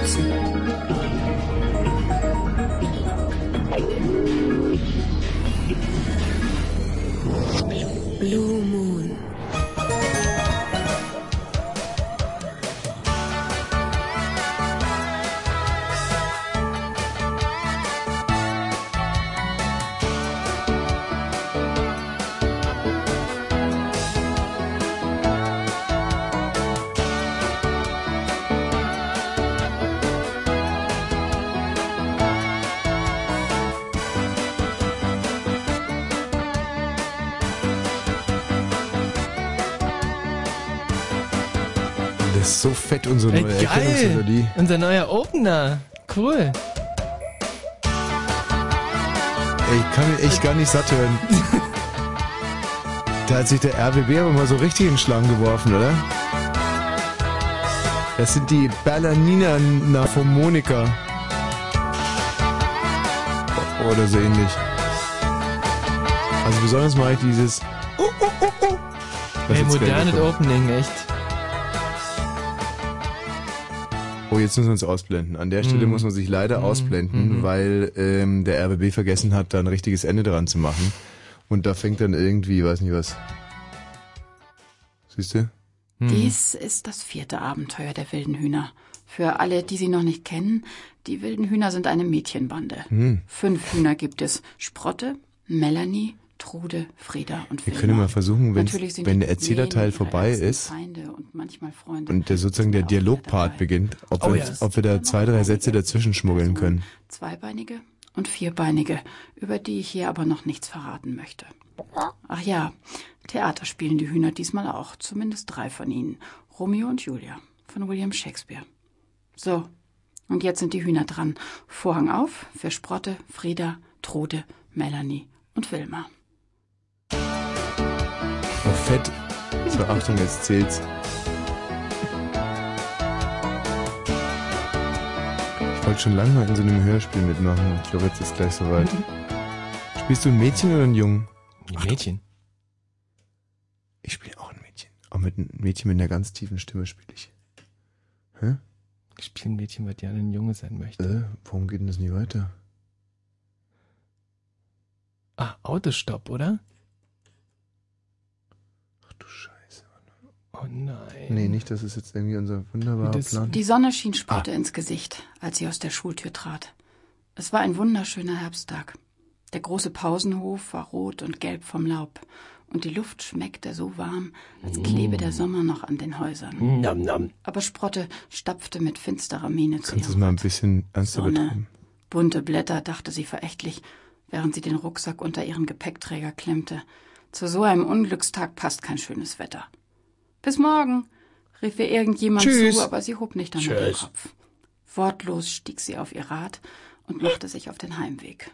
Jackson. Ist so fett, unsere Ey, neue geil! Erkennungsmelodie. Unser neuer Opener. Cool. Ey, ich kann mich echt gar nicht satt hören. Da hat sich der RBB aber mal so richtig in den Schlamm geworfen, oder? Das sind die Ballanina Naphomonica. Oder so ähnlich. Also besonders mag ich dieses... Oh, oh, oh, oh. Das Ey, ist jetzt modernes. Opening, echt. Jetzt müssen wir uns ausblenden. An der Stelle Mhm. muss man sich leider Mhm. ausblenden, Mhm. weil ähm, der RBB vergessen hat, da ein richtiges Ende dran zu machen. Und da fängt dann irgendwie, weiß nicht was. Siehst du? Hm. Dies ist das vierte Abenteuer der wilden Hühner. Für alle, die sie noch nicht kennen, die wilden Hühner sind eine Mädchenbande. Hm. Fünf Hühner gibt es. Sprotte, Melanie, Trude, Frieda und Wir Wilma. können mal versuchen, wenn die der Erzählerteil vorbei ist Feinde und manchmal Freunde. und der sozusagen der Dialogpart beginnt, ob, Oh wir, ja. ob wir da zwei, drei Sätze dazwischen schmuggeln können. Zweibeinige und vierbeinige, über die ich hier aber noch nichts verraten möchte. Ach ja, Theater spielen die Hühner diesmal auch, zumindest drei von ihnen. Romeo und Julia von William Shakespeare. So, und jetzt sind die Hühner dran. Vorhang auf für Sprotte, Frieda, Trude, Melanie und Wilma. Fett. So, Achtung, jetzt zählt's. Ich wollte schon lange mal in so einem Hörspiel mitmachen. Ich glaube, jetzt ist gleich soweit. Spielst du ein Mädchen oder ein Jungen? Ein Mädchen. Ich spiele auch ein Mädchen. Auch mit einem Mädchen mit einer ganz tiefen Stimme spiele ich. Hä? Ich spiele ein Mädchen, weil gerne ein Junge sein möchte. Äh, warum geht denn das nie weiter? Ah, Autostopp, oder? Du Scheiße. Oh nein. Nee, nicht, das ist jetzt irgendwie unser wunderbarer Das- Plan. Die Sonne schien Sprotte ins Gesicht, als sie aus der Schultür trat. Es war ein wunderschöner Herbsttag. Der große Pausenhof war rot und gelb vom Laub, und die Luft schmeckte so warm, als klebe der Sommer noch an den Häusern. Nam, nam. Aber Sprotte stapfte mit finsterer Miene zu Kannst du es mal ein bisschen ernster Sonne. betreiben? Bunte Blätter, dachte sie verächtlich, während sie den Rucksack unter ihren Gepäckträger klemmte. Zu so einem Unglückstag passt kein schönes Wetter. Bis morgen, rief ihr irgendjemand Tschüss. zu, aber sie hob nicht einmal den. Kopf. Wortlos stieg sie auf ihr Rad und machte sich auf den Heimweg.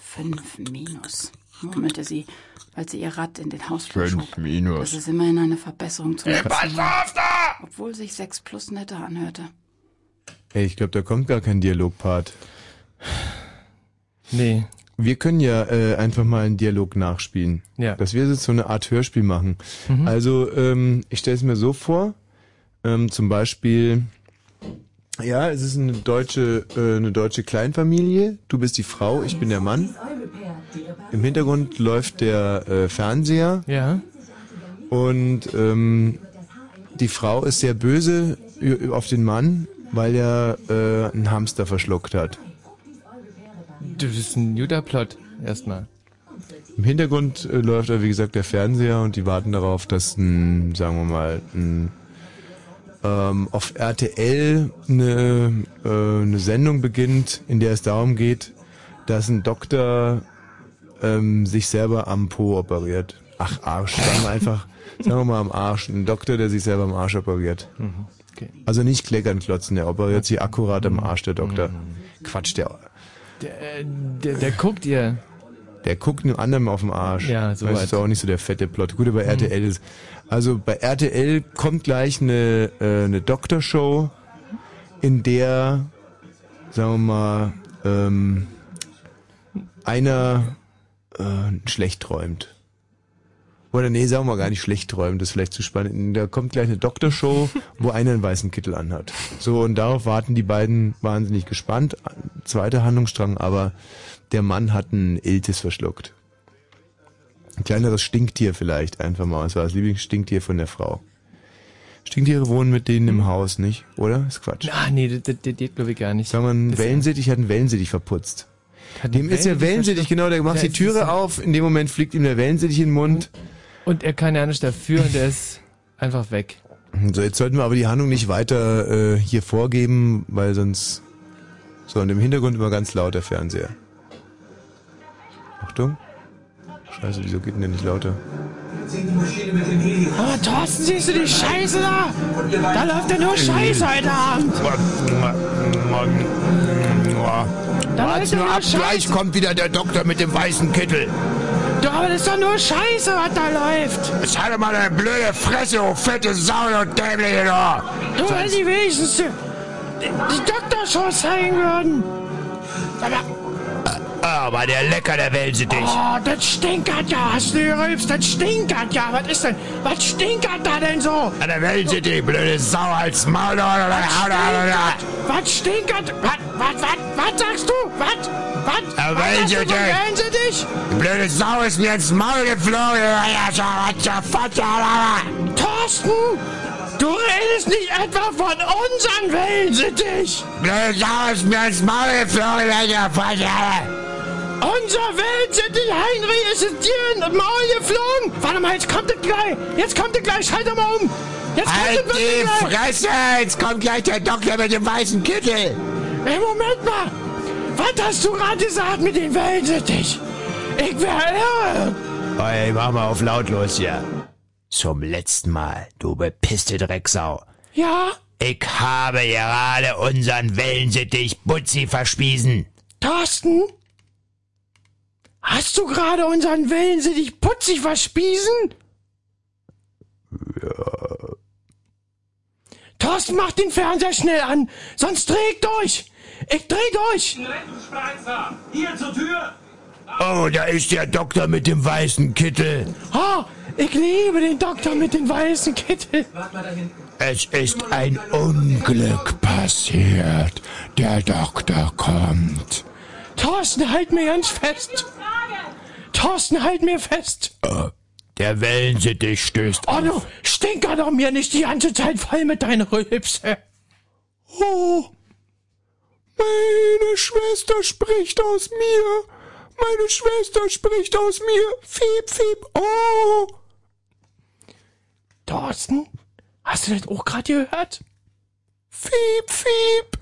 Fünf Minus, murmelte sie, als sie ihr Rad in den Hausflur Fünf schob. Minus. Das ist immerhin eine Verbesserung zum Pass letzten Mal, obwohl sich sechs plus netter anhörte. Ey, ich glaube, da kommt gar kein Dialogpart. Nee. Wir können ja äh, einfach mal einen Dialog nachspielen. Ja. Dass wir jetzt so eine Art Hörspiel machen. Mhm. Also, ähm, ich stelle es mir so vor, ähm, zum Beispiel, ja, es ist eine deutsche, äh, eine deutsche Kleinfamilie. Du bist die Frau, ich bin der Mann. Im Hintergrund läuft der äh, Fernseher. Ja. Und ähm, die Frau ist sehr böse ü- auf den Mann, weil er äh, einen Hamster verschluckt hat. Das ist ein guter Plot, erstmal. Im Hintergrund äh, läuft aber, wie gesagt, der Fernseher und die warten darauf, dass ein, sagen wir mal, ein, ähm, auf RTL eine, äh, eine Sendung beginnt, in der es darum geht, dass ein Doktor ähm, sich selber am Po operiert. Ach, Arsch, sagen wir einfach, sagen wir mal am Arsch. Ein Doktor, der sich selber am Arsch operiert. Mhm. Okay. Also nicht kleckern klotzen, der operiert sich akkurat am Arsch, der Doktor. Quatsch, der, Der, äh, der, der guckt ihr. Der guckt einem anderen auf den Arsch. Ja, so Das ist auch nicht so der fette Plot. Gut, aber. RTL ist. Also bei RTL kommt gleich eine, äh, eine Doktorshow, in der, sagen wir mal, ähm, einer äh, schlecht träumt. Oder nee, sagen wir mal gar nicht schlecht träumen, das ist vielleicht zu spannend. Da kommt gleich eine Doktorshow, wo einer einen weißen Kittel anhat. So, und darauf warten die beiden wahnsinnig gespannt. Zweiter Handlungsstrang, aber der Mann hat einen Iltis verschluckt. Ein kleineres Stinktier vielleicht, einfach mal. Das war das Lieblingsstinktier von der Frau. Stinktiere wohnen mit denen im Haus, nicht? Oder? Ist Quatsch. Ah, nee, das, das, das geht glaube ich gar nicht. Sagen wir, ein Wellensittich hat einen Wellensittich verputzt. Hat Dem ist der Wellen- Wellensittich, genau, der macht die Türe auf, in dem Moment fliegt ihm der Wellensittich in den Mund. Und er kann ja nicht dafür und er ist einfach weg. So, jetzt sollten wir aber die Handlung nicht weiter äh, hier vorgeben, weil sonst... So, und im Hintergrund immer ganz laut der Fernseher. Achtung. Scheiße, wieso geht denn der nicht lauter? Aber Thorsten, siehst du die Scheiße da? Da läuft ja nur Scheiße heute Abend. Da läuft ja nur Scheiße. kommt wieder der Doktor mit dem weißen Kittel. Du, aber das ist doch nur Scheiße, was da läuft. Jetzt halt mal deine blöde Fresse, du fette Sau, du dämliche da. Du, wenn die wenigstens die, Doktorshow zeigen würden. Aber, Aber der lecker, der Wellensittich. oh, das stinkert ja, hast du gerülpst, das stinkert ja. Was ist denn, was stinkert da denn so? Ah, Der Wellensittich, blöde Sau, als Maul. Was stinkert? Was, was, was, was sagst du? Was? Was? Er von denn? Wellensittich? Die blöde Sau ist mir ins Maul geflogen. Ja, ja, ja, ja, Thorsten, du redest nicht etwa von unseren Wellensittich. Blöde Sau ist mir ins Maul geflogen. Ja, ja, Unser Wellensittich Heinrich ist es dir in den Maul geflogen. Warte mal, jetzt kommt es gleich. Jetzt kommt es gleich. Schalt mal um. Jetzt kommt Halt wirklich die gleich. Fresse! Jetzt kommt gleich der Doktor mit dem weißen Kittel. Hey, Moment mal. Was hast du gerade gesagt mit den Wellensittich? Ich wär irre. Hey, mach mal auf lautlos hier. Zum letzten Mal, du bepisste Drecksau. Ja, Ich habe gerade unseren Wellensittich Butzi verspiesen. Thorsten? Hast du gerade unseren Wellensittich putzig verspiesen? Ja. Thorsten, mach den Fernseher schnell an, sonst dreh ich durch. Ich dreh durch. Hier zur Tür! Oh, da ist der Doktor mit dem weißen Kittel. Oh, ich liebe den Doktor mit dem weißen Kittel. Es ist ein Unglück passiert. Der Doktor kommt. Thorsten, halt mir ganz fest. Thorsten, halt mir fest. Der Wellensittich stößt Oh, du stinker doch mir nicht die ganze Zeit voll mit deinen Rülpse. Oh, meine Schwester spricht aus mir. Meine Schwester spricht aus mir. Fiep, fiep, oh. Thorsten, hast du das auch gerade gehört? Fiep, fiep.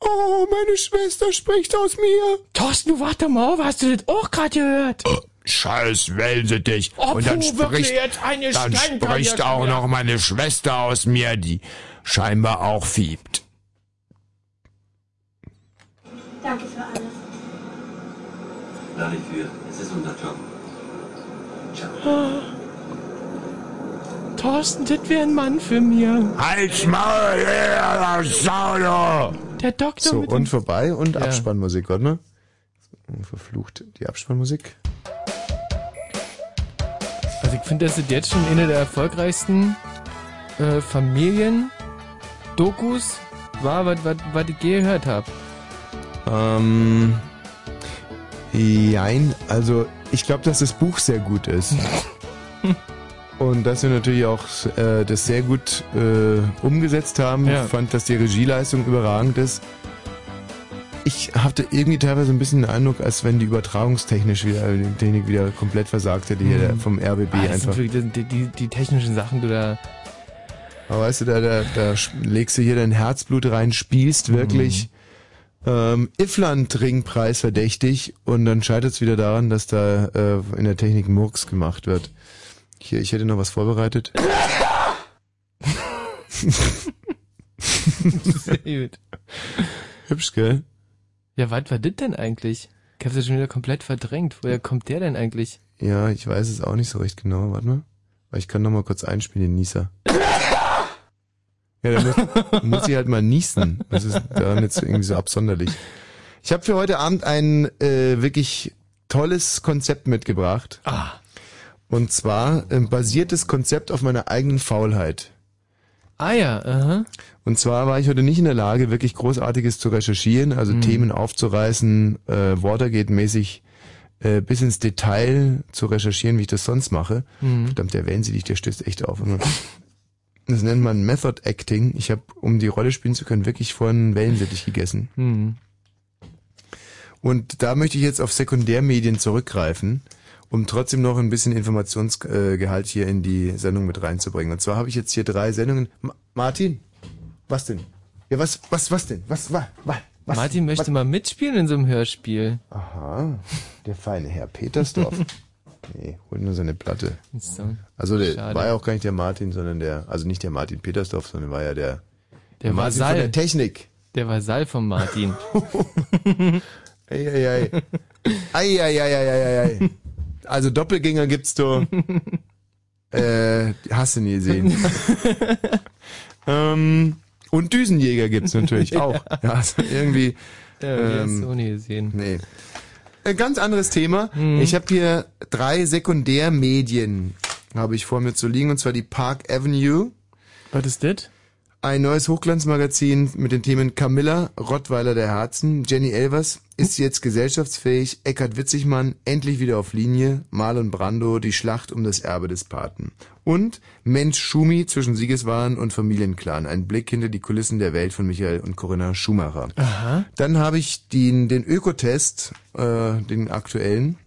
Oh, meine Schwester spricht aus mir. Thorsten, du warte mal, auf, hast du das auch gerade gehört? Scheiß Wellensittich. Oh, Und dann puh, wirklich spricht, jetzt eine dann spricht auch noch meine Schwester aus mir, die scheinbar auch fiebt. Danke für alles. Da nicht für. Es ist unser Job. Ciao. Thorsten, das wäre ein Mann für mir. Halt's Maul, ihr Sau, du. Der Doktor So, mit und dem... vorbei und Ja. Abspannmusik, warte mal. Verflucht die Abspannmusik. Also ich finde, das ist jetzt schon eine der erfolgreichsten äh, Familien-Dokus war, was was- was ich gehört habe. Ähm, jein, also ich glaube, dass das Buch sehr gut ist. Und dass wir natürlich auch äh, das sehr gut äh, umgesetzt haben. Ja. Ich fand, dass die Regieleistung überragend ist. Ich hatte irgendwie teilweise ein bisschen den Eindruck, als wenn die übertragungstechnisch wieder, die Technik wieder komplett versagt hätte hier der- vom RBB Ah, einfach. sind die, die, die technischen Sachen, du da... Aber weißt du, da, da, da legst du hier dein Herzblut rein, spielst wirklich ähm, Ifland-Ringpreis verdächtig und dann scheitert es wieder daran, dass da äh, in der Technik Murks gemacht wird. Hier, ich hätte noch was vorbereitet. Sehr gut. Hübsch, gell? Ja, was war das denn eigentlich? Ich hab's ja schon wieder komplett verdrängt. Woher kommt der denn eigentlich? Ja, ich weiß es auch nicht so recht genau. Warte mal. Weil ich kann noch mal kurz einspielen, den Nieser. Ja, da muss, muss ich halt mal niesen. Das ist daran jetzt irgendwie so absonderlich. Ich habe für heute Abend ein äh, wirklich tolles Konzept mitgebracht. Ah. Und zwar ähm, basiert das Konzept auf meiner eigenen Faulheit. Ah ja, aha. Und zwar war ich heute nicht in der Lage, wirklich Großartiges zu recherchieren, also Mhm. Themen aufzureißen, äh, Watergate-mäßig äh, bis ins Detail zu recherchieren, wie ich das sonst mache. Mhm. Verdammt, der Wellensittich, der stößt echt auf. Das nennt man Method Acting. Ich habe, um die Rolle spielen zu können, wirklich vorhin Wellensittich gegessen. Mhm. Und da möchte ich jetzt auf Sekundärmedien zurückgreifen, um trotzdem noch ein bisschen Informationsgehalt hier in die Sendung mit reinzubringen. Und zwar habe ich jetzt hier drei Sendungen. Ma Martin, was denn? Ja, was, was, was denn? Was, wa, wa, was? Martin möchte was? mal mitspielen in so einem Hörspiel. Aha, der feine Herr Petersdorf. nee, holt nur seine Platte. So. Also der Schade. war ja auch gar nicht der Martin, sondern der, also nicht der Martin Petersdorf, sondern war ja der, Der Martin von Vasall. der Technik. Der Vasall von Martin. Ei, ei, Also Doppelgänger gibt's da. äh, hast du nie gesehen. ähm, und Düsenjäger gibt's natürlich auch. Ja, also irgendwie. Ja, ähm, Ähm, so nie gesehen. Nee. Ein ganz anderes Thema. Mhm. Ich habe hier drei Sekundärmedien, habe ich vor mir zu liegen, und zwar die Park Avenue. Was ist das? Ein neues Hochglanzmagazin mit den Themen Camilla, Rottweiler der Herzen, Jenny Elvers, ist sie jetzt gesellschaftsfähig, Eckhard Witzigmann, endlich wieder auf Linie, Marlon Brando, die Schlacht um das Erbe des Paten. Und Mensch Schumi zwischen Siegeswahn und Familienclan, ein Blick hinter die Kulissen der Welt von Michael und Corinna Schumacher. Aha. Dann habe ich den, den Ökotest, äh, den aktuellen.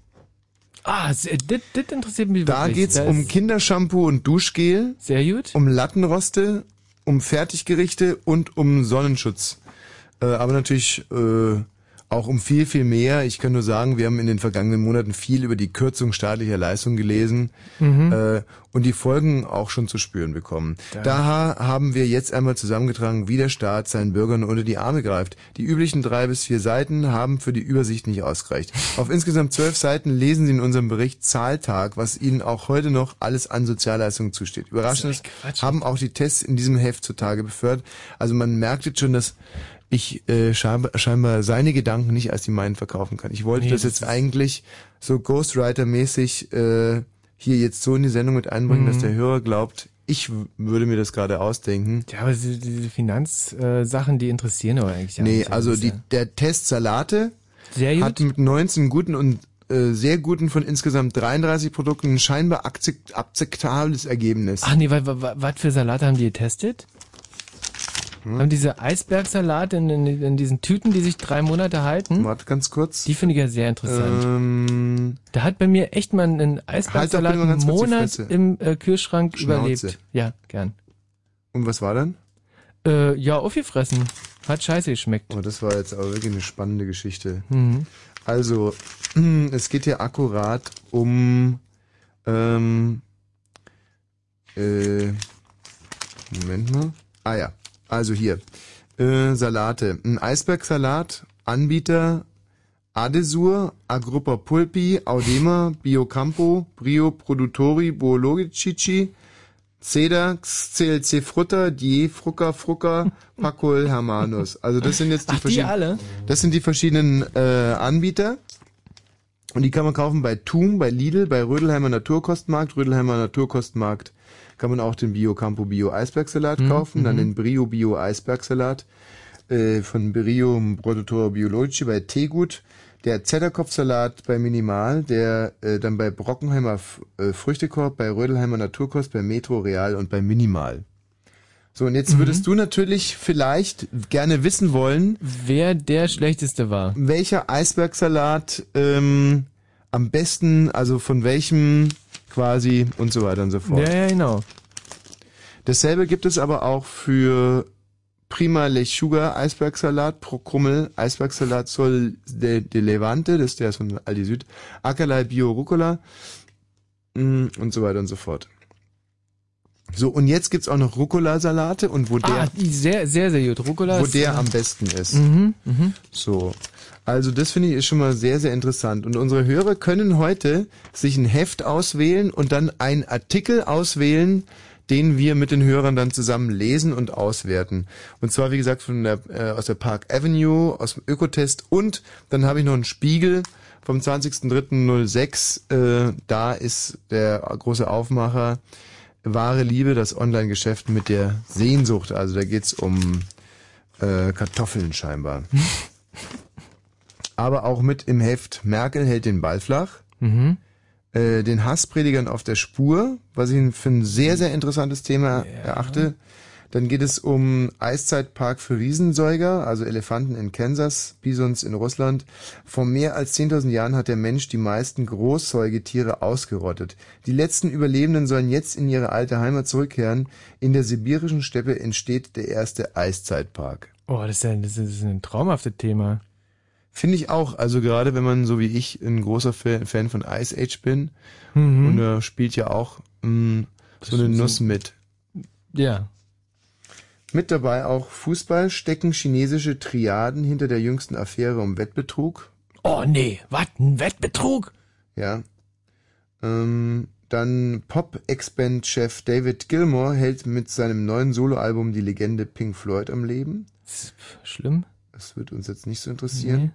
Ah, das, interessiert mich Da wirklich. geht's Da um ist Kindershampoo und Duschgel. Sehr gut. Um Lattenroste, um Fertiggerichte und um Sonnenschutz. Äh, aber natürlich äh, auch um viel, viel mehr. Ich kann nur sagen, wir haben in den vergangenen Monaten viel über die Kürzung staatlicher Leistungen gelesen Mhm. äh, und die Folgen auch schon zu spüren bekommen. Daher haben wir jetzt einmal zusammengetragen, wie der Staat seinen Bürgern unter die Arme greift. Die üblichen drei bis vier Seiten haben für die Übersicht nicht ausgereicht. Auf insgesamt zwölf Seiten lesen Sie in unserem Bericht Zahltag, was Ihnen auch heute noch alles an Sozialleistungen zusteht. Überraschend haben auch die Tests in diesem Heft zutage befördert. Also man merkt jetzt schon, dass ich äh, scheinbar, scheinbar seine Gedanken nicht als die meinen verkaufen kann. Ich wollte Nee, das das jetzt eigentlich so Ghostwriter-mäßig äh, hier jetzt so in die Sendung mit einbringen, Mhm. dass der Hörer glaubt, ich würde mir das gerade ausdenken. Ja, aber diese, diese Finanzsachen, die interessieren aber eigentlich ja nee, also die, der Test Salate Sehr hat mit 19 guten und äh, sehr guten von insgesamt 33 Produkten ein scheinbar akzept, akzeptables Ergebnis. Ach nee, was für Salate haben die getestet? Hm? Haben diese Eisbergsalate in, in, in diesen Tüten, die sich drei Monate halten? Warte ganz kurz. Die finde ich ja sehr interessant. Ähm, da hat bei mir echt mal ein Halt Eisbergsalat mal einen Monat im äh, Kühlschrank Schnauze. überlebt. Ja, gern. und was war dann? Äh, ja, aufgefressen. Hat scheiße geschmeckt. Oh, das war jetzt aber wirklich eine spannende Geschichte. Mhm. Also, es geht hier akkurat um ähm, äh, Moment mal. Ah ja, also hier. Äh, Salate. Ein Eisbergsalat, Anbieter Adesur, Agruppa Pulpi, Audema, Biocampo, Brio Produttori, Biologici, Cedar, CLC Frutta, Die Frucker Frucker, Pacol Hermanus. Also das sind jetzt die Ach, die verschiedenen. alle? Das sind die verschiedenen äh, Anbieter. Und die kann man kaufen bei Thum, bei Lidl, bei Rödelheimer Naturkostmarkt. Rödelheimer Naturkostmarkt kann man auch den Bio Campo Bio Eisbergsalat Mhm, kaufen, dann mhm. den Brio Bio Eisbergsalat äh, von Brio Produttore Biologici bei Tegut, der Zedderkopfsalat bei Minimal, der äh, dann bei Brockenheimer F äh, Früchtekorb, bei Rödelheimer Naturkost, bei Metro Real und bei Minimal. So, und jetzt Mhm. würdest du natürlich vielleicht gerne wissen wollen, wer der schlechteste war. Welcher Eisbergsalat ähm, am besten, also von welchem quasi und so weiter und so fort. Ja, ja, genau. Dasselbe gibt es aber auch für Prima Lechuga Eisbergsalat, Pro Krummel Eisbergsalat Sol de, de Levante, das ist der von Aldi Süd, Ackerlei Bio Rucola mm, und so weiter und so fort. So, und jetzt gibt's auch noch Rucola-Salate und wo der, Ah, die sehr, sehr, sehr gut. Rucola wo der äh, am besten ist. Mhm, mhm. So. Also das finde ich ist schon mal sehr, sehr interessant. Und unsere Hörer können heute sich ein Heft auswählen und dann einen Artikel auswählen, den wir mit den Hörern dann zusammen lesen und auswerten. Und zwar, wie gesagt, von der, äh, aus der Park Avenue, aus dem Ökotest und dann habe ich noch einen Spiegel, vom 20.03.06. Äh, da ist der große Aufmacher Wahre Liebe, das Online-Geschäft mit der Sehnsucht. Also da geht's um äh, Kartoffeln scheinbar. Aber auch mit im Heft Merkel hält den Ball flach. Mhm. Äh, den Hasspredigern auf der Spur, was ich für ein sehr, sehr interessantes Thema erachte. Dann geht es um Eiszeitpark für Riesensäuger, also Elefanten in Kansas, Bisons in Russland. Vor mehr als 10.000 Jahren hat der Mensch die meisten Großsäugetiere ausgerottet. Die letzten Überlebenden sollen jetzt in ihre alte Heimat zurückkehren. In der sibirischen Steppe entsteht der erste Eiszeitpark. Oh, das ist ja das ist ein traumhaftes Thema. Finde ich auch. Also gerade wenn man so wie ich ein großer Fa- Fan von Ice Age bin Mhm. und da spielt ja auch mh, so eine so- Nuss mit. Ja. Mit dabei auch Fußball stecken chinesische Triaden hinter der jüngsten Affäre um Wettbetrug. Oh nee, was? Ein Wettbetrug? Ja. Ähm, dann Pop-Ex-Band-Chef David Gilmour hält mit seinem neuen Soloalbum die Legende Pink Floyd am Leben. Schlimm. Das wird uns jetzt nicht so interessieren.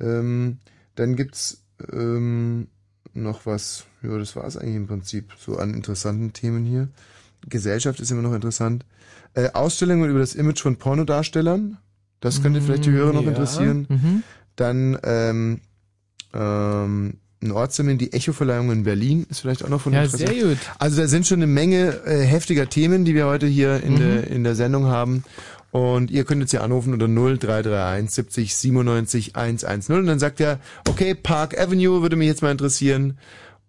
Ähm, dann gibt's ähm, noch was, ja, das war es eigentlich im Prinzip, so an interessanten Themen hier. Gesellschaft ist immer noch interessant. Äh, Ausstellungen über das Image von Pornodarstellern. Das könnte vielleicht die Hörer noch ja. interessieren. Mhm. Dann ähm, ähm, ein Ortstermin, die Echo-Verleihung in Berlin ist vielleicht auch noch von Ja, Interesse. sehr gut. Also da sind schon eine Menge äh, heftiger Themen, die wir heute hier in, Mhm. der, in der Sendung haben. Und ihr könnt jetzt hier anrufen unter 0331 70 97 110 und dann sagt er, okay, Park Avenue würde mich jetzt mal interessieren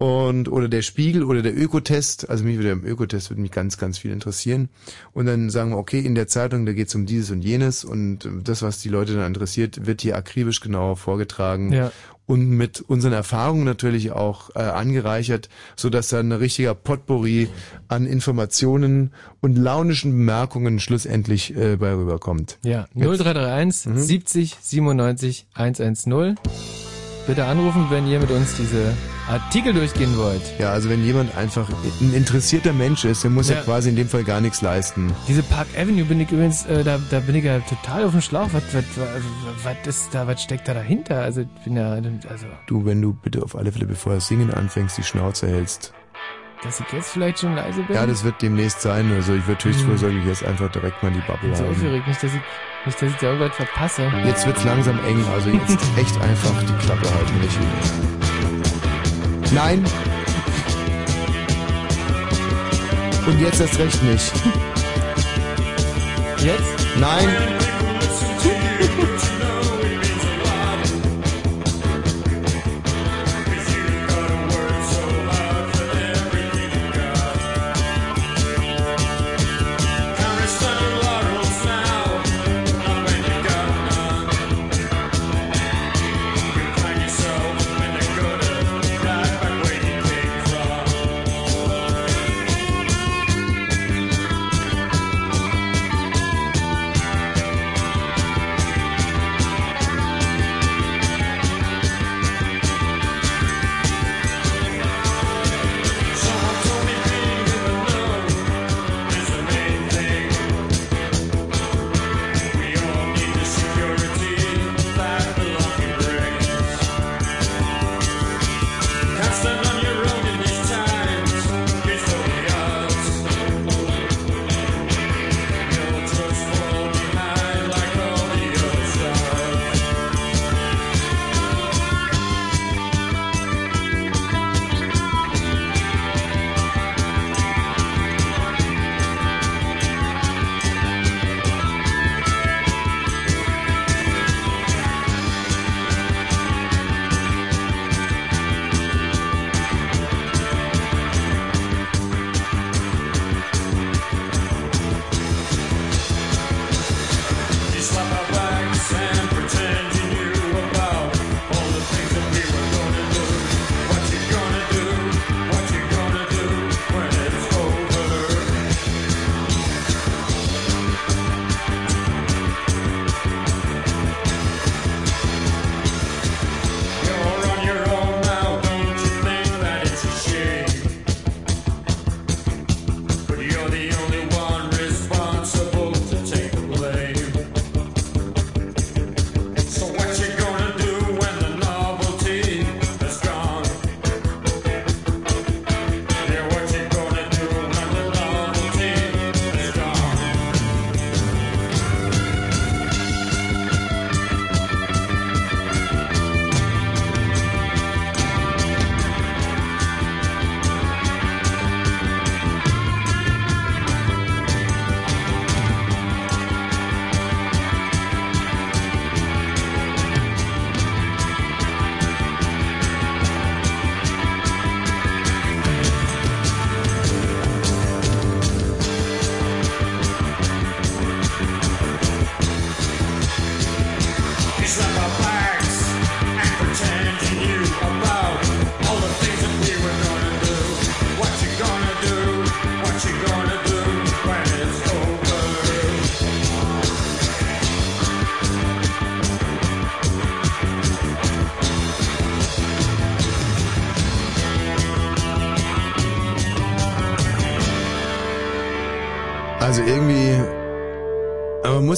und oder der Spiegel oder der Ökotest, also mich würde im Ökotest würde mich ganz, ganz viel interessieren. Und dann sagen wir, okay, in der Zeitung, da geht's um dieses und jenes und das, was die Leute dann interessiert, wird hier akribisch genau vorgetragen Ja. und mit unseren Erfahrungen natürlich auch äh, angereichert, so dass dann ein richtiger Potpourri an Informationen und launischen Bemerkungen schlussendlich äh, bei rüberkommt. Ja, Jetzt- 0331 70 97 110. Bitte anrufen, wenn ihr mit uns diese Artikel durchgehen wollt. Ja, also wenn jemand einfach ein interessierter Mensch ist, der muss ja, Ja. quasi in dem Fall gar nichts leisten. Diese Park Avenue bin ich übrigens, äh, da, da bin ich ja total auf dem Schlauch. Was, was, was, was ist da, was steckt da dahinter? Also ich bin ja, also, Du, wenn du bitte auf alle Fälle, bevor du singen anfängst, die Schnauze hältst. dass ich jetzt vielleicht schon leise bin. Ja, das wird demnächst sein. Also ich würde höchstvorsorglich jetzt einfach direkt mal die Bubble bin so haben. aufgeregt, nicht, dass ich, nicht, dass ich da irgendwas verpasse. Jetzt wird's langsam eng, also jetzt echt einfach die Klappe halten, Michi. Nein. Und jetzt erst recht nicht. Jetzt? Nein.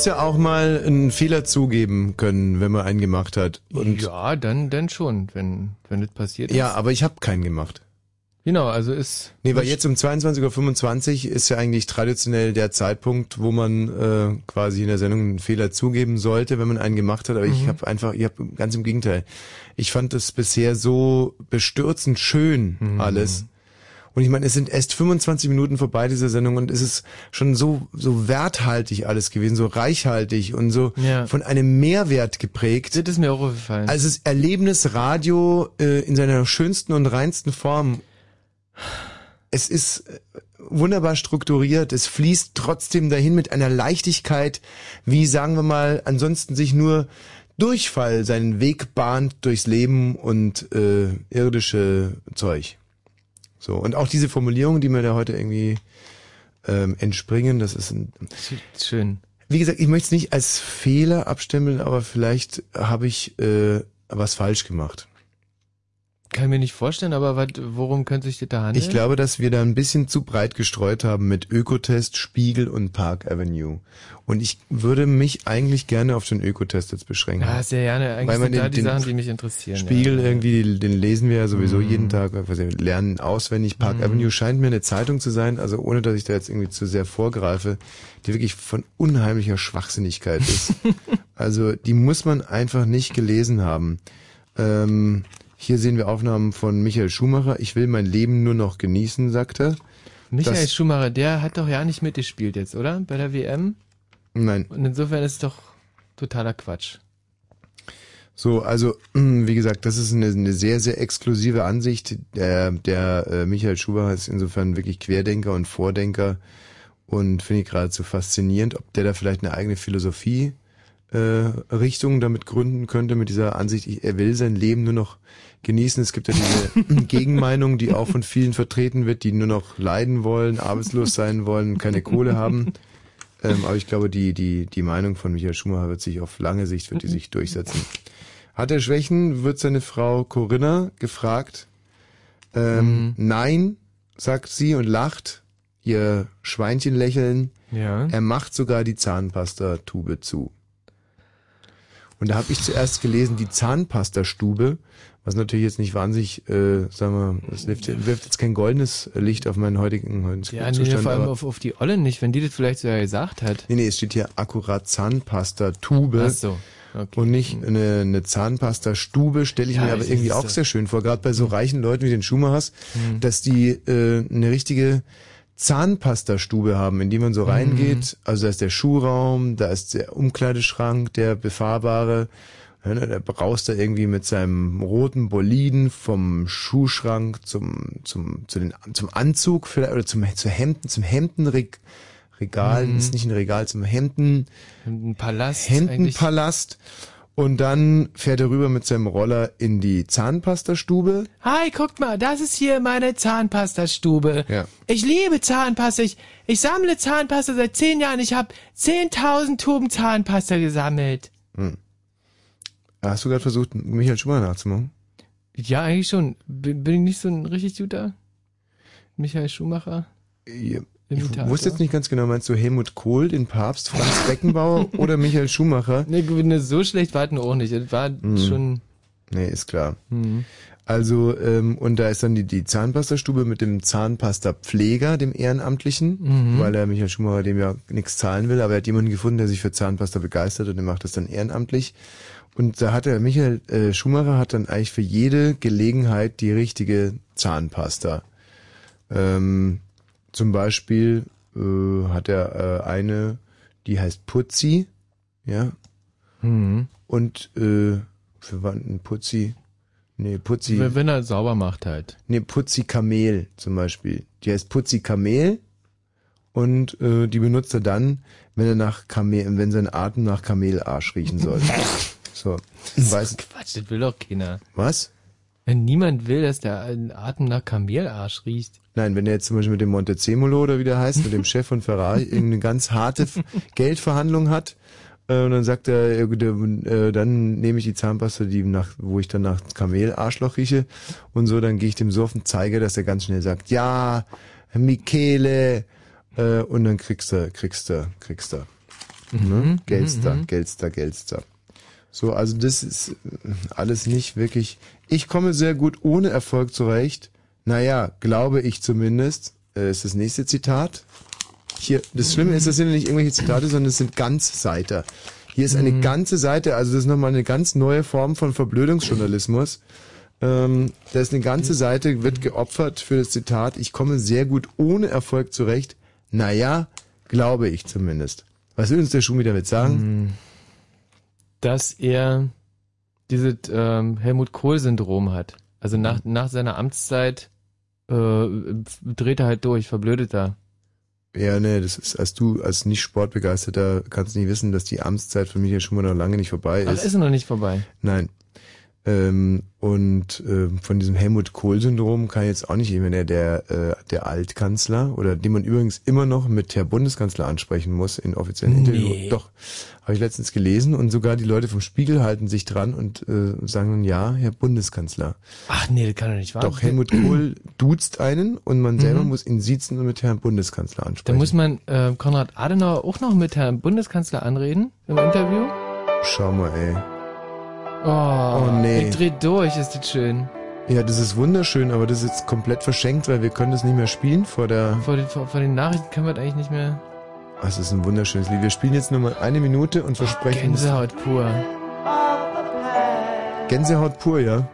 Muss ja auch mal einen Fehler zugeben können, wenn man einen gemacht hat. Und ja, dann, dann schon, wenn, wenn das passiert ist. ja, aber ich habe keinen gemacht. Genau, also ist. Nee, weil jetzt um 22.25 Uhr ist ja eigentlich traditionell der Zeitpunkt, wo man äh, quasi in der Sendung einen Fehler zugeben sollte, wenn man einen gemacht hat. Aber ich habe einfach, ich habe ganz im Gegenteil. Ich fand es bisher so bestürzend schön alles. Und ich meine, es sind erst 25 Minuten vorbei dieser Sendung und es ist schon so so werthaltig alles gewesen, so reichhaltig und so Ja. von einem Mehrwert geprägt. Das ist mir auch aufgefallen. Also es ist Erlebnisradio äh, in seiner schönsten und reinsten Form. Es ist äh, wunderbar strukturiert, es fließt trotzdem dahin mit einer Leichtigkeit, wie sagen wir mal, ansonsten sich nur Durchfall seinen Weg bahnt durchs Leben und äh, irdische Zeug. So, und auch diese Formulierungen, die mir da heute irgendwie ähm, entspringen, das ist ein, Schön. wie gesagt, ich möchte es nicht als Fehler abstempeln, aber vielleicht habe ich äh, was falsch gemacht. Kann ich mir nicht vorstellen, aber wat, worum könnte sich da handeln? Ich glaube, dass wir da ein bisschen zu breit gestreut haben mit Ökotest, Spiegel und Park Avenue. Und ich würde mich eigentlich gerne auf den Ökotest jetzt beschränken. Ja, sehr gerne. Eigentlich Weil man sind da den- die den Sachen, die mich interessieren. Spiegel ja. irgendwie, den lesen wir ja sowieso Mhm. jeden Tag, wir lernen auswendig. Park Avenue scheint mir eine Zeitung zu sein, also ohne dass ich da jetzt irgendwie zu sehr vorgreife, die wirklich von unheimlicher Schwachsinnigkeit ist. also die muss man einfach nicht gelesen haben. Ähm, hier sehen wir Aufnahmen von Michael Schumacher. Ich will mein Leben nur noch genießen, sagt er. Michael das- Schumacher, der hat doch ja nicht mitgespielt jetzt, oder? Bei der WM? Nein. Und insofern ist es doch totaler Quatsch. So, also wie gesagt, das ist eine, eine sehr, sehr exklusive Ansicht. Der, der äh, Michael Schumacher ist insofern wirklich Querdenker und Vordenker und finde ich geradezu faszinierend, ob der da vielleicht eine eigene Philosophie Richtung damit gründen könnte mit dieser Ansicht, ich- er will sein Leben nur noch genießen. Es gibt ja diese Gegenmeinung, die auch von vielen vertreten wird, die nur noch leiden wollen, arbeitslos sein wollen, keine Kohle haben. Ähm, aber ich glaube, die, die, die Meinung von Michael Schumacher wird sich auf lange Sicht, wird die sich durchsetzen. Hat er Schwächen, wird seine Frau Corinna gefragt. Ähm, Nein, sagt sie und lacht, ihr Schweinchen lächeln. Ja. Er macht sogar die Zahnpasta-Tube zu. Und da habe ich zuerst gelesen, die Zahnpastastube, was natürlich jetzt nicht wahnsinnig, äh, sagen wir, das wirft, wirft jetzt kein goldenes Licht auf meinen heutigen, heutigen Ja, nee, Zustand. vor allem auf, auf die Olle nicht, wenn die das vielleicht so ja gesagt hat. Nee, nee, es steht hier akkurat Zahnpasta-Tube. Ach so. Okay. Und nicht eine, eine Zahnpasta-Stube, stelle ich Ja, mir aber ich- irgendwie das auch ist sehr schön vor, gerade bei so reichen Leuten wie den Schumachers, Mhm. dass die äh, eine richtige Zahnpastastube haben, in die man Mhm. so reingeht. Also da ist der Schuhraum, da ist der Umkleideschrank, der befahrbare. Ne, Der braust da irgendwie mit seinem roten Boliden vom Schuhschrank zum zum zu den zum Anzug vielleicht oder zum zu Hemden zum Hemdenregal. Mhm. Ist nicht ein Regal zum Hemden. Ein Palast. eigentlich. Und dann fährt er rüber mit seinem Roller in die Zahnpastastube. Hi, guckt mal, das ist hier meine Zahnpastastube. Ja. Ich liebe Zahnpasta. Ich, ich sammle Zahnpasta seit zehn Jahren. Ich habe 10.000 Tuben Zahnpasta gesammelt. Hast du gerade versucht, Michael Schumacher nachzumachen? Ja, eigentlich schon. Bin, bin ich nicht so ein richtig guter Michael Schumacher? Ich Imitator? wusste jetzt nicht ganz genau, meinst du Helmut Kohl, den Papst, Franz Beckenbauer oder Michael Schumacher? Nee, ne, so schlecht war es auch nicht. Es war schon... Nee, ist klar. Hm. Also, ähm, und da ist dann die, die Zahnpastastube mit dem Zahnpastapfleger, dem Ehrenamtlichen, Mhm. weil der Michael Schumacher dem ja nichts zahlen will, aber er hat jemanden gefunden, der sich für Zahnpasta begeistert und der macht das dann ehrenamtlich. Und da hat der Michael äh, Schumacher hat dann eigentlich für jede Gelegenheit die richtige Zahnpasta. Ähm, zum Beispiel äh, hat er äh, eine, die heißt Putzi, ja, Mhm. und äh, für wann Putzi? Nee, Putzi. Wenn wenn er sauber macht halt. Nee, Putzi Kamel zum Beispiel. Die heißt Putzi Kamel und äh, die benutzt er dann, wenn er nach Kamel, wenn sein Atem nach Kamelarsch riechen soll. so. Weiß, Quatsch, das will doch keiner. was? Wenn niemand will, dass der Atem nach Kamelarsch riecht. Nein, wenn er jetzt zum Beispiel mit dem Montezemolo oder wie der heißt, mit dem Chef von Ferrari irgendeine ganz harte Geldverhandlung hat, äh, und dann sagt er, äh, dann nehme ich die Zahnpasta, die nach, wo ich dann nach Kamelarschloch rieche und so, dann gehe ich dem so auf den Zeiger, dass er ganz schnell sagt, ja, Michele, Äh, und dann kriegst du, kriegst du, kriegst du. Mhm, Ne? Geldster, Geldster, Geldster. So, also das ist alles nicht wirklich. Ich komme sehr gut ohne Erfolg zurecht. Naja, glaube ich zumindest. Äh, ist das nächste Zitat. Hier, das Schlimme ist, das sind ja nicht irgendwelche Zitate, sondern es sind Ganzseiter. Hier ist eine ganze Seite, also das ist nochmal eine ganz neue Form von Verblödungsjournalismus. Ähm, da ist eine ganze Seite, wird geopfert für das Zitat, ich komme sehr gut ohne Erfolg zurecht. Naja, glaube ich zumindest. Was will uns der Schuh wieder mit sagen? dass er dieses ähm, Helmut Kohl-Syndrom hat. Also nach, nach seiner Amtszeit äh, dreht er halt durch, verblödet er. Ja, nee, das ist, als du, als nicht Sportbegeisterter, kannst du nicht wissen, dass die Amtszeit von Michael Schumann noch lange nicht vorbei Ach, ist. ist er noch nicht vorbei. Nein. Ähm, und ähm, von diesem Helmut Kohl-Syndrom kann jetzt auch nicht jemand, der, der, äh, der Altkanzler, oder den man übrigens immer noch mit Herr Bundeskanzler ansprechen muss in offiziellen Nee. Interviews. Doch, habe ich letztens gelesen und sogar die Leute vom Spiegel halten sich dran und äh, sagen dann, ja, Herr Bundeskanzler. Ach nee, das kann doch nicht wahr Doch, Helmut Kohl duzt einen und man selber Mhm. muss ihn siezen und mit Herrn Bundeskanzler ansprechen. Da muss man äh, Konrad Adenauer auch noch mit Herrn Bundeskanzler anreden im Interview. Schau mal, ey. Oh, Oh, nee. Ich dreh durch, ist das schön. Ja, das ist wunderschön, aber das ist jetzt komplett verschenkt, weil wir können das nicht mehr spielen vor der... Vor den, vor, vor den Nachrichten können wir das eigentlich nicht mehr. Ah, Es ist ein wunderschönes Lied. Wir spielen jetzt nur mal eine Minute und versprechen... Gänsehaut pur. Gänsehaut pur, ja.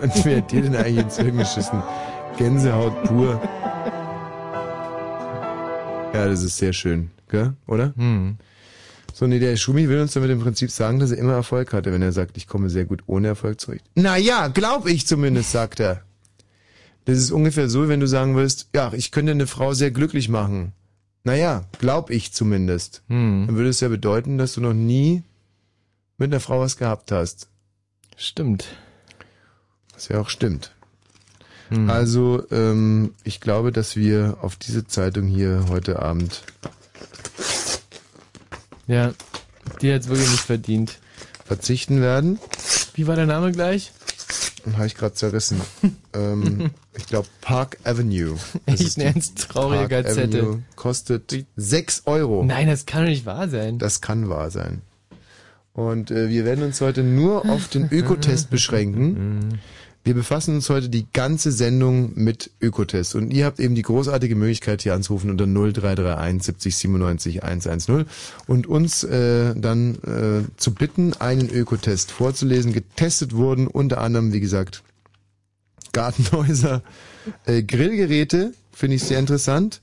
Und wer hat dir denn eigentlich ins Hirn geschissen? Gänsehaut pur. Ja, das ist sehr schön, gell? oder? Hm. So, nee, der Schumi will uns damit im Prinzip sagen, dass er immer Erfolg hatte, wenn er sagt, ich komme sehr gut ohne Erfolg zurecht. Naja, glaub ich zumindest, sagt er. Das ist ungefähr so, wenn du sagen willst, ja, ich könnte eine Frau sehr glücklich machen. Naja, glaub ich zumindest. Hm. Dann würde es ja bedeuten, dass du noch nie mit einer Frau was gehabt hast. Stimmt. Was ja auch stimmt. Hm. Also, ähm, ich glaube, dass wir auf diese Zeitung hier heute Abend Ja, die hat's wirklich nicht verdient. verzichten werden. Wie war der Name gleich? Habe ich gerade zerrissen. ähm, ich glaube Park Avenue. Das Echt die ganz traurige Park Gazette. Avenue kostet 6 Euro. Nein, das kann doch nicht wahr sein. Das kann wahr sein. Und äh, wir werden uns heute nur auf den Ökotest beschränken. Wir befassen uns heute die ganze Sendung mit Ökotest. Und ihr habt eben die großartige Möglichkeit, hier anzurufen unter 0331 70 97 110 und uns äh, dann äh, zu bitten, einen Ökotest vorzulesen. Getestet wurden unter anderem, wie gesagt, Gartenhäuser, äh, Grillgeräte, finde ich sehr interessant.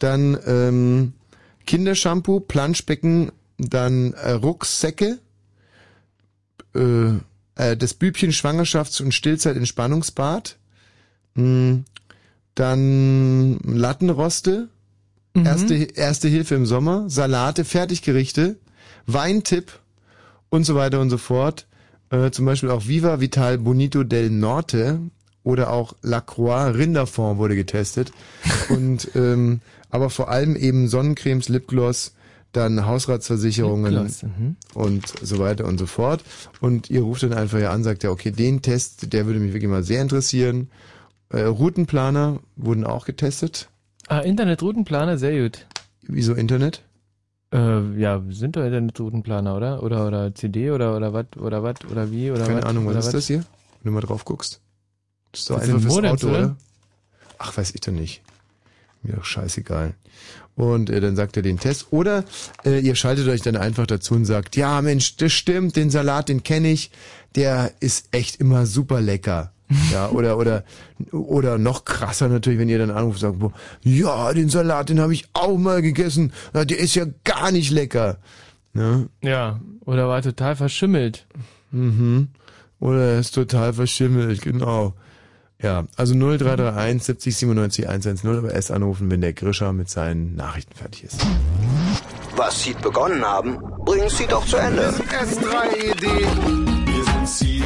Dann ähm, Kindershampoo, Planschbecken, dann äh, Rucksäcke, äh, äh, das Bübchen Schwangerschafts- und Stillzeit-Entspannungsbad, mh, dann Lattenroste, erste, erste Hilfe im Sommer, Salate, Fertiggerichte, Weintipp und so weiter und so fort. Äh, zum Beispiel auch Viva Vital Bonito del Norte oder auch Lacroix Rinderfond wurde getestet. und ähm, aber vor allem eben Sonnencremes, Lipgloss, dann Hausratsversicherungen mhm. und so weiter und so fort. Und ihr ruft dann einfach ja an, sagt ja, okay, den Test, der würde mich wirklich mal sehr interessieren. Äh, Routenplaner wurden auch getestet. Ah, Internetroutenplaner, sehr gut. Wieso Internet? Äh, ja, sind doch Internetroutenplaner, oder? Oder oder CD oder oder was oder was oder wie oder Keine wat, Ahnung, was ist das hier? Wenn du mal drauf guckst. Das ist doch Das einfach fürs Modems, Auto, oder? oder? Ach, weiß ich doch nicht. Mir doch scheißegal. Und äh, dann sagt er den Test. Oder äh, ihr schaltet euch dann einfach dazu und sagt, ja Mensch, das stimmt, den Salat, den kenne ich, der ist echt immer super lecker. Ja, oder oder oder noch krasser natürlich, wenn ihr dann anruft und sagt, boah, ja, den Salat, den habe ich auch mal gegessen. Na, Der ist ja gar nicht lecker. Ne? Ja, oder war total verschimmelt. Mhm. Oder er ist total verschimmelt, genau. Ja, also 0331 70 97 110, aber erst anrufen, wenn der Grischer mit seinen Nachrichten fertig ist. Was Seed begonnen haben, bringen Seed auch zu Ende. S3ED. Wir sind Seed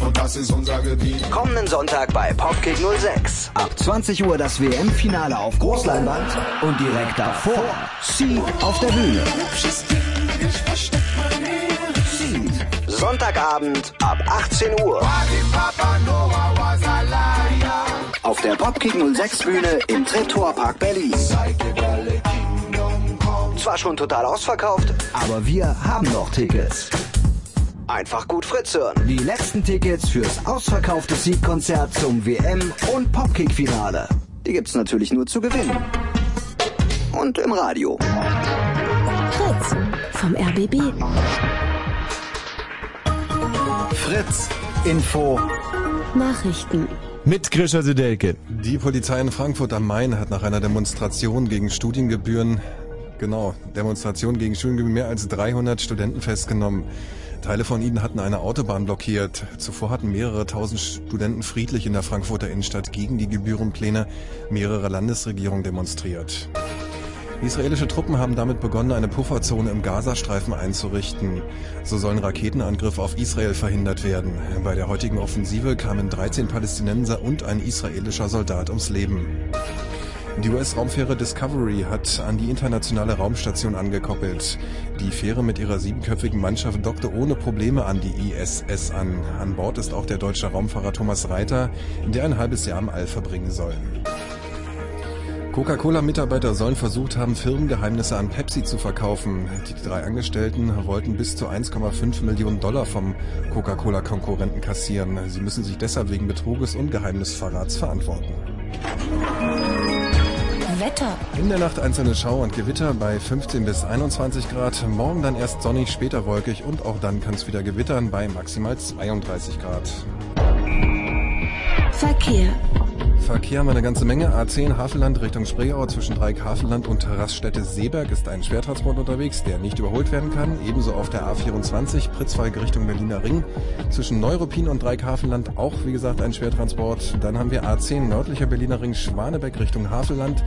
und das ist unser Gebiet. Kommenden Sonntag bei Popkick 06. Ab 20 Uhr das WM-Finale auf Großleinwand und direkt davor Seed auf der Bühne. Sonntagabend ab 18 Uhr. Auf der Popkick 06 Bühne im Treptower Park Berlin. Zwar schon total ausverkauft, aber wir haben noch Tickets. Einfach gut Fritz hören. Die letzten Tickets fürs ausverkaufte Siegkonzert zum WM- und Popkick-Finale. Die gibt's natürlich nur zu gewinnen. Und im Radio. Fritz vom RBB. Fritz Info. Nachrichten. Mit Grisha Sedelke. Die Polizei in Frankfurt am Main hat nach einer Demonstration gegen Studiengebühren, genau, Demonstration gegen Studiengebühren mehr als 300 Studenten festgenommen. Teile von ihnen hatten eine Autobahn blockiert. Zuvor hatten mehrere tausend Studenten friedlich in der Frankfurter Innenstadt gegen die Gebührenpläne mehrerer Landesregierungen demonstriert. Israelische Truppen haben damit begonnen, eine Pufferzone im Gazastreifen einzurichten. So sollen Raketenangriffe auf Israel verhindert werden. Bei der heutigen Offensive kamen 13 Palästinenser und ein israelischer Soldat ums Leben. Die US-Raumfähre Discovery hat an die internationale Raumstation angekoppelt. Die Fähre mit ihrer siebenköpfigen Mannschaft dockte ohne Probleme an die ISS an. An Bord ist auch der deutsche Raumfahrer Thomas Reiter, der ein halbes Jahr im All verbringen soll. Coca-Cola-Mitarbeiter sollen versucht haben, Firmengeheimnisse an Pepsi zu verkaufen. Die drei Angestellten wollten bis zu 1,5 Millionen Dollar vom Coca-Cola-Konkurrenten kassieren. Sie müssen sich deshalb wegen Betruges und Geheimnisverrats verantworten. Wetter. In der Nacht einzelne Schauer und Gewitter bei 15 bis 21 Grad. Morgen dann erst sonnig, später wolkig und auch dann kann es wieder gewittern bei maximal 32 Grad. Verkehr. Verkehr haben wir eine ganze Menge. A10 Havelland Richtung Spreeau zwischen Dreieck Havelland und Raststätte Seeberg ist ein Schwertransport unterwegs, der nicht überholt werden kann. Ebenso auf der A24 Pritzwalk Richtung Berliner Ring zwischen Neuruppin und Dreieck Havelland auch wie gesagt ein Schwertransport. Dann haben wir A10 nördlicher Berliner Ring Schwanebeck Richtung Havelland.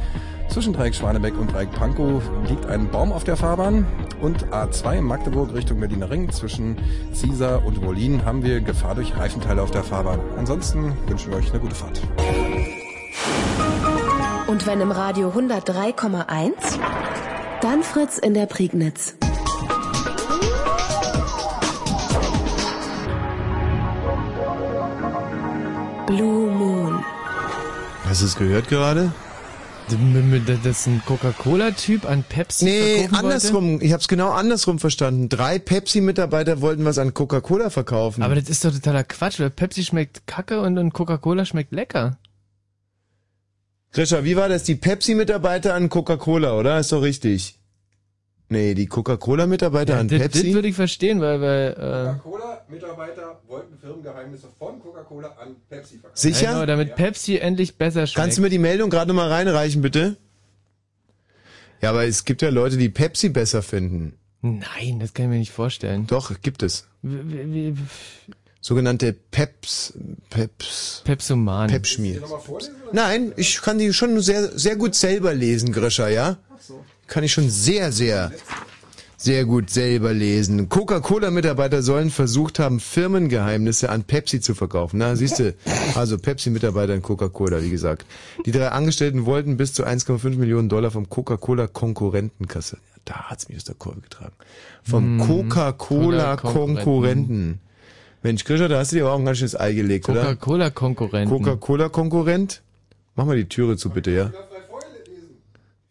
Zwischen Dreieck Schwanebeck und Dreieck Pankow liegt ein Baum auf der Fahrbahn. Und A2 Magdeburg Richtung Berliner Ring zwischen Ziesar und Wolin haben wir Gefahr durch Reifenteile auf der Fahrbahn. Ansonsten wünschen wir euch eine gute Fahrt. Und wenn im Radio 103,1, dann Fritz in der Prignitz. Blue Moon. Hast du es gehört gerade? Das ist ein Coca-Cola-Typ an Pepsi Nee, verkaufen wollte? andersrum. Ich habe es genau andersrum verstanden. Drei Pepsi-Mitarbeiter wollten was an Coca-Cola verkaufen. Aber das ist doch totaler Quatsch, weil Pepsi schmeckt kacke und, und Coca-Cola schmeckt lecker. Grisha, wie war das? Die Pepsi-Mitarbeiter an Coca-Cola, oder? Ist doch richtig. Nee, die Coca-Cola-Mitarbeiter an das, Pepsi? Das würde ich verstehen, weil, weil äh, Coca-Cola-Mitarbeiter wollten Firmengeheimnisse von Coca-Cola an Pepsi verkaufen. Sicher? Genau, damit Pepsi endlich besser schmeckt. Kannst du mir die Meldung gerade nochmal reinreichen, bitte? Ja, aber es gibt ja Leute, die Pepsi besser finden. Nein, das kann ich mir nicht vorstellen. Doch, gibt es. Wie, Sogenannte Peps, Peps, Pepsoman. Pepschmier. Nein, ich kann die schon sehr, sehr gut selber lesen, Grisha, ja? Kann ich schon sehr, sehr, sehr gut selber lesen. Coca-Cola-Mitarbeiter sollen versucht haben, Firmengeheimnisse an Pepsi zu verkaufen. Na, siehst du, also Pepsi-Mitarbeiter in Coca-Cola, wie gesagt. Die drei Angestellten wollten bis zu 1,5 Millionen Dollar vom Coca-Cola-Konkurrenten kassieren. Ja, da hat's mich aus der Kurve getragen. Vom Mm, Coca-Cola-Konkurrenten. Mensch, Grisha, da hast du dir aber auch ein ganz schönes Ei gelegt, oder? Coca-Cola-Konkurrenten. Coca-Cola-Konkurrent? Mach mal die Türe zu, bitte, ja?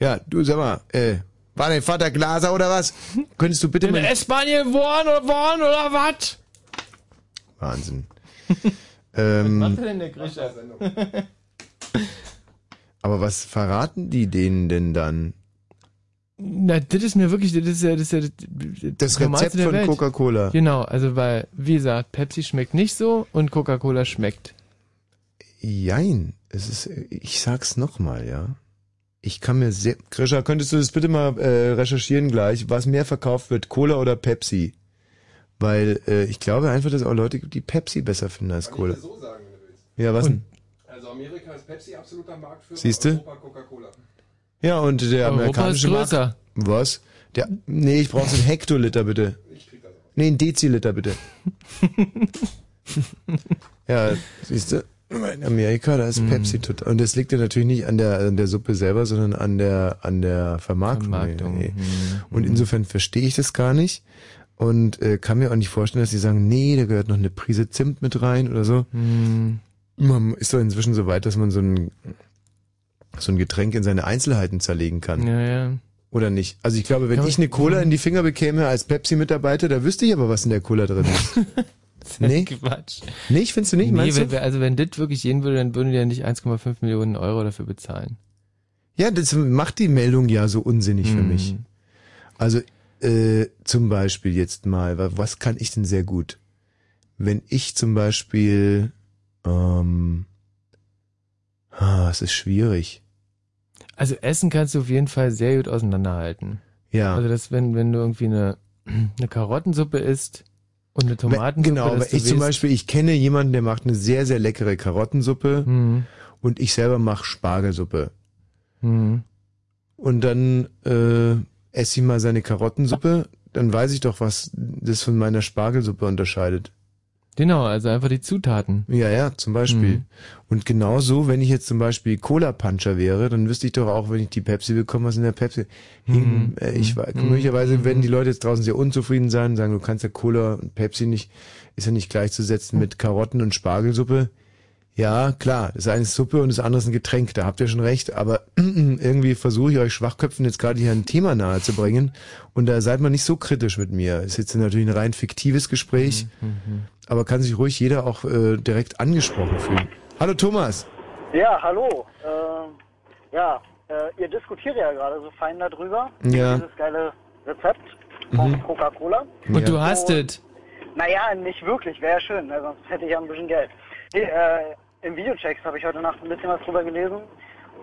Ja, du sag mal, äh, war dein Vater Glaser oder was? Könntest du bitte In mal... S-Bahn geworden oder worden oder was? Wahnsinn. ähm, Was macht denn der Grisha? aber was verraten die denen denn dann? Na, das ist mir wirklich, das ist ja, das ist ja das, Das Normalste Rezept von. Coca-Cola. Genau, also weil, wie gesagt, Pepsi schmeckt nicht so und Coca-Cola schmeckt. Jein, es ist, ich sag's nochmal, ja. Ich kann mir sehr, Grisha, könntest du das bitte mal äh, recherchieren gleich, was mehr verkauft wird, Cola oder Pepsi? Weil äh, ich glaube einfach, dass es auch Leute gibt, die Pepsi besser finden als Cola. so sagen, wenn du willst. Ja, was denn? Also Amerika ist Pepsi absoluter Marktführer, Siehste? Europa Coca-Cola. Ja, und der Europa amerikanische ist größer. Markt. Was? Der, nee, ich brauche so einen Hektoliter bitte. Nee, einen Deziliter bitte. ja, siehst du, in Amerika, da Mhm. ist Pepsi total. Und das liegt ja natürlich nicht an der, an der Suppe selber, sondern an der, an der Vermarktung. Vermarktung, Nee. mhm. Und insofern verstehe ich das gar nicht. Und äh, kann mir auch nicht vorstellen, dass sie sagen, nee, da gehört noch eine Prise Zimt mit rein oder so. Hm. Man ist doch inzwischen so weit, dass man so ein, so ein Getränk in seine Einzelheiten zerlegen kann. Ja, ja. Oder nicht? Also ich glaube, wenn Kann ich eine Cola in die Finger bekäme als Pepsi-Mitarbeiter, da wüsste ich aber, was in der Cola drin ist. nee? Quatsch. Nicht, findest du nicht? Nee, Meinst wenn, du? also wenn das wirklich gehen würde, dann würden die ja nicht 1,5 Millionen Euro dafür bezahlen. Ja, das macht die Meldung ja so unsinnig für Mhm. mich. Also äh, zum Beispiel jetzt mal, wa- was kann ich denn sehr gut? Wenn ich zum Beispiel, ähm, ah, es ist schwierig. Also Essen kannst du auf jeden Fall sehr gut auseinanderhalten. Ja. Also das, wenn, wenn du irgendwie eine, eine Karottensuppe isst und eine Tomatensuppe, genau, aber ich zum Beispiel, ich kenne jemanden, der macht eine sehr, sehr leckere Karottensuppe Mhm. und ich selber mache Spargelsuppe. Mhm. Und dann äh, esse ich mal seine Karottensuppe, dann weiß ich doch, was das von meiner Spargelsuppe unterscheidet. Genau, also einfach die Zutaten. Ja, ja, zum Beispiel. Mhm. Und genauso, wenn ich jetzt zum Beispiel Cola-Puncher wäre, dann wüsste ich doch auch, wenn ich die Pepsi bekomme, was in der Pepsi. Mhm. Äh, Ich weiß, Mhm. möglicherweise werden die Leute jetzt draußen sehr unzufrieden sein und sagen, du kannst ja Cola und Pepsi nicht, ist ja nicht gleichzusetzen mit Karotten und Spargelsuppe. Ja, klar, das eine ist Suppe und das andere ist ein Getränk, da habt ihr schon recht, aber irgendwie versuche ich euch Schwachköpfen jetzt gerade hier ein Thema nahe zu bringen und da seid man nicht so kritisch mit mir. Ist jetzt natürlich ein rein fiktives Gespräch, Mhm. aber kann sich ruhig jeder auch äh, direkt angesprochen fühlen. Hallo Thomas. Ja, hallo. Ähm, ja, äh, ihr diskutiert ja gerade so fein darüber. Ja. Dieses geile Rezept von Mhm. Coca-Cola. Und du hast es. Naja, nicht wirklich, wäre ja schön, ne? sonst hätte ich ja ein bisschen Geld. Nee, äh, Im Videochecks habe ich heute Nacht ein bisschen was drüber gelesen.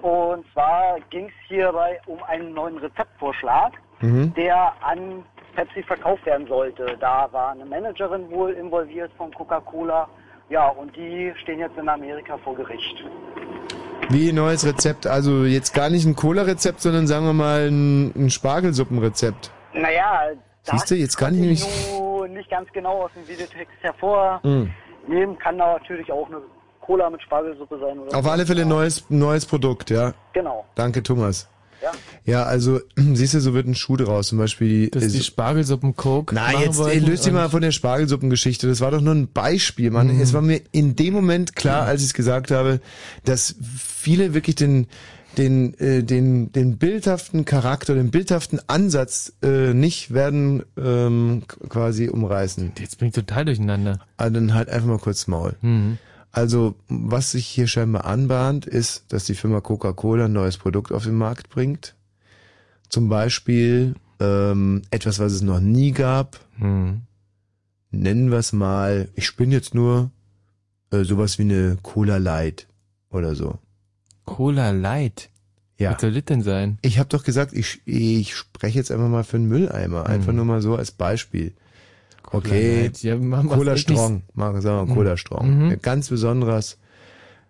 Und zwar ging es hierbei um einen neuen Rezeptvorschlag, Mhm. der an Pepsi verkauft werden sollte. Da war eine Managerin wohl involviert von Coca-Cola. Ja, und die stehen jetzt in Amerika vor Gericht. Wie neues Rezept, also jetzt gar nicht ein Cola-Rezept, sondern sagen wir mal ein, ein Spargelsuppenrezept. Naja, Siehst du, jetzt kann ich nämlich... nicht ganz genau aus dem Videotext hervornehmen. Mhm. Kann da natürlich auch eine Cola mit Spargelsuppe sein. Oder Auf so. alle Fälle ein neues, neues Produkt, ja. Genau. Danke, Thomas. Ja. Ja, also, siehst du, so wird ein Schuh draus. Zum Beispiel Dass die Spargelsuppen Coke Nein, jetzt ey, wollten löst dich mal von der Spargelsuppengeschichte. Das war doch nur ein Beispiel, Mann. Mhm. Es war mir in dem Moment klar, als ich es gesagt habe, dass viele wirklich den den äh, den den bildhaften Charakter, den bildhaften Ansatz äh, nicht werden ähm, quasi umreißen. Jetzt bin ich total durcheinander. Also dann halt einfach mal kurz Maul. Mhm. Also, was sich hier scheinbar anbahnt, ist, dass die Firma Coca-Cola ein neues Produkt auf den Markt bringt. Zum Beispiel ähm, etwas, was es noch nie gab. Mhm. Nennen wir es mal, ich spinne jetzt nur äh, sowas wie eine Cola Light oder so. Cola Light? Ja. Was soll das denn sein? Ich habe doch gesagt, ich, ich spreche jetzt einfach mal für einen Mülleimer. Einfach nur mal so als Beispiel. Okay, Light. Ja, machen Cola Strong, machen sagen wir Mhm. Cola Strong. Mhm. Ein ganz besonderes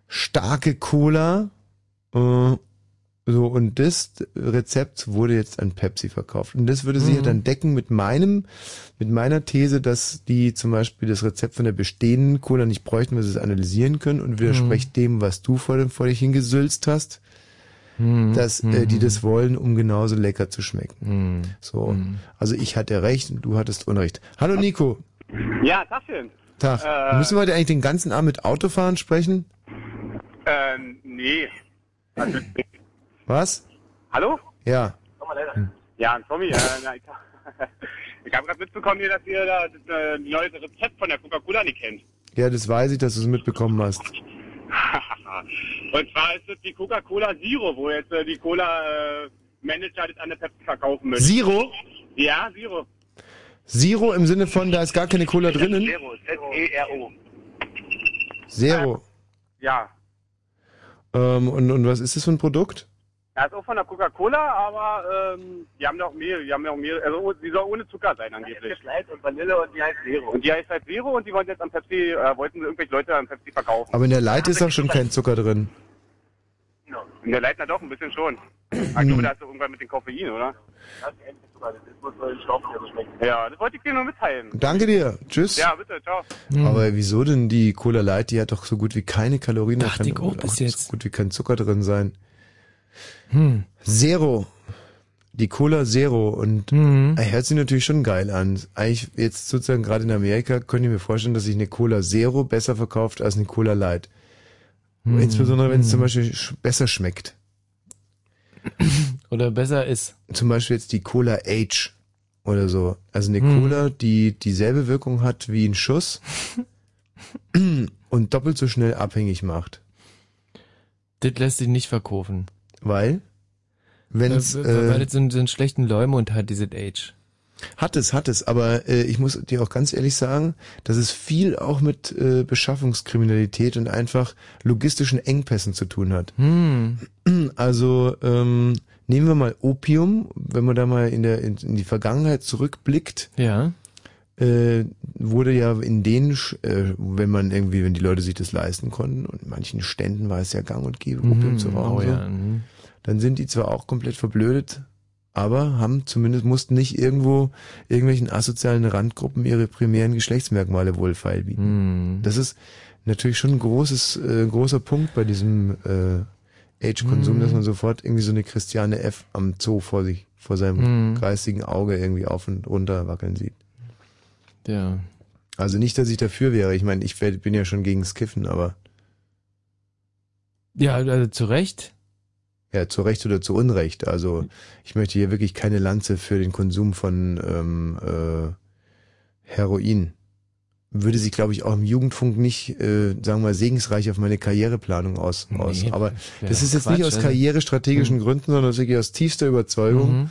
starke Cola. Äh, so, und das Rezept wurde jetzt an Pepsi verkauft. Und das würde sich ja Mhm. dann decken mit meinem, mit meiner These, dass die zum Beispiel das Rezept von der bestehenden Cola nicht bräuchten, weil sie es analysieren können und widerspricht dem, was du vor, dem, vor dich hingesülzt hast, Mhm. dass äh, die Mhm. das wollen, um genauso lecker zu schmecken. Mhm. So. Also ich hatte recht und du hattest Unrecht. Hallo Nico. Ja, Tagchen. Tag. Äh, Müssen wir heute eigentlich den ganzen Abend mit Autofahren sprechen? Ähm, nee. Also, Was? hallo? Ja. Ja, Tommy, äh, na, ich, ich habe gerade mitbekommen hier, dass ihr da das äh, neues Rezept von der Coca-Cola nicht kennt. Ja, das weiß ich, dass du es mitbekommen hast. Und zwar ist es die Coca-Cola Zero, wo jetzt äh, die Cola-Manager das an der Pepsi verkaufen möchten. Zero? Ja, Zero. Zero im Sinne von, da ist gar keine Cola drinnen? Zero, Z-E-R-O. Zero. Ja. Ähm, und, und was ist das für ein Produkt? Ja, ist auch von der Coca-Cola, aber ähm, die haben doch mehr, die haben ja auch mehr, also die soll ohne Zucker sein angeblich. Es Light und Vanille und die heißt Zero. Und die heißt halt Zero und die wollen jetzt an Pepsi, äh, wollten irgendwelche Leute an Pepsi verkaufen. Aber in der Light ist doch schon kein Zucker drin. In der Light na doch, ein bisschen schon. Aber ich glaube, da ist doch irgendwann mit dem Koffein, oder? Ja, das wollte ich dir nur mitteilen. Danke dir. Tschüss. Ja, bitte, ciao. Aber wieso denn die Cola Light? Die hat doch so gut wie keine Kalorien. Da Dachte kann ich auch bis so jetzt. gut wie kein Zucker drin sein. Hm. Zero. Die Cola Zero und Mhm. hört sich natürlich schon geil an. Eigentlich jetzt sozusagen gerade in Amerika könnte ich mir vorstellen, dass sich eine Cola Zero besser verkauft als eine Cola Light. Mhm. Insbesondere wenn es zum. Beispiel besser schmeckt. Oder besser ist. Zum Beispiel jetzt die Cola H oder so. Also eine Mhm. Cola, die dieselbe Wirkung hat wie ein Schuss und doppelt so schnell abhängig macht. Das lässt sich nicht verkaufen. Weil? Wenn's, äh, äh, weil es so, einen- so einen schlechten Leumund hat, dieses Age. Hat es, hat es, aber äh, ich muss dir auch ganz ehrlich sagen, dass es viel auch mit äh, Beschaffungskriminalität und einfach logistischen Engpässen zu tun hat. Hm. Also ähm, nehmen wir mal Opium, wenn man da mal in der in, in die Vergangenheit zurückblickt. Ja. Äh, wurde ja in den, äh, wenn man irgendwie, wenn die Leute sich das leisten konnten, und in manchen Ständen war es ja gang und gäbe, Opium Mhm, zu rauchen, oh so, ja, mhm. dann sind die zwar auch komplett verblödet, aber haben zumindest mussten nicht irgendwo irgendwelchen asozialen Randgruppen ihre primären Geschlechtsmerkmale wohl feilbieten. Mhm. Das ist natürlich schon ein großes, äh, großer Punkt bei diesem äh, Age-Konsum, Mhm. dass man sofort irgendwie so eine Christiane F. am Zoo vor sich, vor seinem Mhm. geistigen Auge irgendwie auf und runter wackeln sieht. Ja. Also nicht, dass ich dafür wäre. Ich meine, ich bin ja schon gegen das Kiffen, aber Ja, also zu Recht. ja, zu Recht oder zu Unrecht. Also ich möchte hier wirklich keine Lanze für den Konsum von ähm, äh, Heroin. Würde sich, glaube ich, auch im Jugendfunk nicht, äh, sagen wir mal, segensreich auf meine Karriereplanung aus. aus. Nee, Aber wär das ist jetzt Quatsch, nicht aus also- karrierestrategischen Mhm. Gründen, sondern aus wirklich aus tiefster Überzeugung. Mhm.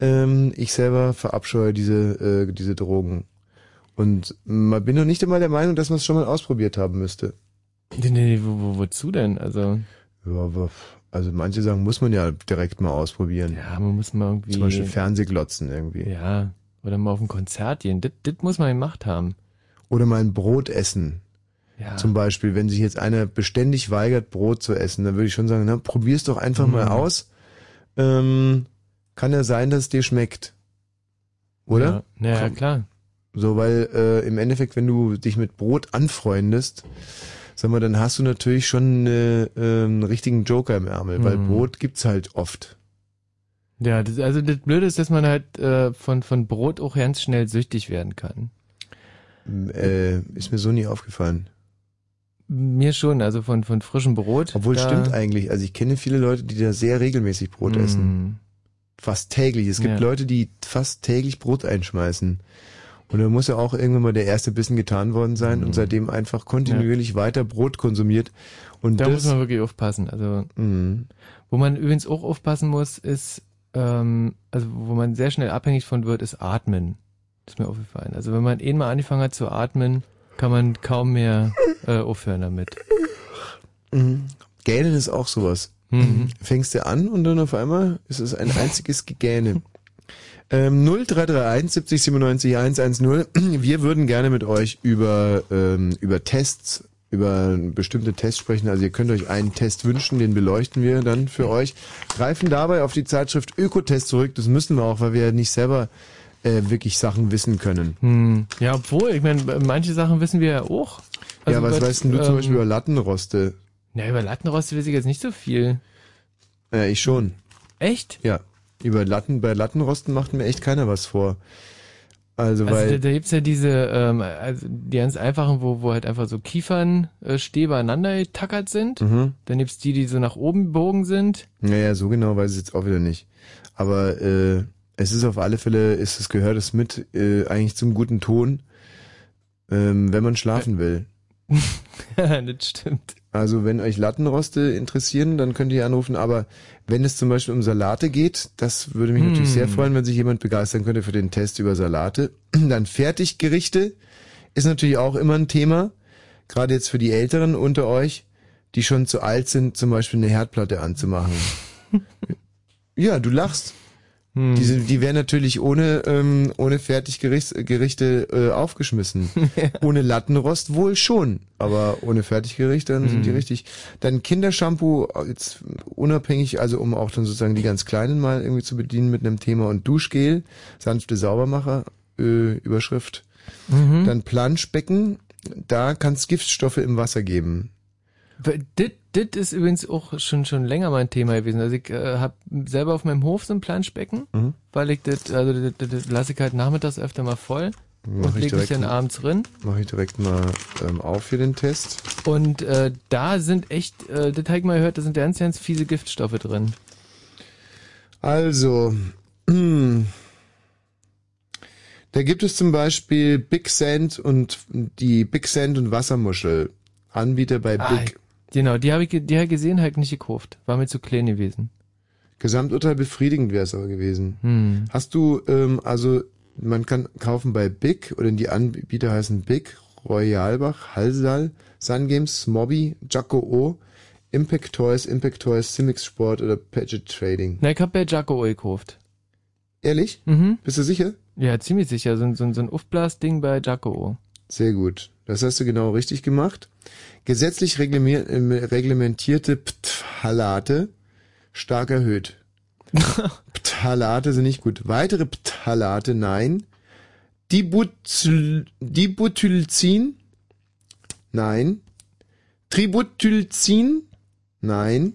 Ähm, ich selber verabscheue diese, äh, diese Drogen. Und man bin noch nicht einmal der Meinung, dass man es schon mal ausprobiert haben müsste. Nee, nee, wo, wo, wozu denn? Also. Ja, aber, also manche Sachen muss man ja direkt mal ausprobieren. Ja, man muss mal irgendwie. Zum Beispiel Fernsehglotzen irgendwie. Ja. Oder mal auf ein Konzert gehen. Das, das muss man gemacht haben. Oder mal ein Brot essen. Ja. Zum Beispiel, wenn sich jetzt einer beständig weigert, Brot zu essen, dann würde ich schon sagen, na, probier's doch einfach mal Mhm. aus. Ähm, kann ja sein, dass es dir schmeckt. Oder? Ja, ja, Komm. klar. So, weil äh, im Endeffekt, wenn du dich mit Brot anfreundest, sag mal, dann hast du natürlich schon äh, äh, einen richtigen Joker im Ärmel, weil Mhm. Brot gibt's halt oft. Ja, das, also das Blöde ist, dass man halt äh, von, von Brot auch ganz schnell süchtig werden kann. Äh, ist mir so nie aufgefallen. Mir schon, also von, von frischem Brot. Obwohl stimmt eigentlich. Also ich kenne viele Leute, die da sehr regelmäßig Brot Mhm. essen. Fast täglich. Es gibt Ja. Leute, die fast täglich Brot einschmeißen. Und da muss ja auch irgendwann mal der erste Bissen getan worden sein Mhm. und seitdem einfach kontinuierlich weiter Brot konsumiert. Und Da muss man wirklich aufpassen. Also Mhm. wo man übrigens auch aufpassen muss, ist, ähm, also wo man sehr schnell abhängig von wird, ist Atmen. Das ist mir aufgefallen. Also wenn man eh mal angefangen hat zu atmen, kann man kaum mehr äh, aufhören damit. Mhm. Gähnen ist auch sowas. Mhm. Fängst du an und dann auf einmal ist es ein einziges Gegähne. Ähm, 0331 70 97 110. Wir würden gerne mit euch über, ähm, über Tests, über bestimmte Tests sprechen. Also ihr könnt euch einen Test wünschen, den beleuchten wir dann für euch. Greifen dabei auf die Zeitschrift Ökotest zurück. Das müssen wir auch, weil wir ja nicht selber äh, wirklich Sachen wissen können. Hm. Ja, obwohl, ich meine, manche Sachen wissen wir ja auch. Also ja, was Gott, weißt denn du zum ähm, Beispiel über Lattenroste? Ja, über Lattenroste weiß ich jetzt nicht so viel. Ja, ich schon. Echt? Ja. Über Latten, bei Lattenrosten macht mir echt keiner was vor. Also, Also weil. da, da gibt's ja diese, ähm, also die ganz einfachen, wo, wo halt einfach so Kiefernstäbe aneinander getackert sind. Mhm. Dann gibt's die, die so nach oben gebogen sind. Naja, so genau weiß ich jetzt auch wieder nicht. Aber äh, es ist auf alle Fälle, ist es gehört es mit äh, eigentlich zum guten Ton, ähm, wenn man schlafen will. das stimmt. Also wenn euch Lattenroste interessieren, dann könnt ihr anrufen. Aber wenn es zum Beispiel um Salate geht, das würde mich natürlich Hm. sehr freuen, wenn sich jemand begeistern könnte für den Test über Salate. Dann Fertiggerichte ist natürlich auch immer ein Thema. Gerade jetzt für die Älteren unter euch, die schon zu alt sind, zum Beispiel eine Herdplatte anzumachen. ja, du lachst. Hm. Die, sind, die wären natürlich ohne, ähm, ohne Fertiggerichte Gerichte, äh, aufgeschmissen. Ohne Lattenrost wohl schon, aber ohne Fertiggerichte dann sind die Hm. richtig. Dann Kindershampoo, jetzt unabhängig, also um auch dann sozusagen die ganz Kleinen mal irgendwie zu bedienen mit einem Thema und Duschgel, sanfte Saubermacher, äh, Überschrift. Mhm. Dann Planschbecken, da kann es Giftstoffe im Wasser geben. Das ist übrigens auch schon schon länger mein Thema gewesen. Also ich äh, habe selber auf meinem Hof so ein Planschbecken, Mhm. weil ich das, also das, lasse ich halt nachmittags öfter mal voll Mach und ich lege mich dann abends drin. Mache ich direkt mal ähm, auf für den Test. Und äh, da sind echt, äh, das habe ich mal gehört, da sind ganz, ganz fiese Giftstoffe drin. Also, da gibt es zum Beispiel Big Sand und die Big Sand und Wassermuschel. Anbieter bei Ah, Big. Genau, die habe ich, die hab ich gesehen, habe ich nicht gekauft. War mir zu klein gewesen. Gesamturteil befriedigend wäre es aber gewesen. Hm. Hast du, ähm, also man kann kaufen bei Big oder die Anbieter heißen Big, Royalbach, Halsal, Sun Games, Smobby, Jacko O, Impact Toys, Impact Toys, Simix Sport oder Paget Trading. Na, ich habe bei Jaco gekauft. Ehrlich? Mhm. Bist du sicher? Ja, ziemlich sicher. So, ein- so, ein- so ein Aufblas-Ding bei Jaco. Sehr gut. Das hast du genau richtig gemacht. Gesetzlich ähm, reglementierte Phthalate stark erhöht. Phthalate sind nicht gut. Weitere Phthalate, nein. Dibutyl, Dibutylzin, nein. Tributylzin, nein.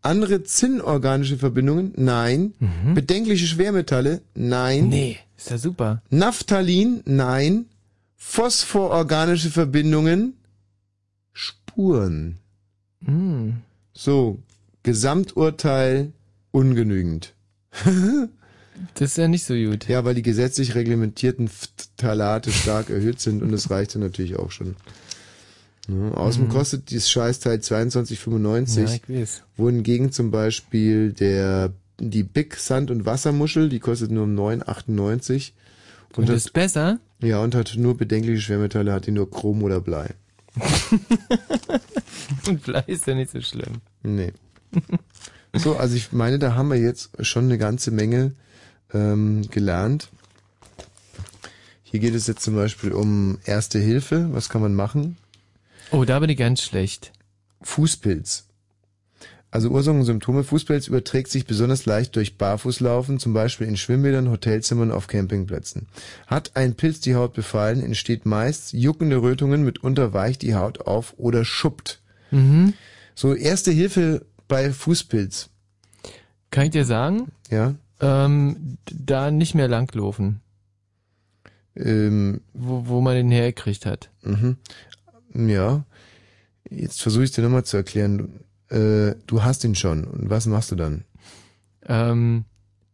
Andere zinnorganische Verbindungen, nein. Bedenkliche Schwermetalle, nein. Nee, ist ja super. Naphthalin, nein. Phosphororganische Verbindungen, Spuren. Hm. So, Gesamturteil ungenügend. Das ist ja nicht so gut. Ja, weil die gesetzlich reglementierten Phthalate stark erhöht sind und das reichte natürlich auch schon. Ja, außerdem Mhm. kostet dieses Scheißteil 22,95. Ja, wohingegen zum Beispiel der die Big Sand und Wassermuschel, die kostet nur um 9,98. Und ist besser? Ja, und hat nur bedenkliche Schwermetalle, hat die nur Chrom oder Blei. Und Blei ist ja nicht so schlimm. Nee. So, also ich meine, da haben wir jetzt schon eine ganze Menge ähm, gelernt. Hier geht es jetzt zum Beispiel um Erste Hilfe. Was kann man machen? Oh, da bin ich ganz schlecht. Fußpilz. Also Ursachen und Symptome. Fußpilz überträgt sich besonders leicht durch Barfußlaufen, zum Beispiel in Schwimmbädern, Hotelzimmern, auf Campingplätzen. Hat ein Pilz die Haut befallen, entsteht meist juckende Rötungen, mitunter weicht die Haut auf oder schuppt. Mhm. So, erste Hilfe bei Fußpilz. Kann ich dir sagen? Ja. Ähm, da nicht mehr langlaufen. Ähm, wo, wo man den hergekriegt hat. Mhm. Ja. Jetzt versuche ich dir nochmal zu erklären. Äh, du hast ihn schon. Und was machst du dann? Ähm,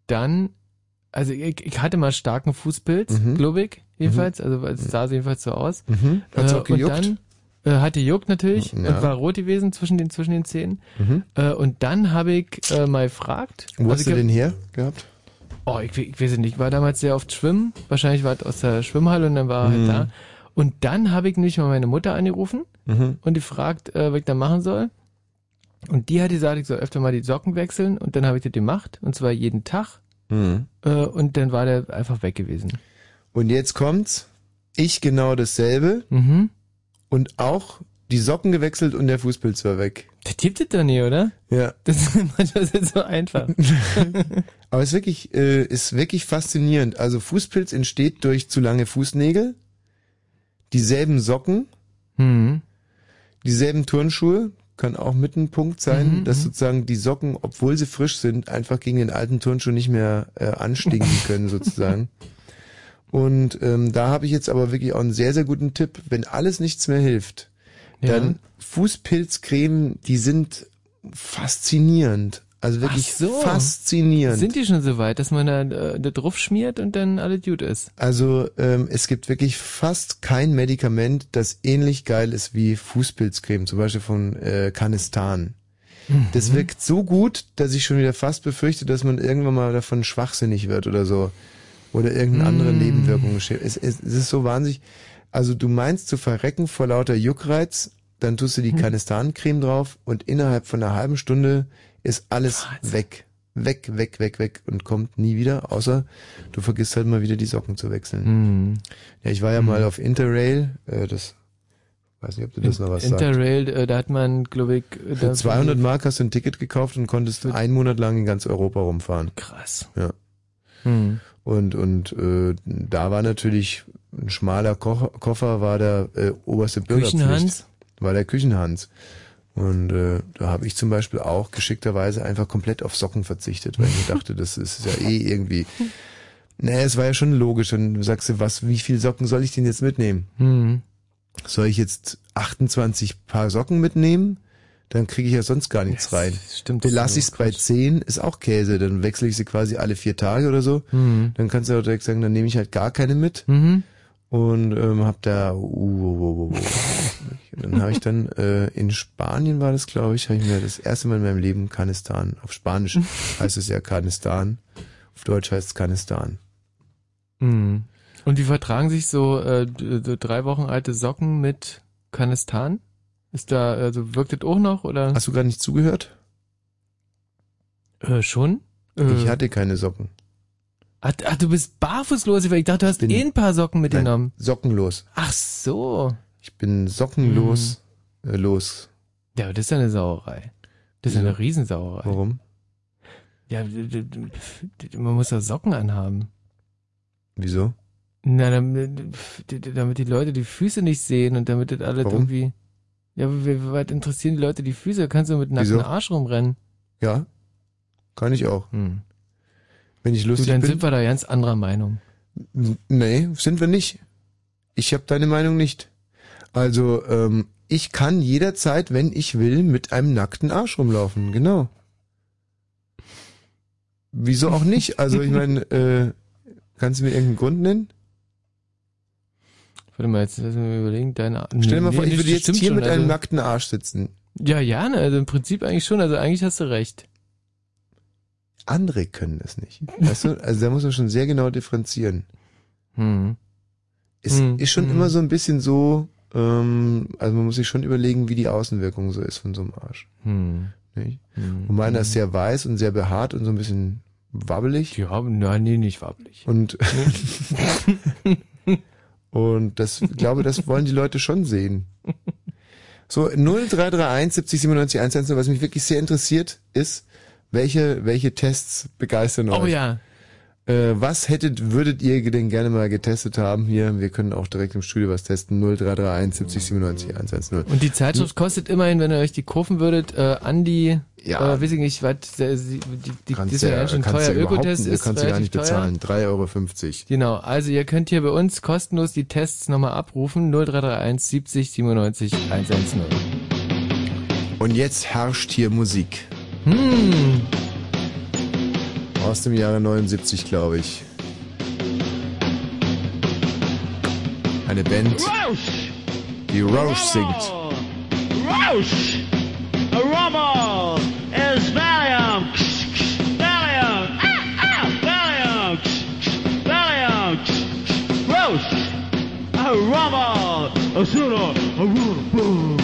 dann, also ich, ich hatte mal starken Fußpilz, Mhm. glaube ich, jedenfalls. Also es sah jedenfalls so aus. Mhm. Hat's auch gejuckt? Und dann äh, hatte juckt natürlich Ja. und war rot gewesen zwischen den zwischen den Zähnen. Mhm. Äh, und dann habe ich äh, mal gefragt. Wo also hast du den her gehabt? Oh, ich, ich weiß nicht. Ich war damals sehr oft schwimmen. Wahrscheinlich war es aus der Schwimmhalle und dann war er Mhm. halt da. Und dann habe ich nämlich mal meine Mutter angerufen Mhm. und die fragt, äh, was ich da machen soll. Und die hat gesagt, ich soll öfter mal die Socken wechseln und dann habe ich das gemacht und zwar jeden Tag. Mhm. Äh, und dann war der einfach weg gewesen. Und jetzt kommt's. Ich genau dasselbe. Mhm. Und auch die Socken gewechselt und der Fußpilz war weg. Der tippt es doch nie, oder? Ja. Das ist manchmal so einfach. Aber es ist wirklich, äh, ist wirklich faszinierend. Also Fußpilz entsteht durch zu lange Fußnägel, dieselben Socken, Mhm. dieselben Turnschuhe, kann auch mit ein Punkt sein, Mhm, dass mhm. sozusagen die Socken, obwohl sie frisch sind, einfach gegen den alten Turnschuh nicht mehr äh, anstinken können sozusagen. Und ähm, da habe ich jetzt aber wirklich auch einen sehr, sehr guten Tipp. Wenn alles nichts mehr hilft, Ja. dann Fußpilzcreme, die sind faszinierend. Also wirklich so. faszinierend. Sind die schon so weit, dass man da, äh, da drauf schmiert und dann alles gut ist? Also ähm, es gibt wirklich fast kein Medikament, das ähnlich geil ist wie Fußpilzcreme, zum Beispiel von äh, Canistan. Das wirkt so gut, dass ich schon wieder fast befürchte, dass man irgendwann mal davon schwachsinnig wird oder so. Oder irgendeine andere Mm. Nebenwirkung. Es, es, es ist so wahnsinnig. Also du meinst zu verrecken vor lauter Juckreiz, dann tust du die Canistan-Creme drauf und innerhalb von einer halben Stunde ist alles weg. Weg, weg, weg, weg und kommt nie wieder, außer du vergisst halt mal wieder die Socken zu wechseln. Mhm. Ja, ich war ja Mhm. mal auf Interrail, äh, das weiß nicht, ob du das noch was sagst. Interrail, äh, da hat man, glaube ich, äh, Für da- 200 Mark hast du ein Ticket gekauft und konntest einen Monat lang in ganz Europa rumfahren. Krass. Ja. Hm. Und und äh, da war natürlich ein schmaler Ko Koffer war der äh, oberste Bürgerpflicht. Küchenhans? War der Küchenhans. Und äh, da habe ich zum Beispiel auch geschickterweise einfach komplett auf Socken verzichtet, weil ich mir dachte, das ist ja eh irgendwie. Naja, es war ja schon logisch. Dann sagst du, was, wie viel Socken soll ich denn jetzt mitnehmen? Mhm. Soll ich jetzt 28 Paar Socken mitnehmen? Dann kriege ich ja sonst gar nichts rein. Stimmt. Belasse ich es bei 10, ist auch Käse. Dann wechsle ich sie quasi alle vier Tage oder so. Mhm. Dann kannst du auch direkt sagen, dann nehme ich halt gar keine mit. Mhm. Und ähm, hab da, uh, dann habe ich dann äh, in Spanien war das, glaube ich, habe ich mir das erste Mal in meinem Leben Kanistan. Auf Spanisch heißt es ja Kanistan, auf Deutsch heißt es Kanistan. Mhm. Und wie vertragen sich so, äh, so drei Wochen alte Socken mit Kanistan? Ist da, also wirkt das auch noch oder? Hast du gerade nicht zugehört? Äh, schon? Ich Äh. hatte keine Socken. Ach, ach, du bist barfußlos, ich dachte, du hast eh ein paar Socken mitgenommen. Sockenlos. Ach so. Ich bin sockenlos äh, los. Ja, aber das ist ja eine Sauerei. Das ist ja eine Riesensauerei. Warum? Ja, man muss ja Socken anhaben. Wieso? Na, damit, damit die Leute die Füße nicht sehen und damit das alles Warum? irgendwie. Ja, weit interessieren die Leute die Füße? Kannst du mit nacktem? Arsch rumrennen. Ja, kann ich auch. Hm. Wenn ich Du, lustig dann bin. sind wir da ganz anderer Meinung. Nee, sind wir nicht. Ich habe deine Meinung nicht. Also, ähm, ich kann jederzeit, wenn ich will, mit einem nackten Arsch rumlaufen, genau. Wieso auch nicht? Also, ich meine, äh, kannst du mir irgendeinen Grund nennen? Warte mal, jetzt lass mir überlegen, deine Stell dir mal Nee, vor, ich nee, würde jetzt hier schon, mit einem also- nackten Arsch sitzen. Ja, ja, ne, also im Prinzip eigentlich schon, also eigentlich hast du recht. Andere können es nicht. Weißt du? Also da muss man schon sehr genau differenzieren. Hm. Es Hm, ist schon hm. immer so ein bisschen so, ähm, also man muss sich schon überlegen, wie die Außenwirkung so ist von so einem Arsch. Hm. Nicht? Hm. Und meiner ist sehr weiß und sehr behaart und so ein bisschen wabbelig. Ja, nein, nee, nicht wabbelig. Und, und das, ich glaube, das wollen die Leute schon sehen. So, 0331 70 97 110, was mich wirklich sehr interessiert, ist, welche, welche Tests begeistern euch? Oh ja. Äh, was hättet, würdet ihr denn gerne mal getestet haben hier? Wir können auch direkt im Studio was testen. 0331 70 97 110. Und die Zeitschrift kostet immerhin, wenn ihr euch die kaufen würdet, äh, an die, Ja. äh, weiß ich nicht, was, die, die, die ist ja ganz schön teuer. Ökotest ist kannst du gar nicht bezahlen. 3,50 Euro. Genau, also ihr könnt hier bei uns kostenlos die Tests nochmal abrufen. 0331 70 97 110. Und jetzt herrscht hier Musik. Hm. Aus dem Jahre 79, glaube ich. Eine Band, die Roush singt. Roche! Rommel is Valium! Valium! Ah, ah! Valium! Valium! A Rommel! A Suna!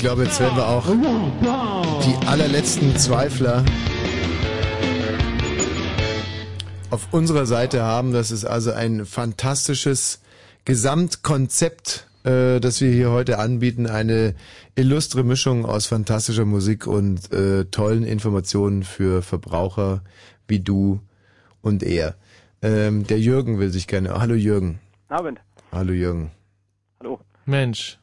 Glaube, jetzt werden wir auch die allerletzten Zweifler auf unserer Seite haben. Das ist also ein fantastisches Gesamtkonzept, äh, das wir hier heute anbieten. Eine illustre Mischung aus fantastischer Musik und äh, tollen Informationen für Verbraucher wie du und er. Ähm, der Jürgen will sich gerne. Hallo Jürgen. Abend. Hallo Jürgen. Hallo. Mensch.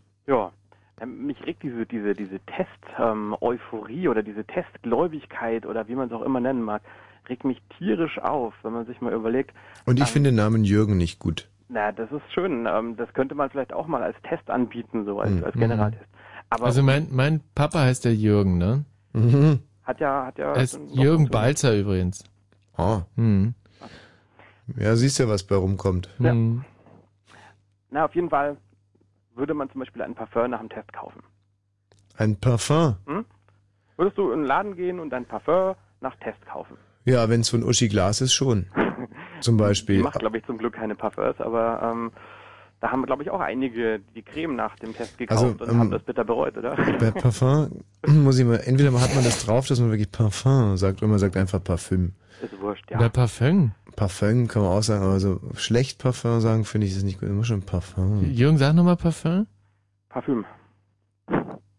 Ja. Ähm, Mich regt diese, diese, diese Test-Euphorie oder diese Testgläubigkeit oder wie man es auch immer nennen mag, regt mich tierisch auf, wenn man sich mal überlegt. Und ich ähm, finde den Namen Jürgen nicht gut. Na, das ist schön. Ähm, das könnte man vielleicht auch mal als Test anbieten, so als, Mhm. als Generaltest. Aber also mein, mein Papa heißt der Jürgen, ne? Mhm. hat ja, hat ja. Er ist Jürgen. Balzer übrigens. Oh. Hm. Ja, siehst ja, was bei rumkommt. Ja. Hm. Na, auf jeden Fall würde man zum Beispiel einen Parfum nach dem Test kaufen. Ein Parfum. Hm? Würdest du in den Laden gehen und dein Parfum nach Test kaufen? Ja, wenn es von Uschi Glas ist, schon. Zum Die Beispiel. macht, glaube ich, zum Glück keine Parfums, aber ähm, da haben, glaube ich, auch einige die Creme nach dem Test gekauft Also, und ähm, haben das bitter bereut, oder? Bei Parfum muss ich mal, entweder hat man das drauf, dass man wirklich Parfum sagt, oder man sagt einfach Parfüm. Ist wurscht, ja. Oder Parfum. Parfum kann man auch sagen, aber so schlecht Parfum sagen, finde ich, ist nicht gut. Immer schon Parfum. Jürgen, sag nochmal Parfum. Parfüm.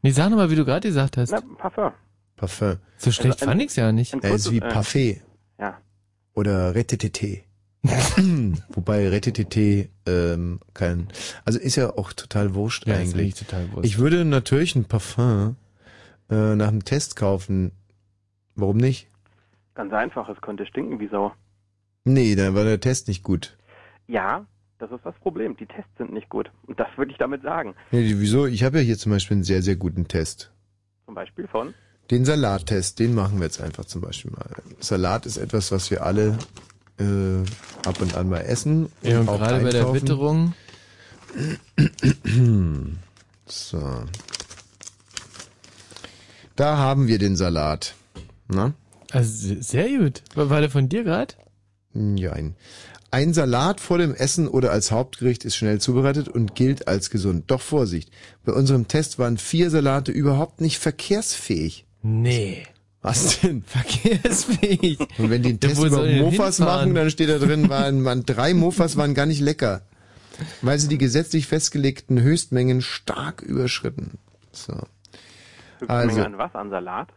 Nee, sag nochmal, wie du gerade gesagt hast. Na, Parfum. Parfum. So schlecht Also fand ich's ja nicht. Er ist wie äh, Parfait. Ja. Oder Retetete. Wobei Retetete ähm, kein, also ist ja auch total wurscht Ja, ist eigentlich. eigentlich total wurscht. Ich würde natürlich ein Parfum äh, nach dem Test kaufen. Warum nicht? Ganz einfach, es könnte stinken wie Sau. Nee, dann war der Test nicht gut. Ja, das ist das Problem. Die Tests sind nicht gut. Und das würde ich damit sagen. Nee, wieso? Ich habe ja hier zum Beispiel einen sehr, sehr guten Test. Zum Beispiel von. Den Salattest, den machen wir jetzt einfach zum Beispiel mal. Salat ist etwas, was wir alle äh, ab und an mal essen. Ja, und gerade bei der einkaufen. Witterung. So. Da haben wir den Salat. Na? Also se- sehr gut. War war der von dir gerade? Nein. Ein Salat vor dem Essen oder als Hauptgericht ist schnell zubereitet und gilt als gesund. Doch Vorsicht, bei unserem Test waren vier Salate überhaupt nicht verkehrsfähig. Nee. Was denn? Verkehrsfähig. Und wenn die einen Test über Mofas machen, dann steht da drin, waren, waren drei Mofas waren gar nicht lecker. Weil sie die gesetzlich festgelegten Höchstmengen stark überschritten. So. Also, an was? An Salat?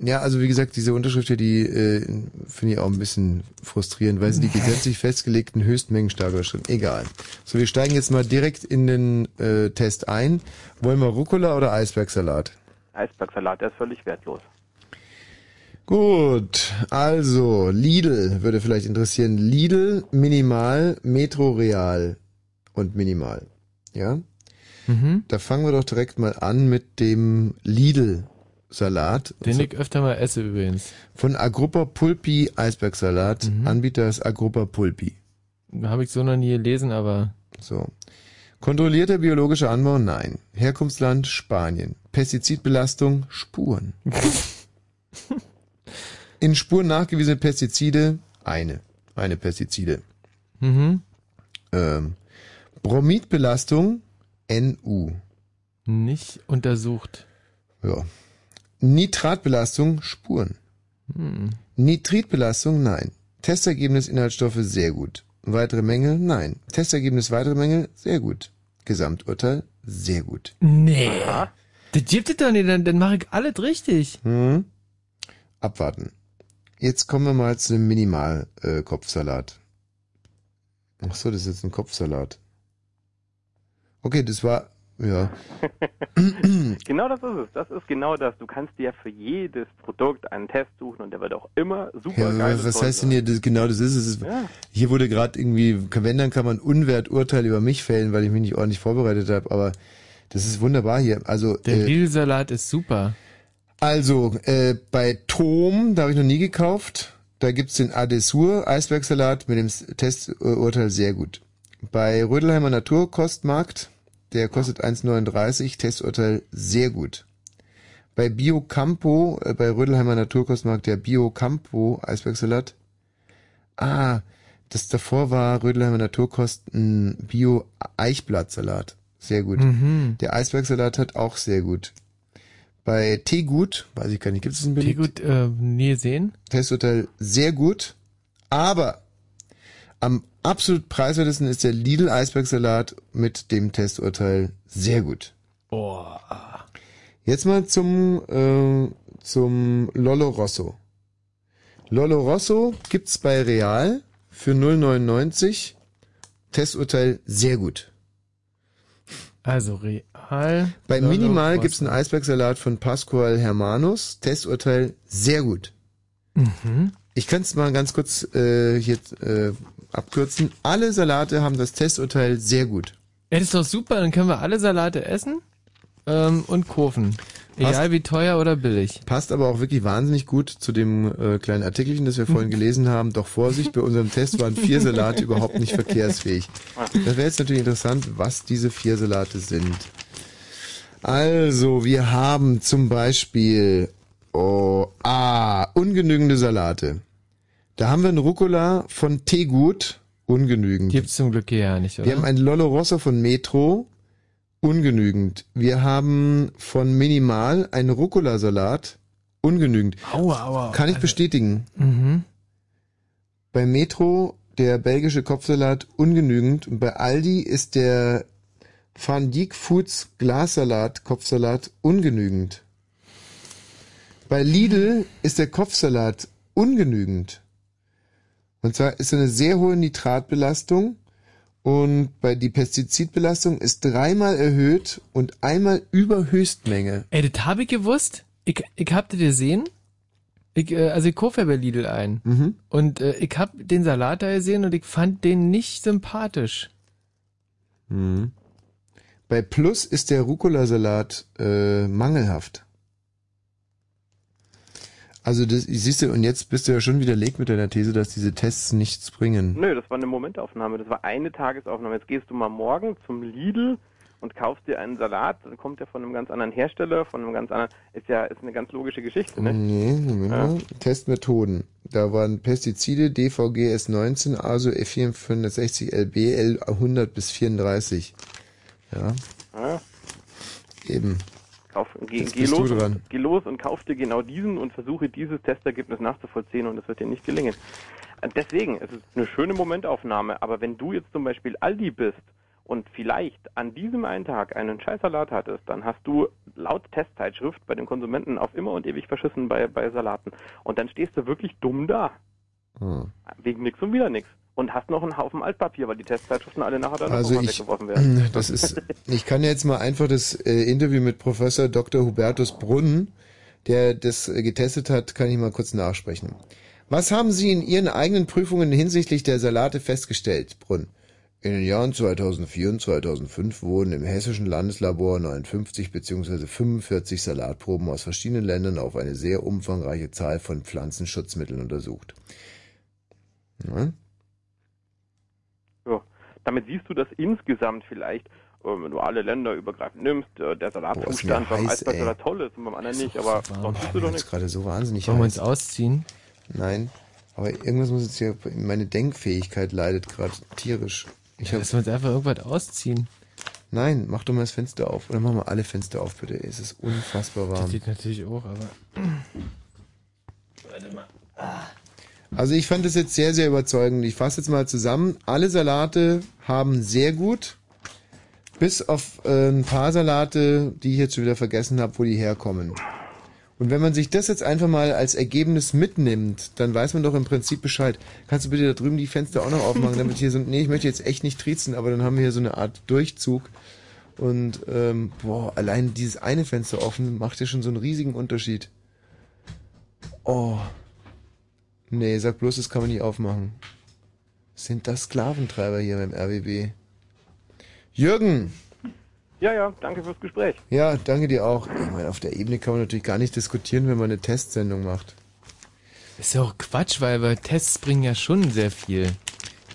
ja, also wie gesagt, diese Unterschrift hier, die äh, finde ich auch ein bisschen frustrierend, weil sie die gesetzlich festgelegten Höchstmengen stark überschritten. Egal. So, wir steigen jetzt mal direkt in den äh, Test ein. Wollen wir Rucola oder Eisbergsalat? Eisbergsalat, der ist völlig wertlos. Gut, also Lidl würde vielleicht interessieren. Lidl, Minimal, Metro Real und Minimal. Ja? Mhm. Da fangen wir doch direkt mal an mit dem Lidl-Salat. Den ich öfter mal esse übrigens. Von Agruppa Pulpi Eisbergsalat. Mhm. Anbieter ist Agruppa Pulpi. Habe ich so noch nie gelesen, aber. So. Kontrollierter biologischer Anbau? Nein. Herkunftsland? Spanien. Pestizidbelastung? Spuren. In Spuren nachgewiesene Pestizide? Eine. Eine Pestizide. Mhm. Ähm, Bromidbelastung? NU. Nicht untersucht. Ja. Nitratbelastung? Spuren. Hm. Nitritbelastung? Nein. Testergebnis Inhaltsstoffe? Sehr gut. Weitere Mängel? Nein. Testergebnis weitere Mängel? Sehr gut. Gesamturteil? Sehr gut. Nee. Das gibt es doch nicht, dann, dann mache ich alles richtig. Hm. Abwarten. Jetzt kommen wir mal zu dem Minimal-Kopfsalat. Ach so, das ist jetzt ein Kopfsalat. Okay, das war ja. genau das ist es. Das ist genau das. Du kannst dir für jedes Produkt einen Test suchen und der wird auch immer super Ja, geil. was, heißt denn hier, das, genau das ist es. Ja. Hier wurde gerade irgendwie, wenn, dann kann man Unwerturteil über mich fällen, weil ich mich nicht ordentlich vorbereitet habe, aber das ist wunderbar hier. Also, Der äh, Lidl-Salat ist super. Also, äh, bei Tom, da habe ich noch nie gekauft. Da gibt's den Adesur Eisbergsalat mit dem Testurteil sehr gut. Bei Rödelheimer Naturkostmarkt, der kostet 1,39, Testurteil sehr gut. Bei Bio Campo, äh, bei Rödelheimer Naturkostmarkt, der Bio Campo Eisbergsalat. Ah, das davor war Rödelheimer Naturkost ein Bio Eichblattsalat. Sehr gut. Mhm. Der Eisbergsalat hat auch sehr gut. Bei Teegut, weiß ich gar nicht, gibt es einen Billig? Teegut, äh, nie gesehen. Testurteil sehr gut. Aber am absolut preiswertesten ist der Lidl Eisbergsalat mit dem Testurteil sehr gut. Oh. Jetzt mal zum, äh, zum Lollo Rosso. Lollo Rosso gibt's bei Real für 0,99. Testurteil sehr gut. Also Real. Bei Lollo Minimal gibt's einen Eisbergsalat von Pascual Hermanos. Testurteil sehr gut. Mhm. Ich kann es mal ganz kurz äh, hier äh, abkürzen. Alle Salate haben das Testurteil sehr gut. Ja, das ist doch super, dann können wir alle Salate essen ähm, und. Egal Passt. wie teuer oder billig. Passt aber auch wirklich wahnsinnig gut zu dem äh, kleinen Artikelchen, das wir vorhin gelesen haben. Doch Vorsicht, bei unserem Test waren vier Salate überhaupt nicht verkehrsfähig. Das wäre jetzt natürlich interessant, was diese vier Salate sind. Also, wir haben zum Beispiel oh, ah, ungenügende Salate. Da haben wir einen Rucola von Teegut, ungenügend. Gibt's zum Glück hier ja nicht, oder? Wir haben einen Lollo Rosso von Metro, ungenügend. Wir haben von Minimal einen Rucola-Salat, ungenügend. Aua, aua. Kann ich bestätigen. Mhm. Bei Metro der belgische Kopfsalat ungenügend und bei Aldi ist der Van Dijk Foods Glassalat Kopfsalat ungenügend. Bei Lidl ist der Kopfsalat ungenügend. Und zwar ist eine sehr hohe Nitratbelastung und bei die Pestizidbelastung ist dreimal erhöht und einmal über Höchstmenge. Ey, das hab ich gewusst. Ich, ich hab das gesehen. Ich, äh, also ich kaufe ja bei Lidl ein. Mhm. Und äh, ich hab den Salat da gesehen und ich fand den nicht sympathisch. Mhm. Bei Plus ist der Rucola-Salat äh, mangelhaft. Also das, siehst du, und jetzt bist du ja schon widerlegt mit deiner These, dass diese Tests nichts bringen. Nö, das war eine Momentaufnahme. Das war eine Tagesaufnahme. Jetzt gehst du mal morgen zum Lidl und kaufst dir einen Salat. Dann kommt der von einem ganz anderen Hersteller, von einem ganz anderen. Ist ja ist eine ganz logische Geschichte, ne? Nee, Ja. Testmethoden. Da waren Pestizide, DVG S19, ASO F460 LB L100 bis 34. Ja, Ja. eben. Kauf, geh, geh, los, geh los und kauf dir genau diesen und versuche dieses Testergebnis nachzuvollziehen und das wird dir nicht gelingen. Äh, Deswegen, es ist eine schöne Momentaufnahme, aber wenn du jetzt zum Beispiel Aldi bist und vielleicht an diesem einen Tag einen Scheißsalat hattest, dann hast du laut Testzeitschrift bei den Konsumenten auf immer und ewig verschissen bei, bei Salaten. Und dann stehst du wirklich dumm da. Hm. Wegen nix und wieder nix. Und hast noch einen Haufen Altpapier, weil die Testzeitschriften alle nachher dann Also ich, weggeworfen werden. das ist, ich kann jetzt mal einfach das äh, Interview mit Professor Dr. Hubertus Brunn, der das äh, getestet hat, kann ich mal kurz nachsprechen. Was haben Sie in Ihren eigenen Prüfungen hinsichtlich der Salate festgestellt, Brunn? In den Jahren 2004 und 2005 wurden im hessischen Landeslabor 59 bzw. 45 Salatproben aus verschiedenen Ländern auf eine sehr umfangreiche Zahl von Pflanzenschutzmitteln untersucht. Ja? Damit siehst du, dass insgesamt vielleicht, äh, wenn du alle Länder übergreifend nimmst, äh, der Salatzustand beim Eisbergsalat toll ist und beim anderen nicht, aber sonst siehst du doch ist gerade so wahnsinnig Wollen wir uns ausziehen? Nein, aber irgendwas muss jetzt hier, meine Denkfähigkeit leidet gerade tierisch. Ich Ja, hab, lass uns einfach irgendwas ausziehen. nein, mach doch mal das Fenster auf. Oder mach mal alle Fenster auf, bitte. Es ist unfassbar Das warm. geht natürlich auch, aber. Warte mal. Also ich fand das jetzt sehr, sehr überzeugend. Ich fasse jetzt mal zusammen. Alle Salate haben sehr gut, bis auf äh, ein paar Salate, die ich jetzt schon wieder vergessen habe, wo die herkommen. Und wenn man sich das jetzt einfach mal als Ergebnis mitnimmt, dann weiß man doch im Prinzip Bescheid. Kannst du bitte da drüben die Fenster auch noch aufmachen, damit hier so, nee, ich möchte jetzt echt nicht triezen, aber dann haben wir hier so eine Art Durchzug. Und ähm, boah, allein dieses eine Fenster offen macht ja schon so einen riesigen Unterschied. Oh. Nee, sag bloß, das kann man nicht aufmachen. Sind das Sklaventreiber hier beim RWB? Jürgen! Ja, ja, danke fürs Gespräch. Ja, danke dir auch. Ich meine, auf der Ebene kann man natürlich gar nicht diskutieren, wenn man eine Testsendung macht. Ist ja auch Quatsch, weil aber Tests bringen ja schon sehr viel.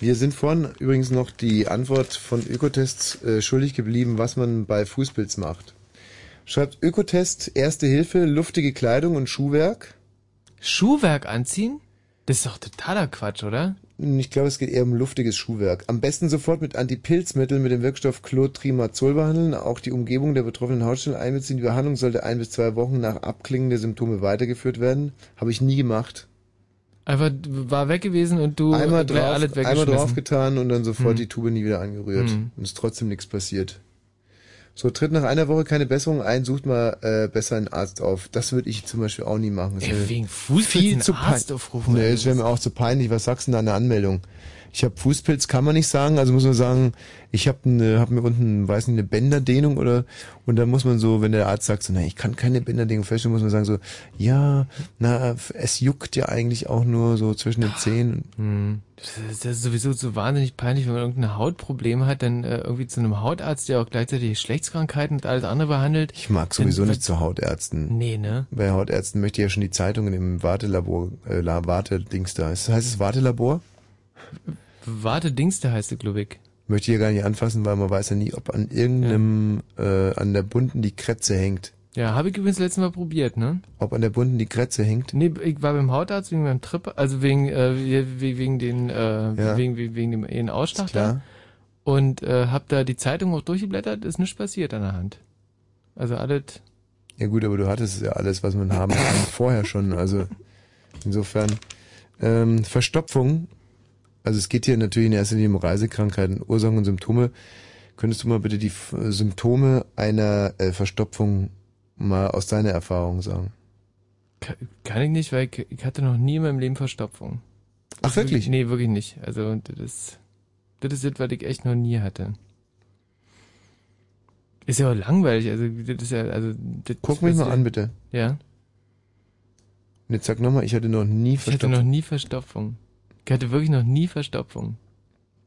Wir sind vorhin übrigens noch die Antwort von Ökotests äh, schuldig geblieben, was man bei Fußpilz macht. Schreibt Ökotest, Erste Hilfe, luftige Kleidung und Schuhwerk. Schuhwerk anziehen? Das ist doch totaler Quatsch, oder? Ich glaube, es geht eher um luftiges Schuhwerk. Am besten sofort mit Antipilzmitteln mit dem Wirkstoff Clotrimazol behandeln, auch die Umgebung der betroffenen Hautstellen einbeziehen. Die Behandlung sollte ein bis zwei Wochen nach Abklingen der Symptome weitergeführt werden. Habe ich nie gemacht. Einfach war weg gewesen und du einmal drauf, alles einmal weggeschmissen. draufgetan und dann sofort Hm. die Tube nie wieder angerührt. Hm. Und ist trotzdem nichts passiert. So, tritt nach einer Woche keine Besserung ein, sucht mal äh, besser einen Arzt auf. Das würde ich zum Beispiel auch nie machen. Das Ey, wäre wegen Fußpilz viel zu Arzt aufrufen, Nee, das wäre mir auch zu peinlich. Was sagst du denn da an der Anmeldung? Ich habe Fußpilz, kann man nicht sagen. Also muss man sagen, ich habe eine, hab mir unten, weiß nicht, eine Bänderdehnung oder und dann muss man so, wenn der Arzt sagt, so, na, ich kann keine Bänderdehnung feststellen, muss man sagen so, ja, na, es juckt ja eigentlich auch nur so zwischen den Zehen. Hm. Das ist, das ist sowieso so wahnsinnig peinlich, wenn man irgendein Hautproblem hat, dann äh, irgendwie zu einem Hautarzt, der auch gleichzeitig Geschlechtskrankheiten und alles andere behandelt. Ich mag sowieso nicht zu Hautärzten. Nee, ne? Bei Hautärzten möchte ich ja schon die Zeitung in dem Wartelabor, äh, Wartedings da. Heißt es Wartelabor? Warte, Dings, der heißt glaube ich. Möchte ich ja gar nicht anfassen, weil man weiß ja nie, ob an irgendeinem, äh, an der bunten die Kretze hängt. Ja, habe ich übrigens letztes Mal probiert, ne? Ob an der bunten die Kretze hängt? Nee, ich war beim Hautarzt wegen meinem Trip, also wegen, äh, we- wegen den, äh, Ja. wegen, wegen, wegen dem ihren Ausschlag da. Und äh, hab da die Zeitung auch durchgeblättert, ist nichts passiert an der Hand. Also alles. Ja gut, aber du hattest ja alles, was man haben kann, vorher schon. Also insofern ähm, Verstopfung. Also es geht hier natürlich in erster Linie um Reisekrankheiten, Ursachen und Symptome. Könntest du mal bitte die Symptome einer äh, Verstopfung mal aus deiner Erfahrung sagen? Kann, ich nicht, weil ich, hatte noch nie in meinem Leben Verstopfung. Ach, wirklich? Nee, wirklich nicht. Also das ist, das ist das, was ich echt noch nie hatte. Ist ja auch langweilig, also das ist ja, also das Guck mich mal an, bitte. Ja. Und jetzt sag nochmal, ich hatte noch nie Ich hatte Verstopfung. noch nie Verstopfung. Ich hatte wirklich noch nie Verstopfung.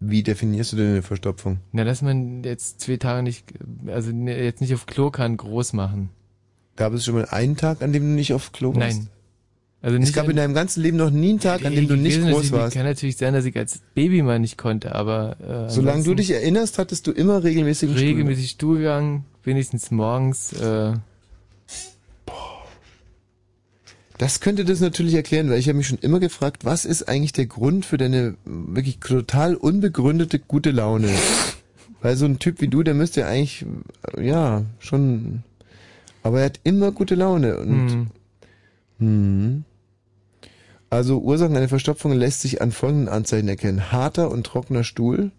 Wie definierst du denn eine Verstopfung? Na, dass man jetzt zwei Tage nicht, also ne, jetzt nicht auf Klo kann, groß machen. Gab es schon mal einen Tag, an dem du nicht auf Klo warst? Nein. Also es nicht gab an- in deinem ganzen Leben noch nie einen Tag, an dem du Ich nicht groß natürlich, warst. Kann natürlich sein, dass ich als Baby mal nicht konnte, aber äh, Solange du dich erinnerst, hattest du immer regelmäßigen Stuhl. regelmäßig Stuhlgang, wenigstens morgens. Äh, Das könnte das natürlich erklären, weil ich habe mich schon immer gefragt, was ist eigentlich der Grund für deine wirklich total unbegründete gute Laune? Weil so ein Typ wie du, der müsste ja eigentlich, ja, schon, aber er hat immer gute Laune und, Hm. hm. Also Ursachen einer Verstopfung lässt sich an folgenden Anzeichen erkennen. Harter und trockener Stuhl,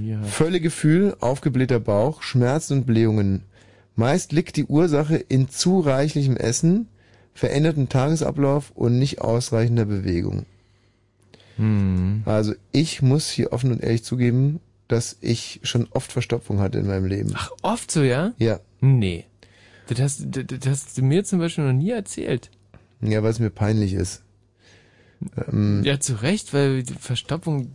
ja. Völlegefühl, aufgeblähter Bauch, Schmerzen und Blähungen. Meist liegt die Ursache in zu reichlichem Essen, veränderten Tagesablauf und nicht ausreichender Bewegung. Hm. Also ich muss hier offen und ehrlich zugeben, dass ich schon oft Verstopfung hatte in meinem Leben. Ach, oft so, ja? Ja. Nee. Das hast, das, das hast du mir zum Beispiel noch nie erzählt. Ja, weil es mir peinlich ist. Ähm, Ja, zu Recht, weil die Verstopfung.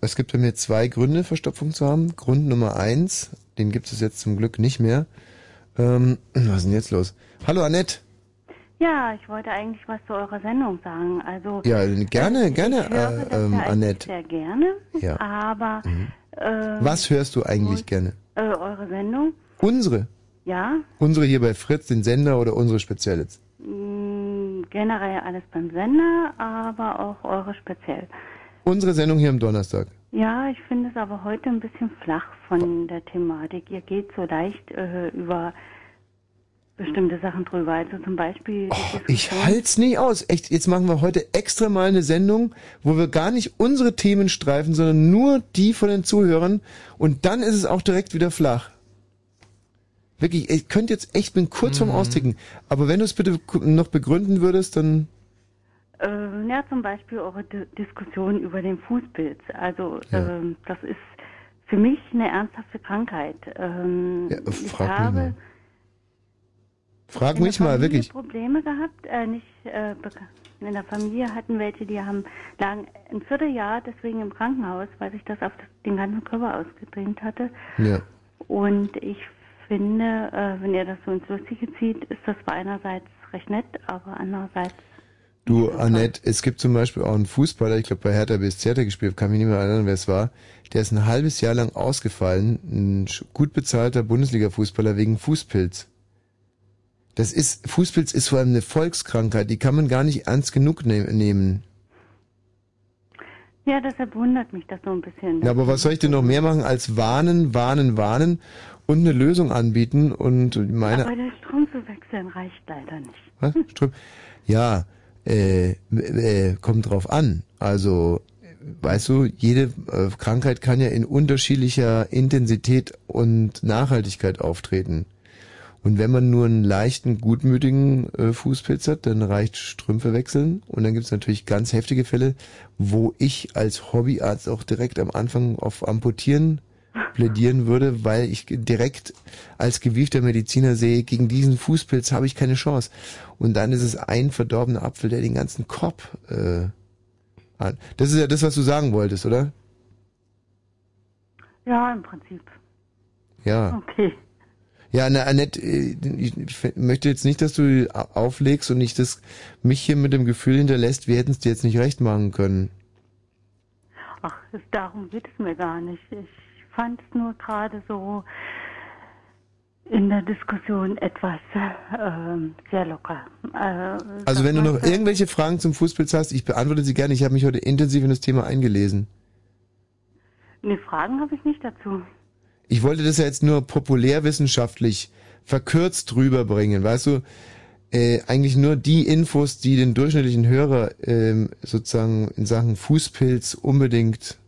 Es gibt bei mir zwei Gründe, Verstopfung zu haben. Grund Nummer eins, den gibt es jetzt zum Glück nicht mehr. Ähm, was ist denn jetzt los? Hallo Annette. Ja, ich wollte eigentlich was zu eurer Sendung sagen. Also Ja, gerne, gerne, ich höre äh, ähm, Annette. sehr gerne, Ja. aber äh, Was hörst du eigentlich gerne? äh, eure Sendung, Unsere. ja, Unsere hier bei Fritz, den Sender oder unsere speziell jetzt? mh, generell alles beim Sender, aber auch eure speziell. Unsere Sendung hier am Donnerstag. Ja, ich finde es aber heute ein bisschen flach von der Thematik. Ihr geht so leicht äh, über bestimmte Sachen drüber. Also zum Beispiel Oh, Ich halt's nicht aus. Echt, jetzt machen wir heute extra mal eine Sendung, wo wir gar nicht unsere Themen streifen, sondern nur die von den Zuhörern. Und dann ist es auch direkt wieder flach. Wirklich, ich könnte jetzt echt, bin kurz vorm Austicken. Aber wenn du es bitte noch begründen würdest, dann Äh, ja, zum Beispiel eure D Diskussion über den Fußpilz. Also Ja. ähm, das ist für mich eine ernsthafte Krankheit. Ähm, Ja, ich habe mal. Frag mich mal, wirklich. Probleme gehabt, äh, nicht äh, in der Familie hatten welche, die haben lagen ein Vierteljahr deswegen im Krankenhaus, weil sich das auf den ganzen Körper ausgedehnt hatte. Ja. Und ich finde, äh, wenn ihr das so ins Lustige zieht, ist das zwar einerseits recht nett, aber andererseits Du, Annette, es gibt zum Beispiel auch einen Fußballer, ich glaube bei Hertha BSC hat er gespielt, kann mich nicht mehr erinnern, wer es war, der ist ein halbes Jahr lang ausgefallen, ein gut bezahlter Bundesliga-Fußballer wegen Fußpilz. Das ist, Fußpilz ist vor allem eine Volkskrankheit, die kann man gar nicht ernst genug ne nehmen. ja, deshalb wundert mich das so ein bisschen. Ja, aber was soll ich denn noch mehr machen als warnen, warnen, warnen und eine Lösung anbieten und meine... aber der Strom zu wechseln reicht leider nicht. Was? Ström? Ja, äh, äh, kommt drauf an. Also, weißt du, jede äh, Krankheit kann ja in unterschiedlicher Intensität und Nachhaltigkeit auftreten. Und wenn man nur einen leichten, gutmütigen äh, Fußpilz hat, dann reicht Strümpfe wechseln. Und dann gibt es natürlich ganz heftige Fälle, wo ich als Hobbyarzt auch direkt am Anfang auf Amputieren plädieren würde, weil ich direkt als gewiefter Mediziner sehe, gegen diesen Fußpilz habe ich keine Chance. Und dann ist es ein verdorbener Apfel, der den ganzen Kopf äh, an. Das ist ja das, was du sagen wolltest, oder? Ja, im Prinzip. Ja. Okay. Ja, na, Annette, äh, ich möchte jetzt nicht, dass du auflegst und nicht das mich hier mit dem Gefühl hinterlässt, wir hätten es dir jetzt nicht recht machen können. Ach, darum geht es mir gar nicht. Ich fand es nur gerade so in der Diskussion etwas ähm, sehr locker. Äh, Also wenn du noch irgendwelche Fragen zum Fußpilz hast, ich beantworte sie gerne. Ich habe mich heute intensiv in das Thema eingelesen. Nee, Fragen habe ich nicht dazu. Ich wollte das ja jetzt nur populärwissenschaftlich verkürzt rüberbringen, weißt du? Äh, eigentlich nur die Infos, die den durchschnittlichen Hörer ähm, sozusagen in Sachen Fußpilz unbedingt,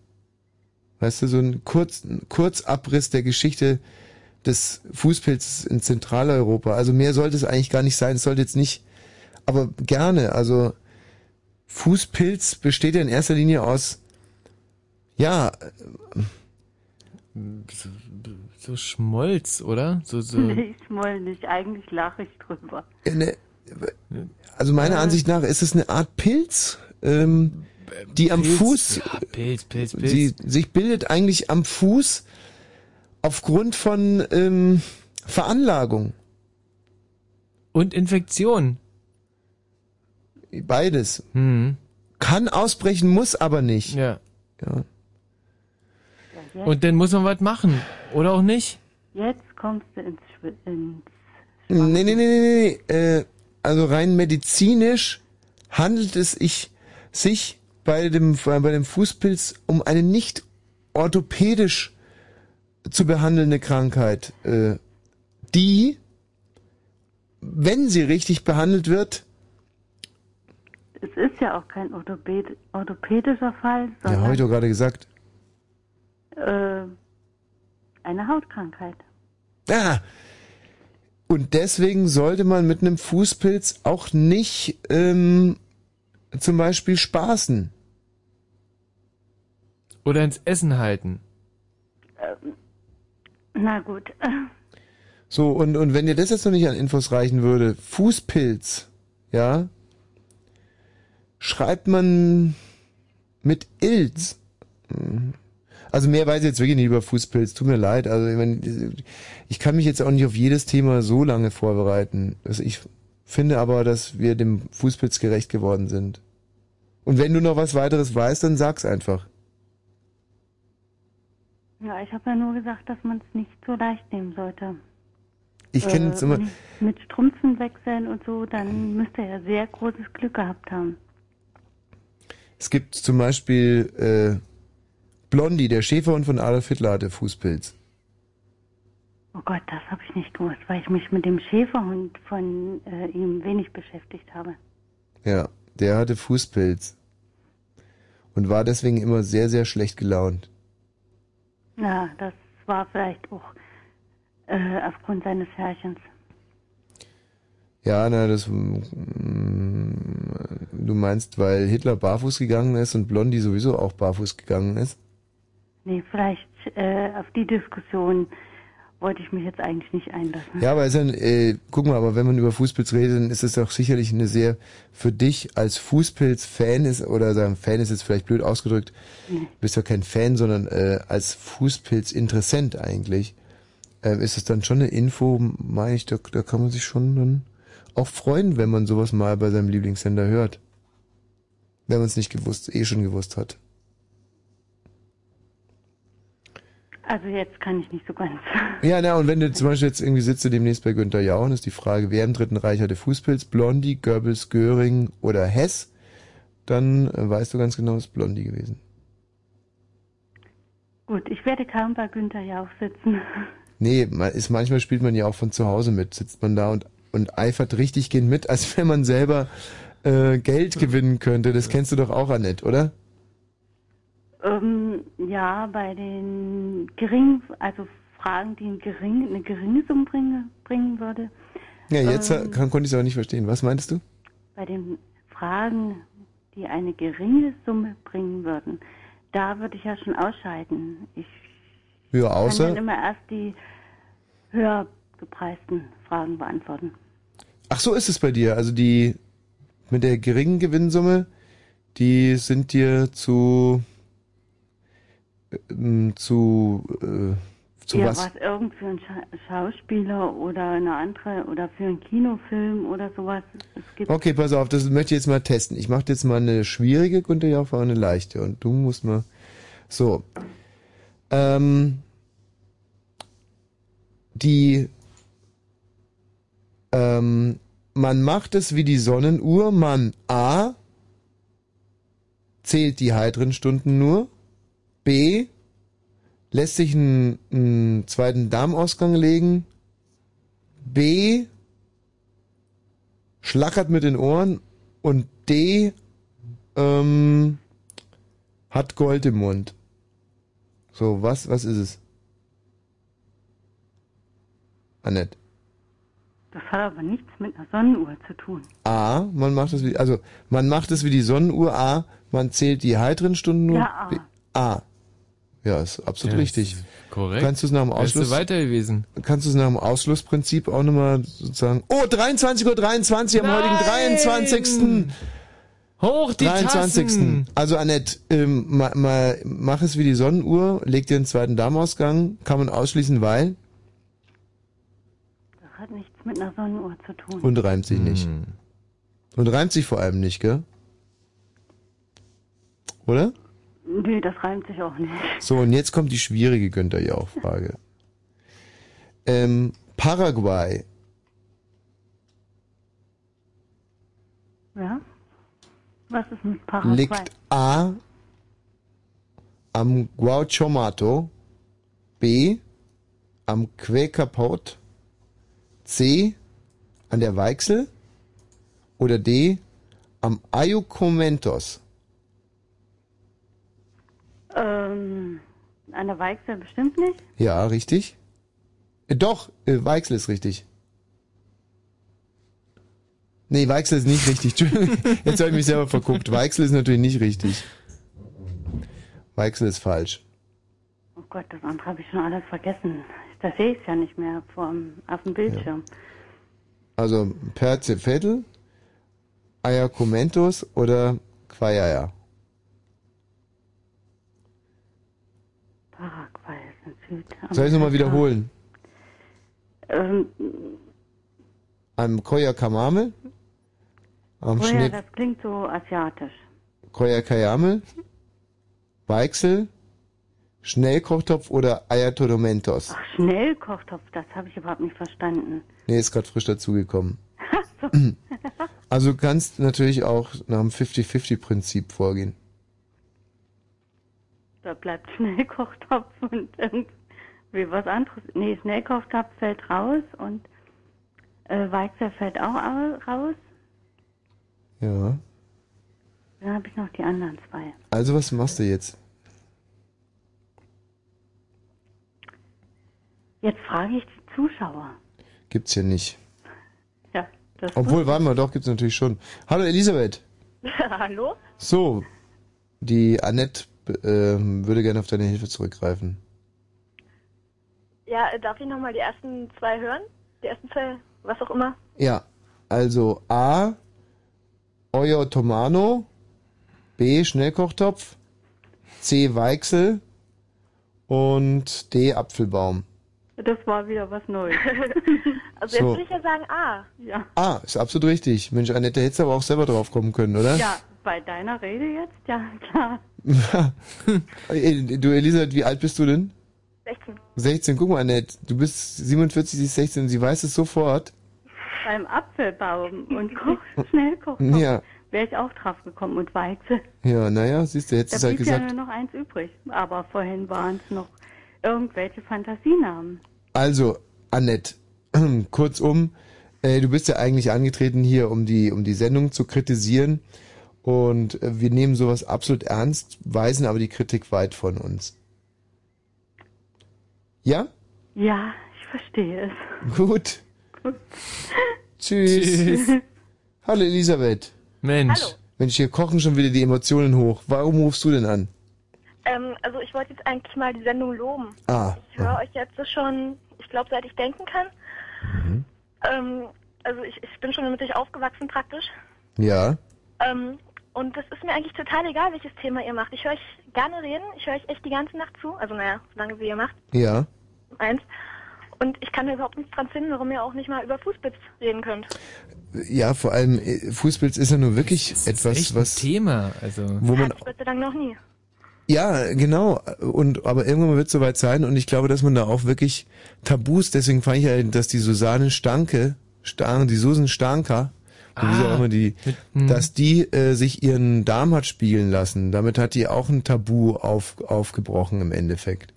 weißt du, so ein, Kurz, Kurzabriss der Geschichte des Fußpilzes in Zentraleuropa. Also mehr sollte es eigentlich gar nicht sein. Es sollte jetzt nicht, aber gerne. Also Fußpilz besteht ja in erster Linie aus, ja, So, Schmolz, oder? So, so. Nee, ich moll nicht. Eigentlich lache ich drüber. eine, also meiner Ansicht nach ist es eine Art Pilz, ähm, die am Pilz, Fuß, ja, Pilz, Pilz, Pilz. Sie, sich bildet eigentlich am Fuß aufgrund von ähm, Veranlagung. Und Infektion. Beides. Hm. Kann ausbrechen, muss aber nicht. Ja. ja. Und dann muss man was machen. Oder auch nicht? Jetzt kommst du ins, Schw- ins Nee, nee, nee, nee, nee. Äh, also rein medizinisch handelt es sich, sich bei dem, bei dem Fußpilz um eine nicht orthopädisch zu behandelnde Krankheit, äh, die, wenn sie richtig behandelt wird, Es ist ja auch kein orthopäd orthopädischer Fall, ja, habe ich sondern doch gerade gesagt, äh, eine Hautkrankheit. Ah, und deswegen sollte man mit einem Fußpilz auch nicht ähm, zum Beispiel spaßen. Oder ins Essen halten. Ähm, na gut. So, und, und wenn dir das jetzt noch nicht an Infos reichen würde, Fußpilz, ja, schreibt man mit Ilz. Mhm. Also mehr weiß ich jetzt wirklich nicht über Fußpilz, tut mir leid. Also ich, meine, ich kann mich jetzt auch nicht auf jedes Thema so lange vorbereiten. Also ich finde aber, dass wir dem Fußpilz gerecht geworden sind. Und wenn du noch was weiteres weißt, dann sag's einfach. Ja, ich habe ja nur gesagt, dass man es nicht so leicht nehmen sollte. Ich kenne jetzt immer, Mit, Strümpfen wechseln und so, dann müsst ihr ja sehr großes Glück gehabt haben. es gibt zum Beispiel äh, Blondie, der Schäferhund von Adolf Hitler hatte Fußpilz. Oh Gott, das habe ich nicht gewusst, weil ich mich mit dem Schäferhund von äh, ihm wenig beschäftigt habe. Ja, der hatte Fußpilz. Und war deswegen immer sehr, sehr schlecht gelaunt. Ja, das war vielleicht auch äh, aufgrund seines Herrchens. Ja, na, das, mm, du meinst, weil Hitler barfuß gegangen ist und Blondie sowieso auch barfuß gegangen ist? Nee, vielleicht äh, auf die Diskussion wollte ich mich jetzt eigentlich nicht einlassen. Ja, aber ist dann, äh, guck mal, aber wenn man über Fußpilz redet, dann ist es doch sicherlich eine sehr, für dich als Fußpilz-Fan ist, oder sagen, Fan ist jetzt vielleicht blöd ausgedrückt, Nee. bist doch kein Fan, sondern äh, als Fußpilz-Interessent eigentlich, ähm, ist es dann schon eine Info, meine ich, da, da kann man sich schon dann auch freuen, wenn man sowas mal bei seinem Lieblingssender hört. Wenn man es nicht gewusst, eh schon gewusst hat. Also jetzt kann ich nicht so ganz. Ja, na, und wenn du zum Beispiel jetzt irgendwie sitzt du demnächst bei Günter Jauch, ist die Frage, wer im Dritten Reich hatte Fußpilz, Blondie, Goebbels, Göring oder Hess, dann äh, weißt du ganz genau, es ist Blondie gewesen. Gut, ich werde kaum bei Günther Jauch sitzen. Nee, ist, manchmal spielt man ja auch von zu Hause mit, sitzt man da und, und eifert richtig gehen mit, als wenn man selber äh, Geld gewinnen könnte. Das kennst du doch auch, Annette, oder? Ähm, ja, bei den geringen, also Fragen, die ein gering, eine geringe Summe bringe, bringen würde. Ja, jetzt Ähm. kann, konnte ich es aber nicht verstehen. Was meintest du? Bei den Fragen, die eine geringe Summe bringen würden, da würde ich ja schon ausscheiden. Ich Ja, kann dann außer. immer erst die höher gepreisten Fragen beantworten. Ach so ist es bei dir. Also die mit der geringen Gewinnsumme, die sind dir zu ähm, zu äh, zu ja, was? was irgend für einen Scha Schauspieler oder eine andere oder für einen Kinofilm oder sowas. Okay, pass auf, das möchte ich jetzt mal testen. Ich mache jetzt mal eine schwierige Günther Jauch und eine leichte und du musst mal so. Ähm, die ähm, man macht es wie die Sonnenuhr, man A zählt die heiteren Stunden nur, B lässt sich einen, einen zweiten Darmausgang legen, B schlackert mit den Ohren und D ähm, hat Gold im Mund. So, was, was ist es? Annette. das hat aber nichts mit einer Sonnenuhr zu tun. A, man macht es wie, also man macht es wie die Sonnenuhr. A, man zählt die heiteren Stunden nur. Ja, A. B, A. Ja, ist absolut Ja, richtig. ist korrekt. Kannst du es nach dem Wärst du Ausschluss weiter gewesen? Kannst du es nach dem Ausschlussprinzip auch nochmal sozusagen. Oh, 23.23 Uhr 23 am heutigen 23. Hoch die 23. Tassen! Also Annette, ähm, mal, mal, mach es wie die Sonnenuhr, leg dir einen zweiten Darmausgang, kann man ausschließen, weil Das hat nichts mit einer Sonnenuhr zu tun. und reimt sich nicht. Und reimt sich vor allem nicht, gell? Oder? Nee, das reimt sich auch nicht. So, und jetzt kommt die schwierige Günther Jauch-Frage. Ähm, Paraguay. Ja? Was ist mit Paraguay? liegt A am Guauchomato, B am Quäkerpot, C an der Weichsel oder D am Ayucomentos. Ähm, an der Weichsel bestimmt nicht. Ja, richtig? Äh, doch, äh, Weichsel ist richtig. Nee, Weichsel ist nicht richtig. Entschuldigung, Jetzt habe ich mich selber verguckt. Weichsel ist natürlich nicht richtig. Weichsel ist falsch. Oh Gott, das andere habe ich schon alles vergessen. Da sehe ich es ja nicht mehr vorm, auf dem Bildschirm. Also Perzepfettel, Ayacumentos oder Quayaya. Paraguay in Südamerika. Soll ich nochmal wiederholen? Ähm, Am Koyakamamel, am ja, Schnee, das klingt so asiatisch. Koyakayamel, Weichsel, Schnellkochtopf oder Ayatodomentos. Ach, Schnellkochtopf, das habe ich überhaupt nicht verstanden. Nee, ist gerade frisch dazugekommen. Also du kannst natürlich auch nach dem 50-50-Prinzip vorgehen. Da bleibt Schnellkochtopf und irgendwie was anderes. Nee, Schnellkochtopf fällt raus und äh, Weichsel fällt auch au- raus. Ja. Dann habe ich noch die anderen zwei. Also was machst du jetzt? Jetzt frage ich die Zuschauer. Gibt's hier nicht. Ja, das Obwohl, warte mal, doch, gibt's natürlich schon. Hallo Elisabeth. Hallo? So, die Annette ähm, würde gerne auf deine Hilfe zurückgreifen. Ja, äh, darf ich nochmal die ersten zwei hören? Die ersten zwei, was auch immer. Ja, also A, Euer Tomano, B, Schnellkochtopf, C, Weichsel und D, Apfelbaum. Das war wieder was Neues. Also jetzt So. würde ich ja sagen A. Ja. Ah, ist absolut richtig. Mensch, Annette, hättest du aber auch selber drauf kommen können, oder? Ja, bei deiner Rede jetzt, ja, klar. Du, Elisabeth, wie alt bist du denn? 16. 16. Guck mal, Annette, du bist 47, sie ist 16 und sie weiß es sofort. Beim Apfelbaum und Koch, Schnellkochtopf Ja. wäre ich auch drauf gekommen und Weichsel. Ja, naja, siehst du, Da hättest du halt blieb ja gesagt. nur noch eins übrig. Aber vorhin waren es noch irgendwelche Fantasienamen. Also, Annette, kurzum, äh, du bist ja eigentlich angetreten hier, um die, um die Sendung zu kritisieren. Und äh, wir nehmen sowas absolut ernst, weisen aber die Kritik weit von uns. Ja? Ja, ich verstehe es. Gut. Tschüss. Tschüss. Hallo Elisabeth. Mensch. Hallo. Mensch, hier kochen schon wieder die Emotionen hoch. Warum rufst du denn an? Ähm, also ich wollte jetzt eigentlich mal die Sendung loben. Ah. Ich höre euch jetzt schon, ich glaube, seit ich denken kann. Mhm. Ähm, also ich, ich bin schon mit euch aufgewachsen praktisch. Ja. Ähm, und das ist mir eigentlich total egal, welches Thema ihr macht. Ich höre euch gerne reden. Ich höre euch echt die ganze Nacht zu. Also naja, solange wie ihr macht. Ja. Eins. Und ich kann da überhaupt nichts dran finden, warum ihr auch nicht mal über Fußbits reden könnt. Ja, vor allem äh, Fußpilz ist ja nur wirklich etwas, echt ein was Thema, also wo man Gott sei Dank noch nie. Ja, genau. Und aber irgendwann wird es soweit sein und ich glaube, dass man da auch wirklich Tabus, deswegen fand ich ja, dass die Susanne Stanke, Stan, die Susan Stanker, Ah, auch immer die, dass die äh, sich ihren Darm hat spielen lassen. Damit hat die auch ein Tabu auf, aufgebrochen im Endeffekt.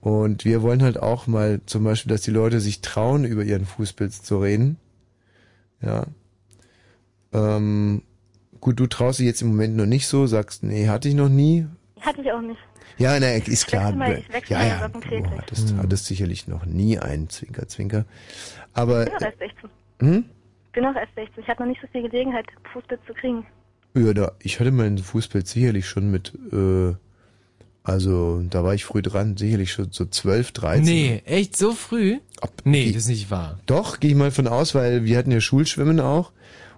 Und wir wollen halt auch mal zum Beispiel, dass die Leute sich trauen, über ihren Fußpilz zu reden. Ja. Ähm, gut, du traust dich jetzt im Moment noch nicht so, sagst, nee, hatte ich noch nie. Hatte ich auch nicht. Ja, na, ist klar. mal- ja, ja. Du hattest, hattest sicherlich noch nie einen Zwinker, Zwinker. Aber, Ich bin auch erst 16. hm? Ich bin auch erst 16. Ich hatte noch nicht so viel Gelegenheit, Fußbits zu kriegen. Ja, da, ich hatte meinen Fußbild sicherlich schon mit, äh, also, da war ich früh dran, sicherlich schon so 12, 13. Nee, echt so früh? nee, das ist nicht wahr. Doch, gehe ich mal von aus, weil wir hatten ja Schulschwimmen auch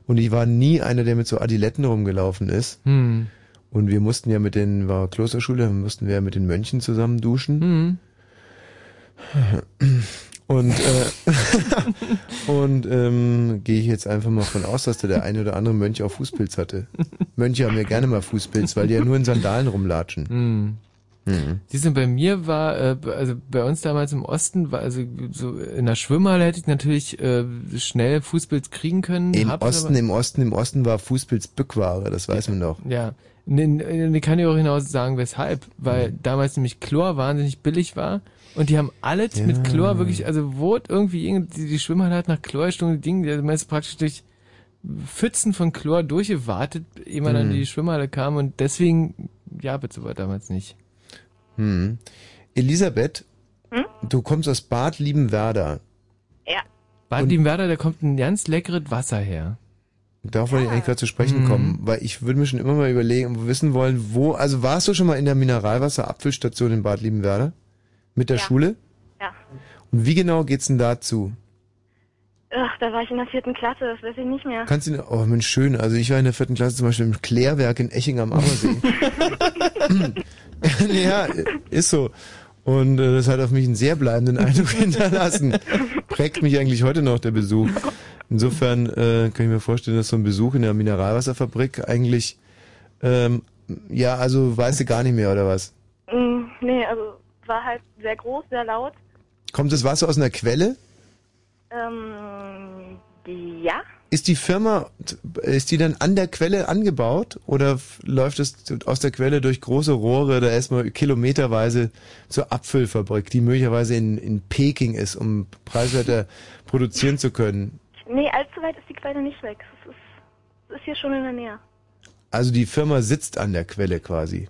und ich war nie einer, der mit so Adiletten rumgelaufen ist. Hm. Und wir mussten ja mit den, war Klosterschule, mussten wir ja mit den Mönchen zusammen duschen. Hm. Und, äh, und ähm, gehe ich jetzt einfach mal von aus, dass da der eine oder andere Mönch auch Fußpilz hatte. Mönche haben ja gerne mal Fußpilz, weil die ja nur in Sandalen rumlatschen. Hm. Mhm. Siehst du, bei mir war, äh, also bei uns damals im Osten, war also so in der Schwimmhalle hätte ich natürlich äh, schnell Fußpilz kriegen können. Im Osten, aber, im Osten, im Osten war Fußpilz Bückware, das weiß man doch. Ja. Ne, ne, kann ich auch hinaus sagen, weshalb. Weil Mhm. damals nämlich Chlor wahnsinnig billig war. Und die haben alles Ja. mit Chlor wirklich, also wo irgendwie irgendwie die, die Schwimmhalle hat nach Chlor gestunken, Ding, also man ist praktisch durch Pfützen von Chlor durchgewartet, ehe man an Mhm. die Schwimmhalle kam und deswegen, ja, bitte war damals nicht. Hm. Elisabeth, Hm? du kommst aus Bad Liebenwerda. Ja. Bad Liebenwerda, da kommt ein ganz leckeres Wasser her. Darauf wollte ich eigentlich gerade zu sprechen Mhm. kommen, weil ich würde mir schon immer mal überlegen und wissen wollen, wo, also warst du schon mal in der Mineralwasserabfüllstation in Bad Liebenwerda? Mit der Ja. Schule? Ja. Und wie genau geht's denn dazu? Ach, da war ich in der vierten Klasse, das weiß ich nicht mehr. Kannst du, oh Mensch, schön. Also ich war in der vierten Klasse zum Beispiel im Klärwerk in Eching am Ammersee. ja, ist so. Und äh, das hat auf mich einen sehr bleibenden Eindruck hinterlassen. Prägt mich eigentlich heute noch der Besuch. Insofern äh, kann ich mir vorstellen, dass so ein Besuch in der Mineralwasserfabrik eigentlich, ähm, ja, also weißt du gar nicht mehr, oder was? Mm, nee, also war halt sehr groß, sehr laut. Kommt das Wasser aus einer Quelle? Ähm, ja. Ist die Firma, ist die dann an der Quelle angebaut oder läuft es aus der Quelle durch große Rohre da erstmal kilometerweise zur Abfüllfabrik, die möglicherweise in, in Peking ist, um preiswerter produzieren zu können? Nee, allzu weit ist die Quelle nicht weg. Es ist, es ist hier schon in der Nähe. Also die Firma sitzt an der Quelle quasi.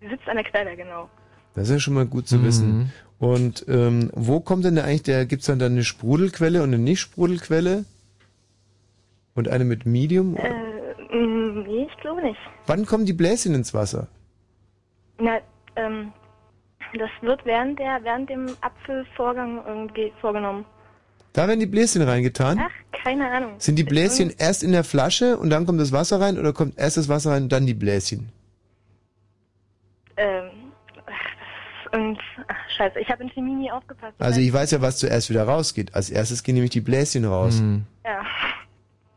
Sie sitzt an der Quelle, genau. Das ist ja schon mal gut zu wissen. Und ähm, wo kommt denn da eigentlich der, gibt's dann, dann eine Sprudelquelle und eine Nicht-Sprudelquelle? Und eine mit Medium? Äh, mm, nee, ich glaube nicht. Wann kommen die Bläschen ins Wasser? Na, ähm, Das wird während der, während dem Apfelvorgang irgendwie vorgenommen. Da werden die Bläschen reingetan. Ach, keine Ahnung. Sind die Bläschen erst in der Flasche und dann kommt das Wasser rein oder kommt erst das Wasser rein und dann die Bläschen? Ähm, irgend, ach, scheiße, ich habe in Chemie nie aufgepasst. Also ich weiß ja, was zuerst wieder rausgeht. Als erstes gehen nämlich die Bläschen raus. Ja.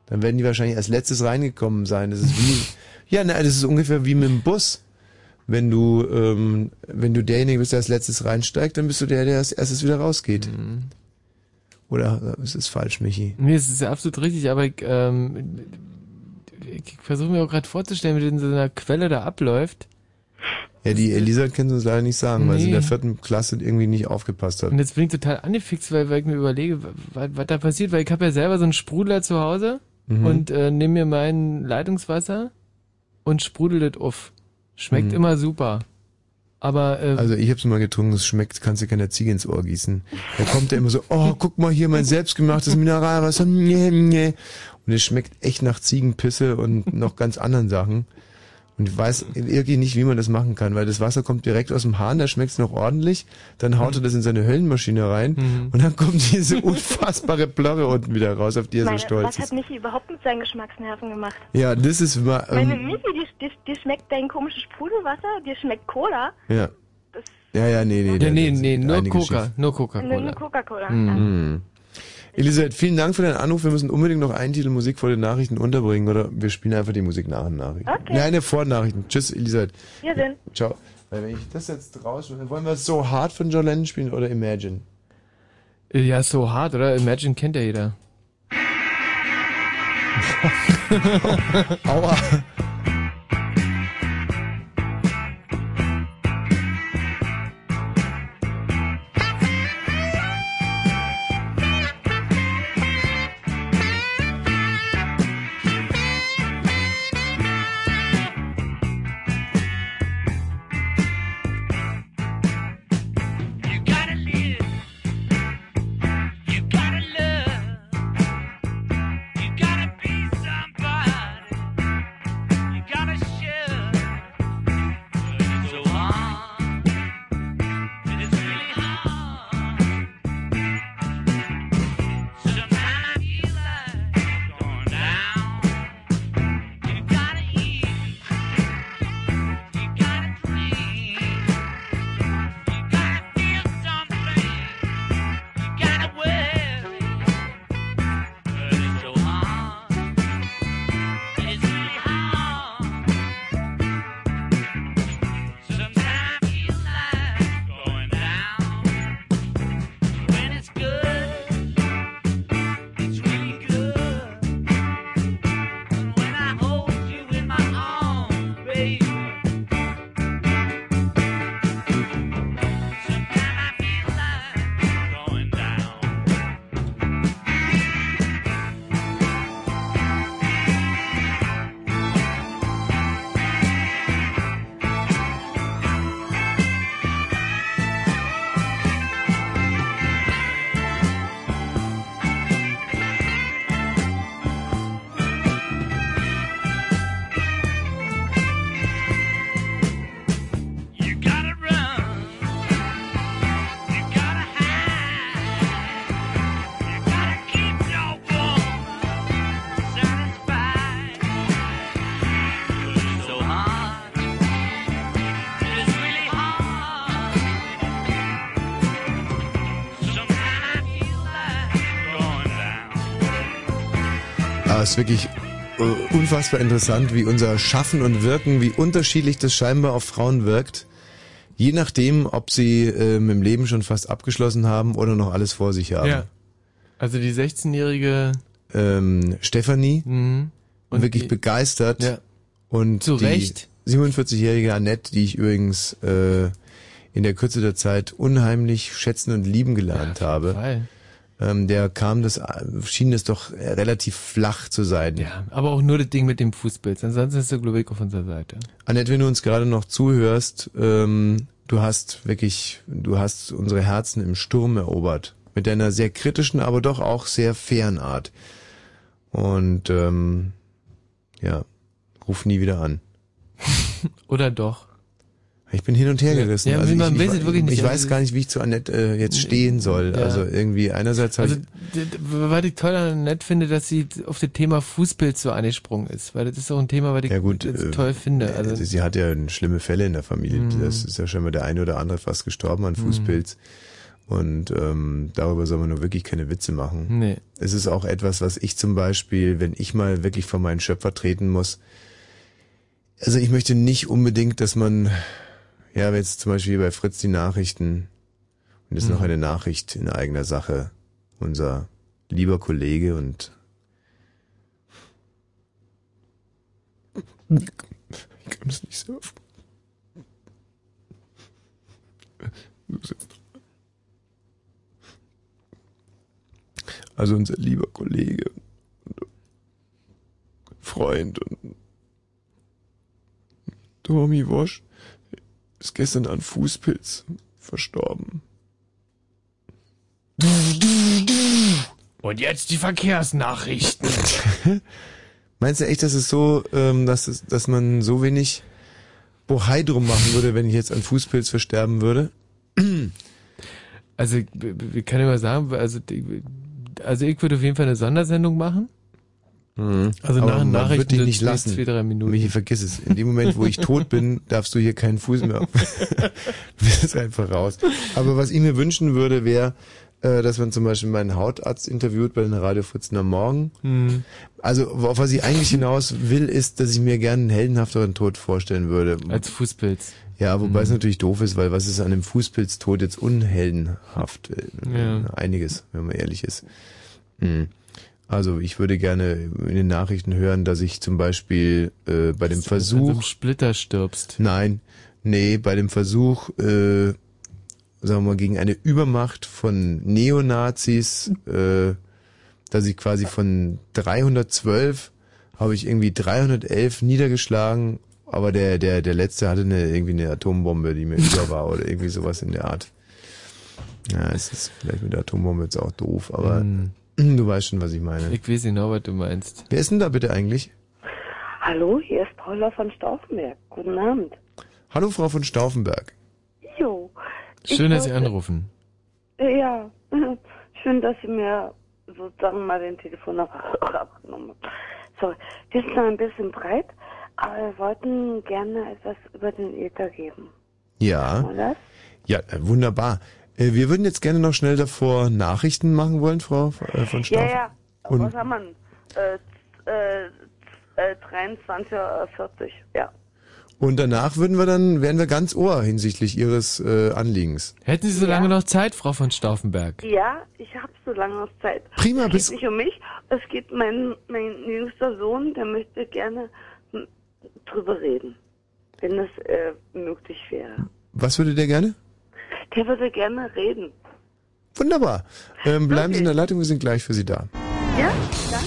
Dann werden die wahrscheinlich als letztes reingekommen sein. Das ist wie, ja, ne, das ist ungefähr wie mit dem Bus. Wenn du, ähm, wenn du derjenige bist, der als letztes reinsteigt, dann bist du der, der als erstes wieder rausgeht. Oder äh, ist es falsch, Michi? Nee, es ist ja absolut richtig, aber ich, ähm, ich versuche mir auch gerade vorzustellen, wie das in so einer Quelle da abläuft. Ja, die Elisa kann es leider nicht sagen, weil sie in der Nee. vierten Klasse irgendwie nicht aufgepasst hat. Und jetzt bin ich total angefixt, weil, weil ich mir überlege, was, was da passiert, weil ich habe ja selber so einen Sprudler zu Hause Mhm. und äh, nehme mir mein Leitungswasser und sprudel das auf. Schmeckt Mhm. immer super. Aber äh, Also ich hab's mal getrunken, es schmeckt, kannst du keine Ziege ins Ohr gießen. Da kommt er immer so, oh, guck mal hier, mein selbstgemachtes Mineralwasser. Und es schmeckt echt nach Ziegenpisse und noch ganz anderen Sachen. Und ich weiß irgendwie nicht, wie man das machen kann, weil das Wasser kommt direkt aus dem Hahn, da schmeckt's noch ordentlich. Dann haut er das in seine Höllenmaschine rein und dann kommt diese unfassbare Plörre unten wieder raus, auf die er so Meine, stolz was hat ist. Michi überhaupt mit seinen Geschmacksnerven gemacht? Ja, das ist immer, Meine ähm, Michi, dir, dir, schmeckt dein komisches Sprudelwasser, dir schmeckt Cola, ja. Ja, ja, nee, nee. Ja, nee, nee, ist nur Coca, nur nur Coca-Cola. Coca-Cola. Mhm. Elisabeth, vielen Dank für deinen Anruf. Wir müssen unbedingt noch einen Titel Musik vor den Nachrichten unterbringen oder wir spielen einfach die Musik nach den Nachrichten. Okay. Nein, eine vor den Nachrichten. Tschüss, Elisabeth. Wir sind. Ciao. Weil wenn ich das jetzt raus, wollen wir so hart von John Lennon spielen oder Imagine? Ja, so hart, oder? Imagine kennt ja jeder. Aua. Ist wirklich äh, unfassbar interessant, wie unser Schaffen und Wirken, wie unterschiedlich das scheinbar auf Frauen wirkt. Je nachdem, ob sie ähm, im Leben schon fast abgeschlossen haben oder noch alles vor sich haben. Ja. Also die 16-jährige ähm, Stefanie Mhm. und wirklich begeistert. Ja. Und Zu die Recht. 47-jährige Annette, die ich übrigens äh, in der Kürze der Zeit unheimlich schätzen und lieben gelernt habe. Fall. Ähm, der kam das, schien es doch relativ flach zu sein. Ja, aber auch nur das Ding mit dem Fußbild. Ansonsten ist der ich auf unserer Seite. Annette, wenn du uns gerade noch zuhörst, ähm, du hast wirklich, du hast unsere Herzen im Sturm erobert. Mit deiner sehr kritischen, aber doch auch sehr fairen Art. Und ähm, ja, ruf nie wieder an. Oder doch? Ich bin hin und her gerissen. Ja, also man ich, weiß ich, wirklich nicht. Ich Also weiß gar nicht, wie ich zu Annette äh, jetzt stehen soll. Ja. Also irgendwie einerseits habe Also, was ich toll und nett finde, dass sie auf das Thema Fußpilz so angesprungen ist, weil das ist auch ein Thema, was ich jetzt äh, toll finde. Also, Also sie hat ja schlimme Fälle in der Familie. Mhm. Das ist ja schon mal der eine oder andere fast gestorben an Fußpilz. Und ähm, darüber soll man nur wirklich keine Witze machen. Nee. Es ist auch etwas, was ich zum Beispiel, wenn ich mal wirklich vor meinen Schöpfer treten muss, also ich möchte nicht unbedingt, dass man, ja, wenn jetzt zum Beispiel bei Fritz die Nachrichten, und das ist noch Mhm. eine Nachricht in eigener Sache, unser lieber Kollege und ich kann das nicht so auf. Also unser lieber Kollege, und Freund und Tommy Wosch ist gestern an Fußpilz verstorben. Und jetzt die Verkehrsnachrichten. Meinst du echt, dass es so, ähm, dass, es, dass man so wenig Bohai drum machen würde, wenn ich jetzt an Fußpilz versterben würde? Also, ich- ich kann ja mal sagen, also, also ich würde auf jeden Fall eine Sondersendung machen. Also Aber nach man Nachrichten wird dich nicht lassen. zwei, drei Minuten. Michi, vergiss es. In dem Moment, wo ich tot bin, darfst du hier keinen Fuß mehr. du bist einfach raus. Aber was ich mir wünschen würde, wäre, äh, dass man zum Beispiel meinen Hautarzt interviewt bei den Radio Fritzen am Morgen. Hm. Also, auf was ich eigentlich hinaus will, ist, dass ich mir gerne einen heldenhafteren Tod vorstellen würde. Als Fußpilz. Ja, wobei Mhm. es natürlich doof ist, weil was ist an einem Fußpilztod jetzt unheldenhaft? Ja. Einiges, wenn man ehrlich ist. Mhm. Also ich würde gerne in den Nachrichten hören, dass ich zum Beispiel äh, bei dem Versuch einem Splitter stirbst. Nein, nee, bei dem Versuch, äh, sagen wir mal, gegen eine Übermacht von Neonazis, äh, dass ich quasi von 312 habe ich irgendwie 311 niedergeschlagen, aber der, der, der letzte hatte eine, irgendwie eine Atombombe, die mir über war oder irgendwie sowas in der Art. Ja, es ist vielleicht mit der Atombombe jetzt auch doof, aber Hm. Du weißt schon, was ich meine. Ich weiß genau, was du meinst. Wer ist denn da bitte eigentlich? Hallo, hier ist Paula von Stauffenberg. Guten Abend. Hallo Frau von Stauffenberg. Jo. Schön, dass Sie wollte- anrufen. Ja, schön, dass Sie mir sozusagen mal den Telefonapparat abgenommen haben. Sorry, die ist noch ein bisschen breit, aber wir wollten gerne etwas über den Äther geben. Ja. Oder? Ja, äh, wunderbar. Äh, Wir würden jetzt gerne noch schnell davor Nachrichten machen wollen, Frau äh, von Ja, Stauf. ja. Und- Was haben wir denn? Äh, äh, äh, 23.40 Uhr, ja. Und danach würden wir dann, wären wir ganz ohr hinsichtlich Ihres äh, Anliegens. Hätten Sie so Ja. lange noch Zeit, Frau von Stauffenberg? Ja, ich habe so lange noch Zeit. Prima, es bis- geht nicht um mich, es geht mein, mein jüngster Sohn, der möchte gerne drüber reden, wenn das äh, möglich wäre. Was würde der gerne? Der würde gerne reden. Wunderbar. Ähm, bleiben Sie in der Leitung, wir sind gleich für Sie da. Ja, danke.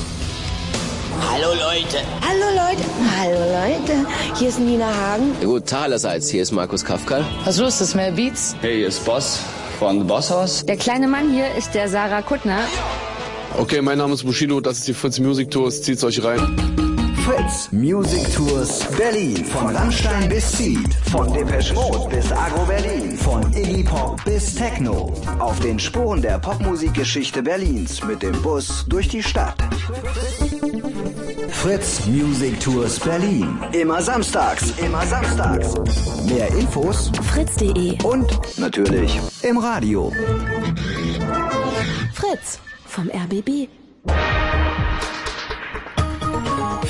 Hallo Leute. Hallo Leute. Hallo Leute. Hier ist Nina Hagen. Ja, gut, allerseits, hier ist Markus Kafka. Was los ist, Mel Beats? Hey, hier ist Boss von The Boss House. Der kleine Mann hier ist der Sarah Kuttner. Okay, mein Name ist Bushido, das ist die Fritz Music Tours, zieht's euch rein. Fritz Music Tours Berlin. Von Rammstein bis Seed. Von Depeche Mode bis Agro Berlin. Von Iggy Pop bis Techno. Auf den Spuren der Popmusikgeschichte Berlins mit dem Bus durch die Stadt. Fritz Music Tours Berlin. Immer samstags. Immer samstags. Mehr Infos fritz.de und natürlich im Radio. Fritz vom RBB.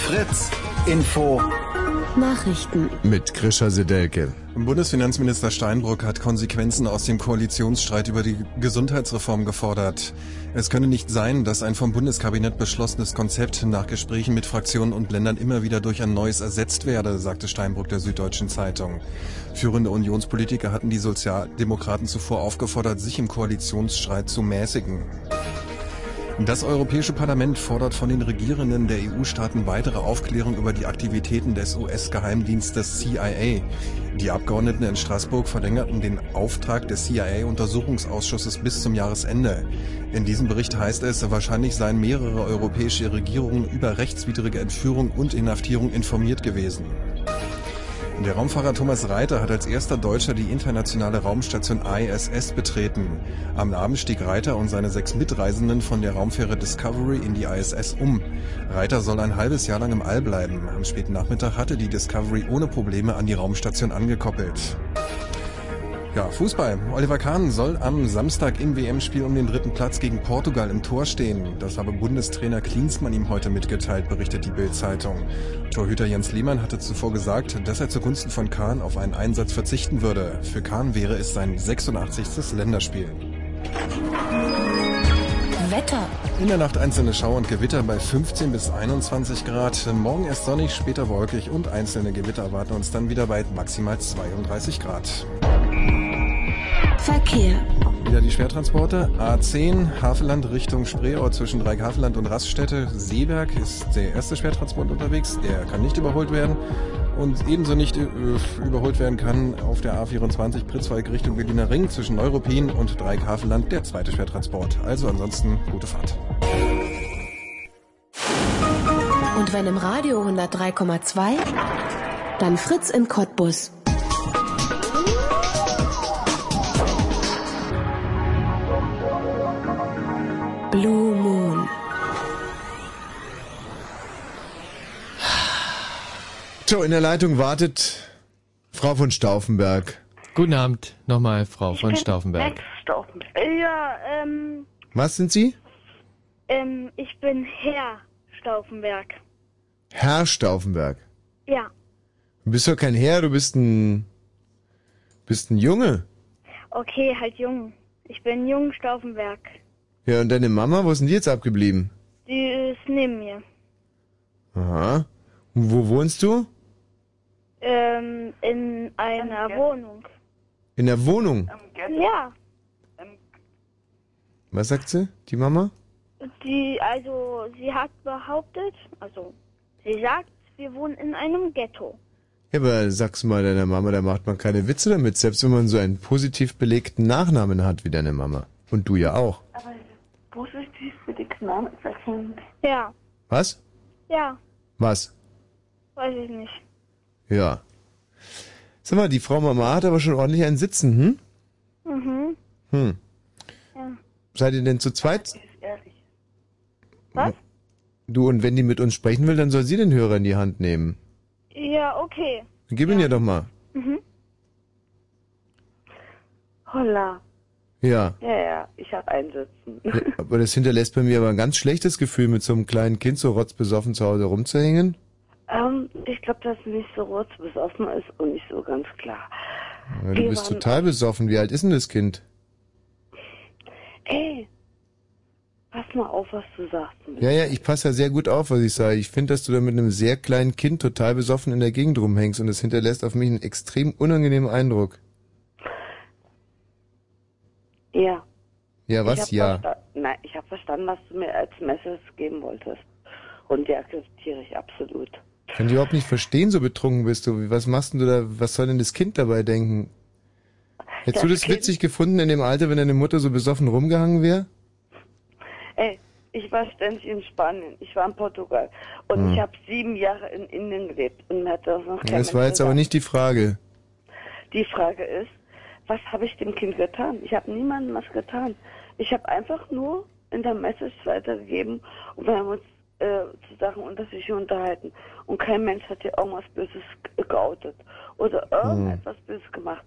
Fritz Info Nachrichten. Mit Grisha Sedelke. Bundesfinanzminister Steinbrück hat Konsequenzen aus dem Koalitionsstreit über die Gesundheitsreform gefordert. Es könne nicht sein, dass ein vom Bundeskabinett beschlossenes Konzept nach Gesprächen mit Fraktionen und Ländern immer wieder durch ein neues ersetzt werde, sagte Steinbrück der Süddeutschen Zeitung. Führende Unionspolitiker hatten die Sozialdemokraten zuvor aufgefordert, sich im Koalitionsstreit zu mäßigen. Das Europäische Parlament fordert von den Regierenden der EU-Staaten weitere Aufklärung über die Aktivitäten des US-Geheimdienstes CIA. Die Abgeordneten in Straßburg verlängerten den Auftrag des CIA-Untersuchungsausschusses bis zum Jahresende. In diesem Bericht heißt es, wahrscheinlich seien mehrere europäische Regierungen über rechtswidrige Entführung und Inhaftierung informiert gewesen. Der Raumfahrer Thomas Reiter hat als erster Deutscher die internationale Raumstation ISS betreten. Am Abend stieg Reiter und seine sechs Mitreisenden von der Raumfähre Discovery in die ISS um. Reiter soll ein halbes Jahr lang im All bleiben. Am späten Nachmittag hatte die Discovery ohne Probleme an die Raumstation angekoppelt. Ja, Fußball. Oliver Kahn soll am Samstag im WM-Spiel um den dritten Platz gegen Portugal im Tor stehen. Das habe Bundestrainer Klinsmann ihm heute mitgeteilt, berichtet die Bild-Zeitung. Torhüter Jens Lehmann hatte zuvor gesagt, dass er zugunsten von Kahn auf einen Einsatz verzichten würde. Für Kahn wäre es sein 86. Länderspiel. Wetter. In der Nacht einzelne Schauer und Gewitter bei 15 bis 21 Grad. Morgen erst sonnig, später wolkig und einzelne Gewitter erwarten uns dann wieder bei maximal 32 Grad. Verkehr. Wieder die Schwertransporte. A10 Havelland Richtung Spreeort zwischen Dreieck-Havelland und Raststätte. Seeberg ist der erste Schwertransport unterwegs. Der kann nicht überholt werden. Und ebenso nicht äh, überholt werden kann auf der A24 Pritzwalk Richtung Berliner Ring zwischen Neuruppin und Dreieck-Havelland der zweite Schwertransport. Also ansonsten gute Fahrt. Und wenn im Radio 103,2, dann Fritz in Cottbus. Blue Moon. So, in der Leitung wartet Frau von Stauffenberg. Guten Abend nochmal, Frau von Stauffenberg. Max Stauffenberg. Äh, Ja, ähm, Was sind Sie? ähm, ich bin Herr Stauffenberg. Herr Stauffenberg. Ja, Du bist doch kein Herr, du bist ein, bist ein Junge. okay, halt jung. Ich bin Jung Stauffenberg. Ja, und deine Mama, wo ist denn die jetzt abgeblieben? Die ist neben mir. Aha. Und wo wohnst du? Ähm, in einer Wohnung. In der Wohnung. Ja, Was sagt sie, die Mama? die, also, sie hat behauptet, also, sie sagt, wir wohnen in einem Ghetto. Ja, aber sag's mal deiner Mama, da macht man keine Witze damit, selbst wenn man so einen positiv belegten Nachnamen hat wie deine Mama. Und du ja auch. Positiv für die wechseln. Ja, Was? ja, Was? weiß ich nicht. Ja. Sag mal, die Frau Mama hat aber schon ordentlich einen Sitzen, hm? Mhm, Hm. ja. Seid ihr denn zu zweit? Was? Du, und wenn die mit uns sprechen will, dann soll sie den Hörer in die Hand nehmen. Ja, okay. Dann gib ihn ihr doch mal. Mhm. Holla. Ja. Ja, ja, ich habe einsitzen. ja. Aber das hinterlässt bei mir aber ein ganz schlechtes Gefühl, mit so einem kleinen Kind so rotzbesoffen zu Hause rumzuhängen. ähm, ich glaube, dass sie nicht so rotzbesoffen ist und nicht so ganz klar. Ja, du Wir bist waren- total besoffen. Wie alt ist denn das Kind? Ey, pass mal auf, was du sagst. Ja, ja, ich passe ja sehr gut auf, was ich sage. Ich finde, dass du da mit einem sehr kleinen Kind total besoffen in der Gegend rumhängst und das hinterlässt auf mich einen extrem unangenehmen Eindruck. Ja. Ja, was? Ich Ja. Nein, ich habe verstanden, was du mir als Message geben wolltest. Und die akzeptiere ich absolut. Ich kann dich überhaupt nicht verstehen, so betrunken bist du. Was machst denn du da? Was soll denn das Kind dabei denken? Hättest Das du das Kind- witzig gefunden in dem Alter, wenn deine Mutter so besoffen rumgehangen wäre? Ey, ich war ständig in Spanien, ich war in Portugal und Hm. ich habe sieben Jahre in Indien gelebt und mir hat das noch kein Das war jetzt aber gesagt. nicht die Frage. Die Frage ist, was habe ich dem Kind getan? Ich habe niemandem was getan. Ich habe einfach nur in der Message weitergegeben und wir haben uns äh, zu Sachen unter sich unterhalten. Und kein Mensch hat dir irgendwas Böses ge- geoutet oder irgendetwas Böses gemacht.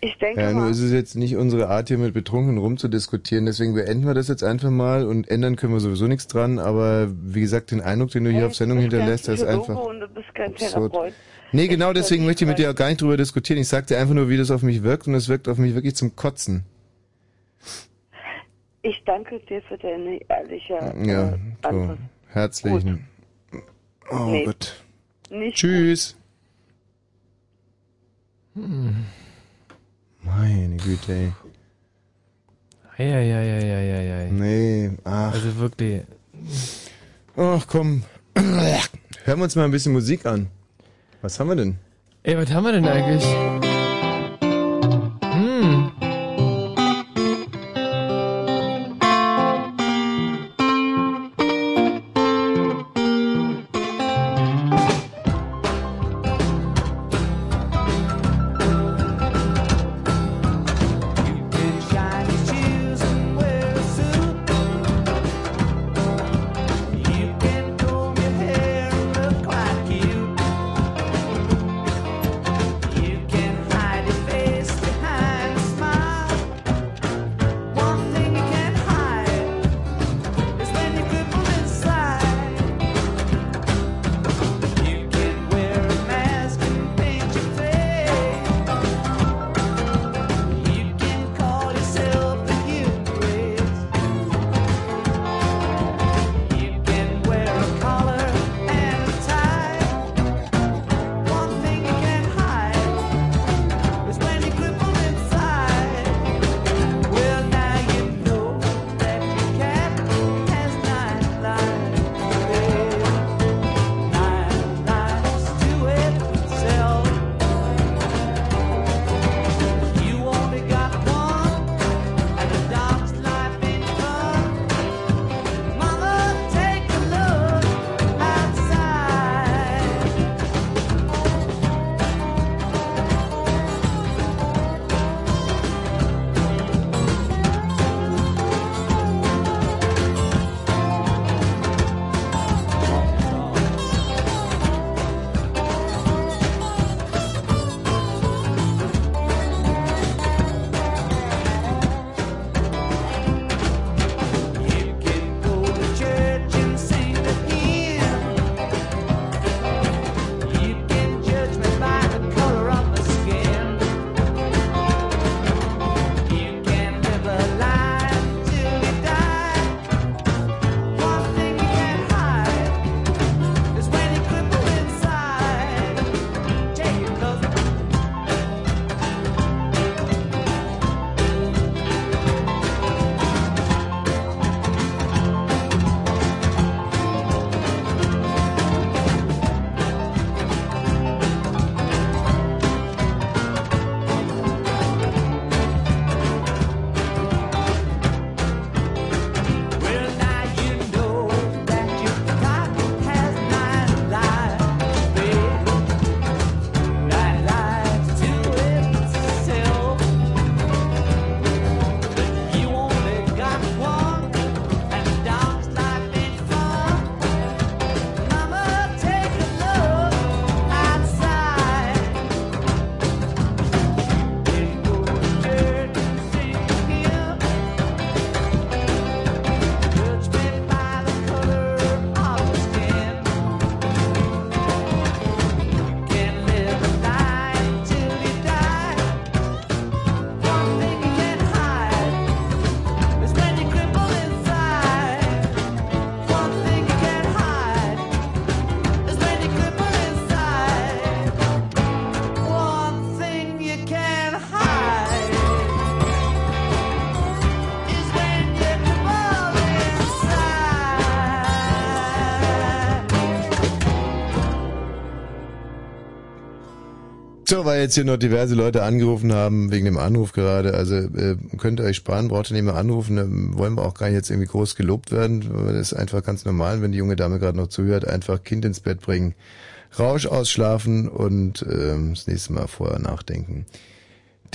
Ich denke Ja, nur ist es jetzt nicht unsere Art, hier mit Betrunkenen rumzudiskutieren. Deswegen beenden wir das jetzt einfach mal und ändern können wir sowieso nichts dran. Aber wie gesagt, den Eindruck, den du hier auf Sendung hinterlässt, der ist einfach. und du bist kein absurd. Therapeut. Nee, genau deswegen möchte ich mit dir auch gar nicht drüber diskutieren. Ich sag dir einfach nur, wie das auf mich wirkt und es wirkt auf mich wirklich zum Kotzen. Ich danke dir für deine ehrliche Ja, äh, so. Antwort. Herzlichen. Oh Nee. Gott. Nicht Tschüss. Meine Güte, ey. Eieieiei. Nee, ach. Also wirklich. Ach komm. Hören wir uns mal ein bisschen Musik an. Was haben wir denn? Ey, was haben wir denn eigentlich? Weil jetzt hier noch diverse Leute angerufen haben, wegen dem Anruf gerade. Also äh, könnt ihr euch sparen, braucht ihr nicht mehr anrufen. Da wollen wir auch gar nicht jetzt irgendwie groß gelobt werden. weil Das ist einfach ganz normal, wenn die junge Dame gerade noch zuhört, einfach Kind ins Bett bringen, Rausch ausschlafen und ähm, das nächste Mal vorher nachdenken.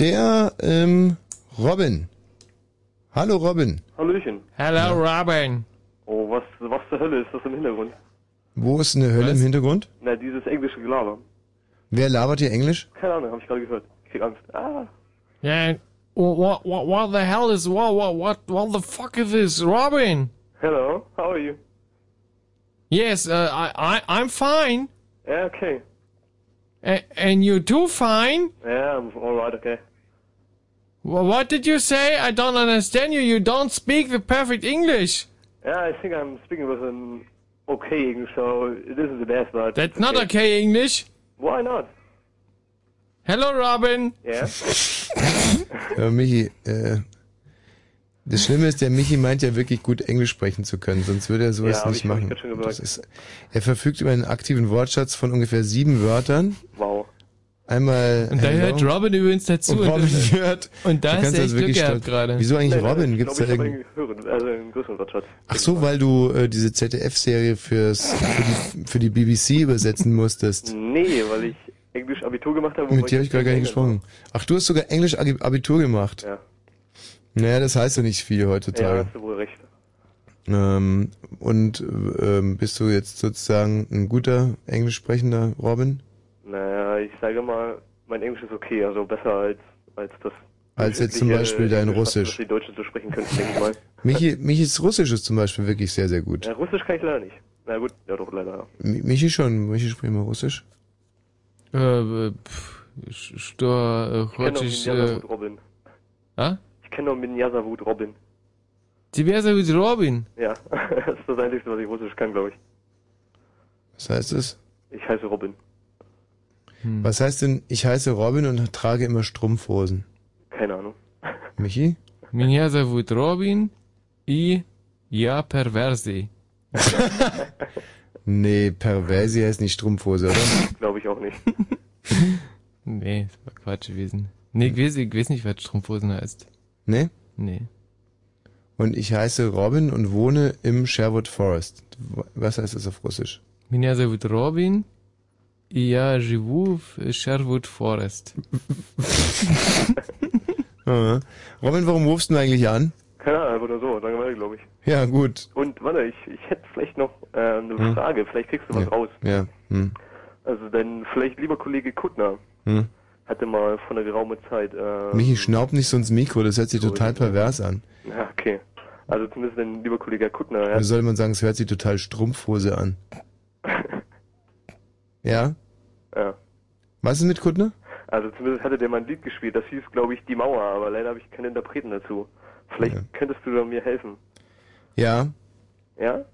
Der ähm, Robin. Hallo Robin. Hallöchen. Hello, Robin. Oh, was, was zur Hölle ist das im Hintergrund? Wo ist eine Hölle im Hintergrund? Na, dieses englische Gelaber. Wer labert hier Englisch? Keine Ahnung, hab ich gerade gehört. Ich krieg Angst. Ah. Yeah. What, what, what the hell is what, what, what, what the fuck is this, Robin? Hello, how are you? Yes, uh, I, I, I'm fine. Yeah, okay. A- and you too fine? Yeah, I'm alright, okay. Well, what did you say? I don't understand you. You don't speak the perfect English. Yeah, I think I'm speaking with an okay English, so it isn't the best, but... That's not okay English. Why not? Hello, Robin. Yeah? Ja, Michi, äh, das Schlimme ist, der Michi meint ja wirklich gut Englisch sprechen zu können, sonst würde er sowas Ja, hab nicht ich- hab ich machen. grad schon gemerkt. Das ist, er verfügt über einen aktiven Wortschatz von ungefähr sieben Wörtern. Wow. Einmal. Und da hello. hört Robin übrigens dazu. Und Robin Und- hört. Und da hast kannst du also Glück gehabt gerade. Wieso eigentlich Nein, nein, Robin? ich Gibt's da ich hab irgend... einen höheren, also größeren Wortschatz. Ach so, weil du äh, diese ZDF-Serie fürs für die, für die BBC übersetzen musstest. Nee, weil ich Englisch Abitur gemacht habe. Mit dir habe ich gerade gar nicht gesprochen. Ach, du hast sogar Englisch Abi- Abitur gemacht. Ja. Naja, das heißt ja nicht viel Ja, heutzutage. hast du wohl recht. Ähm, und ähm, bist du jetzt sozusagen ein guter Englisch sprechender Robin? Naja, ich sage mal, mein Englisch ist okay, also besser als, als das. Als jetzt zum durchschnittliche Beispiel dein Englisch, was- Russisch. Was die Deutschen so sprechen könnten, denke ich mal. Michi, Michis Russisch ist zum Beispiel wirklich sehr, sehr gut. Ja, Russisch kann ich leider nicht. Na gut, ja doch, leider. ja. Mi- Michi schon. Michi spricht mal Russisch. Äh, pff, что Ich kenne noch хочешь... Minjasavut Äh, Robin. а? Ich kenne noch Minjasavut Robin. Тебя зовут Robin. Ja, das ist das Einzige, was ich Russisch kann, glaube ich. Was heißt es? Ich heiße Robin. Was heißt denn, ich heiße Robin und trage immer Strumpfhosen? Keine Ahnung. Michi? Меня зовут Robin и я перверзий. Nee, Perversi heißt nicht Strumpfhose, oder? Glaube ich auch nicht. Nee, das war Quatsch gewesen. Nee, ich weiß, ich weiß nicht, was Strumpfhosen heißt. Nee? Nee. Und ich heiße Robin und wohne im Sherwood Forest. Was heißt das auf Russisch? Меня зовут Robin и я живу в Sherwood Forest. Ah. Robin, warum rufst du eigentlich an? Keine Ahnung, einfach nur so, Langeweile, glaube ich. Ja, gut. Und warte, ich, ich hätte vielleicht noch äh, eine Hm. Frage, vielleicht kriegst du was Ja. raus. Ja. Hm. Also dein vielleicht lieber Kollege Kuttner Hm. hatte mal vor einer geraumen Zeit. Äh, Michi, schnaub nicht so ins Mikro, das hört sich total pervers an. Ja, okay. Also zumindest dein lieber Kollege Kuttner. Oder Ja, soll man sagen, es hört sich total Strumpfhose an? Ja? Ja. Was ist mit Kuttner? Also zumindest hatte der mal ein Lied gespielt, das hieß, glaube ich, Die Mauer, aber leider habe ich keine Interpreten dazu. Vielleicht könntest du mir helfen. Ja. Ja?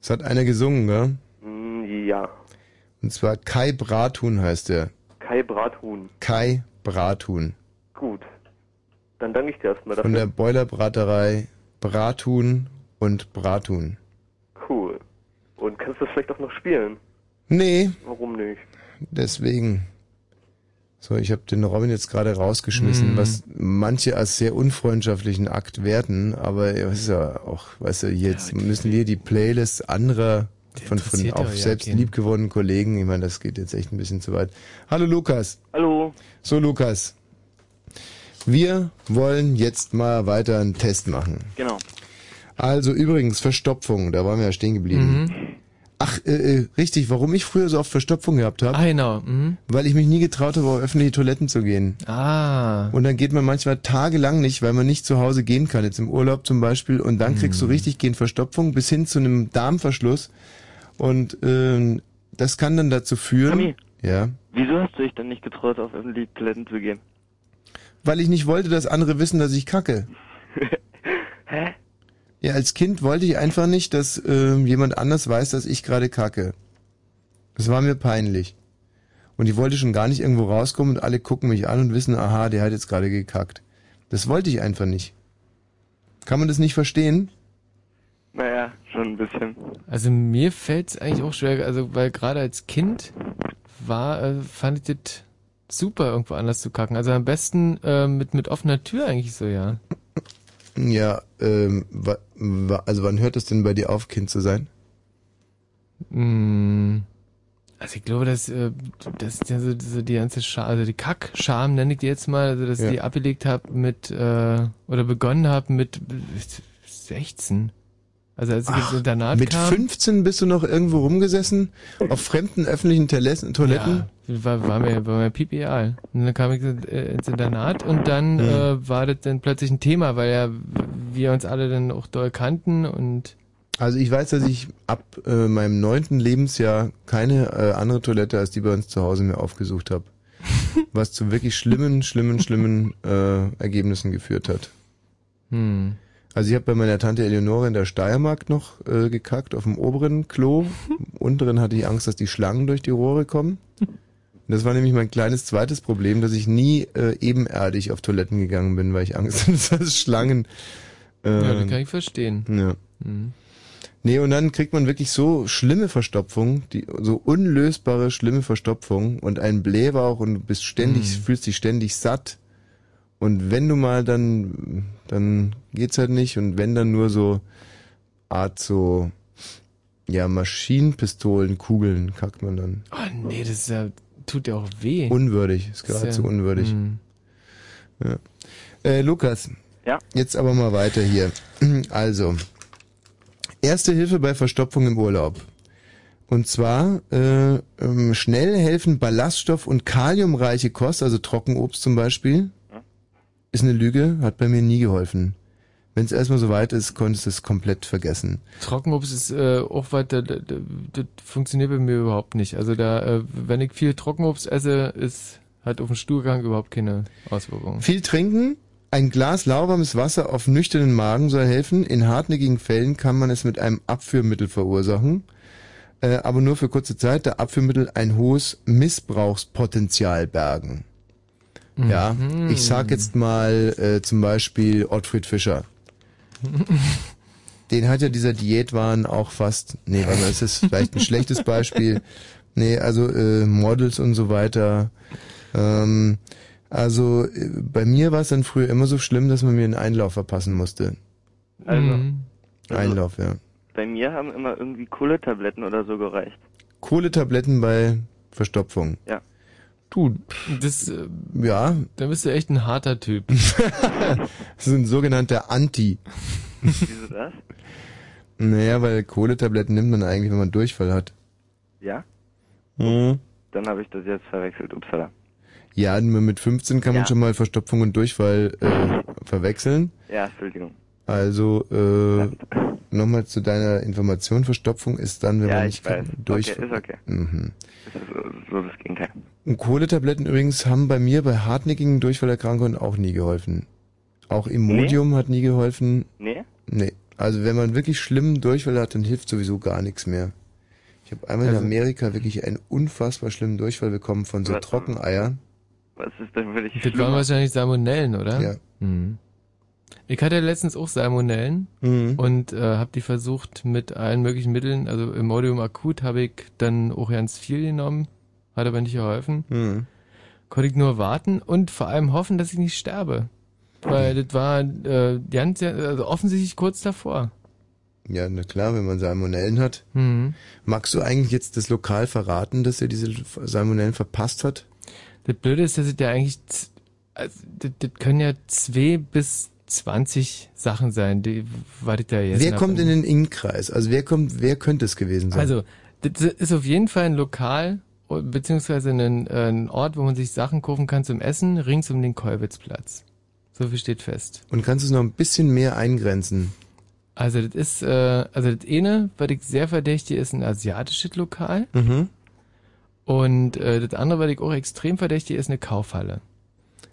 Es hat einer gesungen, gell? Hm, ja. Und zwar Kai Brathuhn heißt er. Kai Brathuhn. Kai Brathuhn. Gut. Dann danke ich dir erstmal Von der dafür. Boilerbraterei Brathuhn und Brathuhn. Cool. Und kannst du das vielleicht auch noch spielen? Nee, Warum nicht? deswegen. So, ich habe den Robin jetzt gerade rausgeschmissen, Mhm. was manche als sehr unfreundschaftlichen Akt werten, aber es ist ja auch, weißt du, jetzt müssen wir die Playlists anderer von, von auch ja ja selbst keinen. liebgewonnenen Kollegen, ich meine, das geht jetzt echt ein bisschen zu weit. Hallo Lukas. Hallo. So Lukas, wir wollen jetzt mal weiter einen Test machen. Genau. Also übrigens, Verstopfung, da waren wir ja stehen geblieben. Mhm. Ach, äh, äh, richtig, warum ich früher so oft Verstopfung gehabt habe? Ah, genau. Mhm. Weil ich mich nie getraut habe, auf öffentliche Toiletten zu gehen. Ah. Und dann geht man manchmal tagelang nicht, weil man nicht zu Hause gehen kann, jetzt im Urlaub zum Beispiel. Und dann kriegst du Mhm. richtig gehend Verstopfung bis hin zu einem Darmverschluss. Und ähm, das kann dann dazu führen... Tommy. Ja. Wieso hast du dich denn nicht getraut, auf öffentliche Toiletten zu gehen? Weil ich nicht wollte, dass andere wissen, dass ich kacke. Hä? Ja, als Kind wollte ich einfach nicht, dass ähm, jemand anders weiß, dass ich gerade kacke. Das war mir peinlich. Und ich wollte schon gar nicht irgendwo rauskommen und alle gucken mich an und wissen, aha, der hat jetzt gerade gekackt. Das wollte ich einfach nicht. Kann man das nicht verstehen? Naja, schon ein bisschen. Also mir fällt es eigentlich auch schwer, also weil gerade als Kind war, äh, fand ich das super, irgendwo anders zu kacken. Also am besten äh, mit, mit offener Tür eigentlich so, ja. Ja, ähm, also wann hört es denn bei dir auf, Kind zu sein? Mm, Also ich glaube, dass äh, das ist ja so, so die ganze Scham, also die Kack-Scham nenne ich die jetzt mal, also dass ich Ja. die abgelegt habe mit äh, oder begonnen habe mit 16. Also als ich ins Internat Mit kam. 15 bist du noch irgendwo rumgesessen, auf fremden öffentlichen Toiletten? Ja, war, war mir, war mir pipial. Und dann kam ich äh, ins Internat und dann Hm. äh, war das dann plötzlich ein Thema, weil ja wir uns alle dann auch doll kannten und Also ich weiß, dass ich ab äh, meinem neunten Lebensjahr keine äh, andere Toilette als die bei uns zu Hause mehr aufgesucht habe. was zu wirklich schlimmen, schlimmen, schlimmen äh, Ergebnissen geführt hat. hm. Also ich habe bei meiner Tante Eleonore in der Steiermark noch äh, gekackt, auf dem oberen Klo. Im unteren hatte ich Angst, dass die Schlangen durch die Rohre kommen. Und das war nämlich mein kleines zweites Problem, dass ich nie äh, ebenerdig auf Toiletten gegangen bin, weil ich Angst hatte, dass Schlangen... Äh, ja, das kann ich verstehen. ja. Mhm. Nee, und dann kriegt man wirklich so schlimme Verstopfung, die, so unlösbare, schlimme Verstopfung und ein Blähbauch und du bist ständig, Mhm. fühlst dich ständig satt. Und wenn du mal dann, dann geht's halt nicht und wenn dann nur so Art so, ja, Maschinenpistolen, Kugeln kackt man dann. Oh nee, das ist ja, tut ja auch weh. Unwürdig, ist geradezu ja- unwürdig. Mhm. Ja. Äh, Lukas. Ja. Jetzt aber mal weiter hier. Also, erste Hilfe bei Verstopfung im Urlaub. Und zwar äh, ähm, schnell helfen Ballaststoff- und kaliumreiche Kost, also Trockenobst zum Beispiel. Ist eine Lüge, hat bei mir nie geholfen. Wenn es erstmal so weit ist, konntest du es komplett vergessen. Trockenobst ist äh, auch weiter, das, das funktioniert bei mir überhaupt nicht. Also da, äh, wenn ich viel Trockenobst esse, ist hat auf den Stuhlgang überhaupt keine Auswirkungen. Viel trinken, ein Glas lauwarmes Wasser auf nüchternen Magen soll helfen. In hartnäckigen Fällen kann man es mit einem Abführmittel verursachen. Äh, aber nur für kurze Zeit, da Abführmittel ein hohes Missbrauchspotenzial bergen. Ja, Mhm. ich sag jetzt mal äh, zum Beispiel Ottfried Fischer. Den hat ja dieser Diätwahn auch fast, nee, warte mal, das ist vielleicht ein schlechtes Beispiel. Nee, also äh, Models und so weiter. Ähm, also äh, bei mir war es dann früher immer so schlimm, dass man mir einen Einlauf verpassen musste. Also, Mhm. Einlauf, ja. bei mir haben immer irgendwie Kohletabletten oder so gereicht. Kohletabletten bei Verstopfung. Ja. Du, das, äh, ja. Da bist du echt ein harter Typ. Das ist ein sogenannter Anti. Wieso das? Naja, weil Kohletabletten nimmt man eigentlich, wenn man Durchfall hat. Ja? Mhm. Dann habe ich das jetzt verwechselt. Upsala. Ja, nur mit 15 kann man Ja. schon mal Verstopfung und Durchfall äh, verwechseln. Ja, Entschuldigung. Also äh, nochmal zu deiner Information, Verstopfung ist dann, wenn Ja, man ich nicht weiß. durch. Okay, ist okay. Mhm. Das ist so, so das Gegenteil. Und Kohletabletten übrigens haben bei mir bei hartnäckigen Durchfallerkrankungen auch nie geholfen. Auch Imodium hat nie geholfen. Nee? Nee. Also wenn man wirklich schlimmen Durchfall hat, dann hilft sowieso gar nichts mehr. Ich habe einmal in Also- Amerika wirklich einen unfassbar schlimmen Durchfall bekommen von so Was? Trockeneier. Was ist denn für dich Das waren wahrscheinlich Salmonellen, oder? Ja. Mhm. Ich hatte letztens auch Salmonellen Mhm. und äh, habe die versucht mit allen möglichen Mitteln, also Imodium akut habe ich dann auch ganz viel genommen, hat aber nicht geholfen. Mhm. Konnte ich nur warten und vor allem hoffen, dass ich nicht sterbe. Weil das war äh, ganz, also offensichtlich kurz davor. Ja, na klar, wenn man Salmonellen hat. Mhm. Magst du eigentlich jetzt das Lokal verraten, dass er diese Salmonellen verpasst hat? Das Blöde ist, dass es ja eigentlich, also, das, das können ja zwei bis 20 Sachen sein, die, ich da jetzt wer kommt in den Innenkreis? Also wer kommt, wer könnte es gewesen sein? Also, das ist auf jeden Fall ein Lokal, beziehungsweise ein, ein Ort, wo man sich Sachen kaufen kann zum Essen, rings um den Kolwitzplatz. So viel steht fest. Und kannst du es noch ein bisschen mehr eingrenzen? Also das ist, äh, also das eine, was ich sehr verdächtig ist, ein asiatisches Lokal. Mhm. Und äh, das andere, was ich auch extrem verdächtig ist, eine Kaufhalle.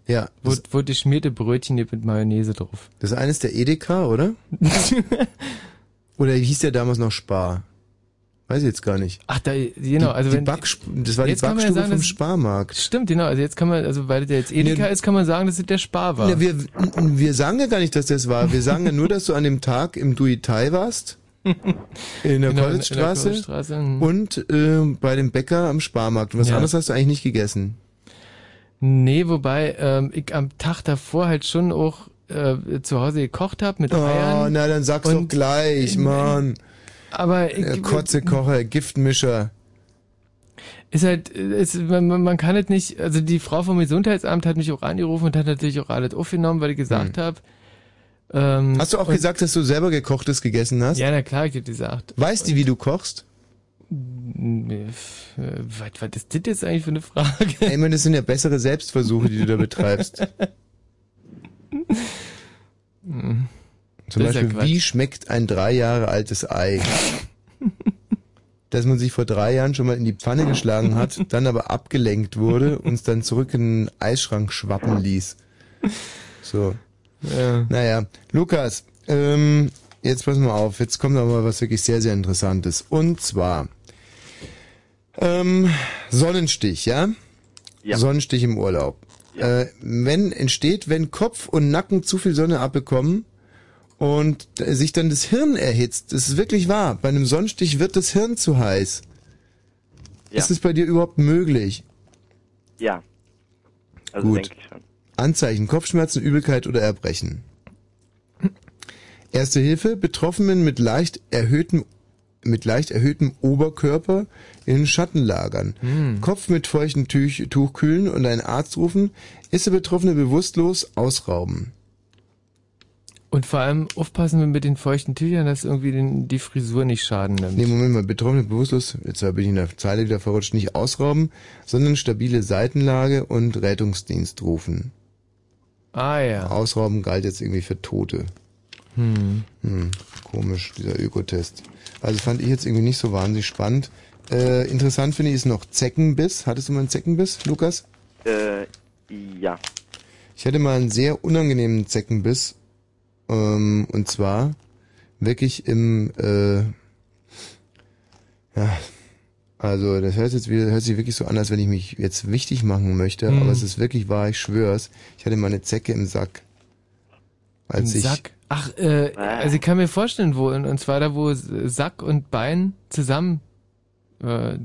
Ja. Wo, wo die schmierte Brötchen mit Mayonnaise drauf. Das eine ist der Edeka, oder? oder hieß der damals noch Spar? Weiß ich jetzt gar nicht. Ach, da, genau, also die wenn, Backsp das war die Backstube sagen, vom Sparmarkt. Stimmt, genau. Also jetzt kann man, also weil der jetzt Edeka Ne- ist, kann man sagen, dass es der Spar war. Na, wir, wir sagen ja gar nicht, dass das war. Wir sagen ja nur, dass du an dem Tag im Duitai warst. In der Genau. Kolwitzstraße, mhm. Und äh, bei dem Bäcker am Sparmarkt. Und was Ja. anderes hast du eigentlich nicht gegessen. Nee, wobei ähm, ich am Tag davor halt schon auch äh, zu Hause gekocht habe mit Oh, Eiern. na dann sag's doch gleich, Mann. Aber ich, Der Kotzekocher, Giftmischer. ist halt, ist, man, man kann es nicht, also die Frau vom Gesundheitsamt hat mich auch angerufen und hat natürlich auch alles aufgenommen, weil ich gesagt habe. Ähm, Hm. Hast du auch gesagt, dass du selber gekochtes gegessen hast? Ja, na klar, ich hab gesagt. Weiß die, wie du kochst? Äh, Was, was ist das jetzt eigentlich für eine Frage? Ey, ich meine, das sind ja bessere Selbstversuche, die du da betreibst. Zum ja Beispiel, Quatsch. wie schmeckt ein drei Jahre altes Ei? Dass man sich vor drei Jahren schon mal in die Pfanne geschlagen hat, dann aber abgelenkt wurde und es dann zurück in den Eisschrank schwappen ließ. So. Ja. Naja, Lukas, ähm, jetzt pass mal auf, jetzt kommt aber was wirklich sehr, sehr Interessantes. Und zwar, ähm, Sonnenstich, ja? Ja. Sonnenstich im Urlaub. Äh, wenn entsteht, wenn Kopf und Nacken zu viel Sonne abbekommen und sich dann das Hirn erhitzt. Das ist wirklich wahr. Bei einem Sonnenstich wird das Hirn zu heiß. Ja. Ist es bei dir überhaupt möglich? Ja. Also Gut. denke ich schon. Anzeichen, Kopfschmerzen, Übelkeit oder Erbrechen. Erste Hilfe, Betroffenen mit leicht erhöhtem mit leicht erhöhtem Oberkörper in Schatten lagern. Hm. Kopf mit feuchtem Tuch, Tuch kühlen und einen Arzt rufen. Ist der Betroffene bewusstlos, ausrauben. Und vor allem aufpassen wir mit den feuchten Tüchern, dass irgendwie den, die Frisur nicht schaden nimmt. Nee, Moment mal, Betroffene bewusstlos, jetzt bin ich in der Zeile wieder verrutscht, nicht ausrauben, sondern stabile Seitenlage und Rettungsdienst rufen. Ah ja. Ausrauben galt jetzt irgendwie für Tote. Hm. Hm, komisch, dieser Ökotest. Also fand ich jetzt irgendwie nicht so wahnsinnig spannend. Äh, interessant finde ich ist noch Zeckenbiss. Hattest du mal einen Zeckenbiss, Lukas? Äh, ja. Ich hatte mal einen sehr unangenehmen Zeckenbiss. Ähm, und zwar wirklich im, äh, ja, also das hört jetzt wieder, hört sich wirklich so an, als wenn ich mich jetzt wichtig machen möchte, Mhm. aber es ist wirklich wahr, ich schwör's. Ich hatte mal eine Zecke im Sack. Als Im ich, Sack. Ach, äh, also ich kann mir vorstellen, wo, und, zwar da, wo Sack und Bein zusammen, äh, Ein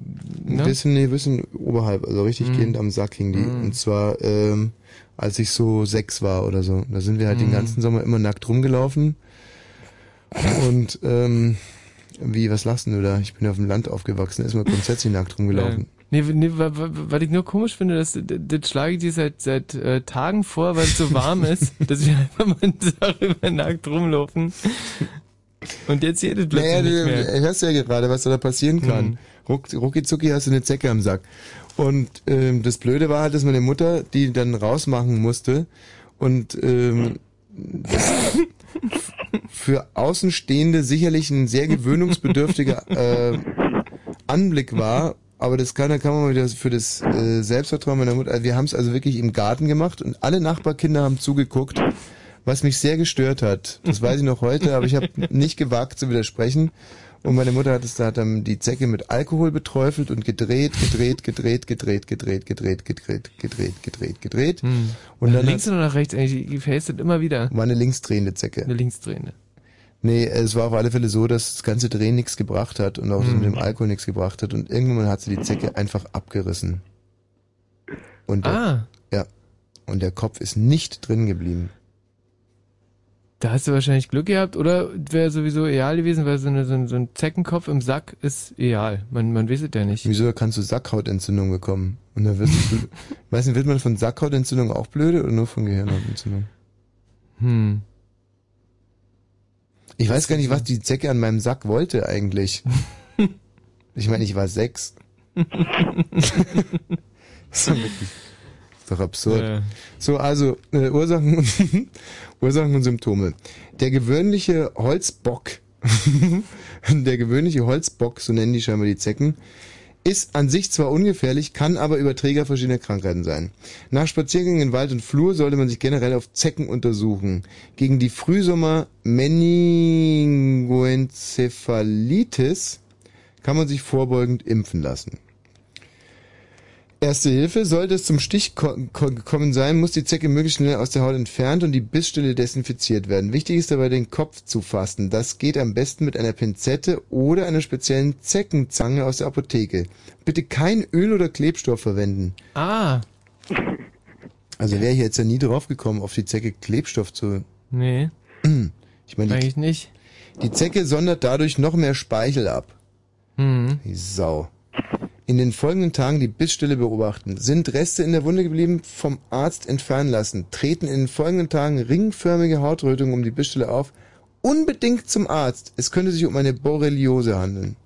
ne? bisschen, nee, ein bisschen oberhalb, also richtig Mhm. gehend am Sack hing die. Mhm. Und zwar, ähm, als ich so sechs war oder so. Da sind wir halt den Mhm. ganzen Sommer immer nackt rumgelaufen. Und, ähm, wie, was lachst du da? Ich bin ja auf dem Land aufgewachsen, ist mal grundsätzlich nackt rumgelaufen. Nee, nee, wa- wa- was ich nur komisch finde, das, das, schlage ich dir seit, seit äh, Tagen vor, weil es so warm ist, dass wir einfach mal darüber nackt rumlaufen. Und jetzt jedes plötzlich Naja, nicht du mehr. hörst ja gerade, was da passieren kann. Mhm. Ruck, rucki zucki hast du eine Zecke am Sack. Und ähm, das Blöde war halt, dass meine Mutter die dann rausmachen musste und ähm, für Außenstehende sicherlich ein sehr gewöhnungsbedürftiger äh, Anblick war. Aber das kann, da kann man wieder für das äh, Selbstvertrauen meiner Mutter. Also wir haben es also wirklich im Garten gemacht und alle Nachbarkinder haben zugeguckt, was mich sehr gestört hat. Das weiß ich noch heute, aber ich habe nicht gewagt zu widersprechen. Und meine Mutter hat es da hat dann die Zecke mit Alkohol beträufelt und gedreht, gedreht, gedreht, gedreht, gedreht, gedreht, gedreht, gedreht, gedreht, gedreht. Hm. Und dann links oder nach rechts eigentlich, die verhältst immer wieder. war eine linksdrehende Zecke. Eine linksdrehende. Nee, es war auf alle Fälle so, dass das ganze Drehen nichts gebracht hat und auch das Hm. mit dem Alkohol nichts gebracht hat. Und irgendwann hat sie die Zecke einfach abgerissen. Und der, Ah. ja. Und der Kopf ist nicht drin geblieben. Da hast du wahrscheinlich Glück gehabt, oder wäre sowieso egal gewesen, weil so, eine, so, ein, so ein Zeckenkopf im Sack ist egal. Man, man weiß es ja nicht. Wieso kannst du Sackhautentzündung bekommen? Und dann wirst du, weiß nicht, wird man von Sackhautentzündung auch blöde oder nur von Gehirnhautentzündung? Hm. Ich weiß gar nicht, was die Zecke an meinem Sack wollte eigentlich. Ich meine, ich war sechs. ist doch wirklich, ist doch absurd. Ja. So, also äh, Ursachen, Ursachen und Symptome. Der gewöhnliche Holzbock, der gewöhnliche Holzbock, so nennen die scheinbar die Zecken, ist an sich zwar ungefährlich, kann aber Überträger verschiedener Krankheiten sein. Nach Spaziergängen in Wald und Flur sollte man sich generell auf Zecken untersuchen. Gegen die Frühsommer Meningoenzephalitis kann man sich vorbeugend impfen lassen. Erste Hilfe, sollte es zum Stich ko ko gekommen sein, muss die Zecke möglichst schnell aus der Haut entfernt und die Bissstelle desinfiziert werden. Wichtig ist dabei, den Kopf zu fassen. Das geht am besten mit einer Pinzette oder einer speziellen Zeckenzange aus der Apotheke. Bitte kein Öl oder Klebstoff verwenden. Ah. Also wäre ich jetzt ja nie drauf gekommen, auf die Zecke Klebstoff zu. Nee. Ich meine, die, Eigentlich nicht. die Zecke sondert dadurch noch mehr Speichel ab. Mhm. Die Sau. In den folgenden Tagen die Bissstelle beobachten. Sind Reste in der Wunde geblieben, vom Arzt entfernen lassen. Treten in den folgenden Tagen ringförmige Hautrötungen um die Bissstelle auf. Unbedingt zum Arzt. Es könnte sich um eine Borreliose handeln.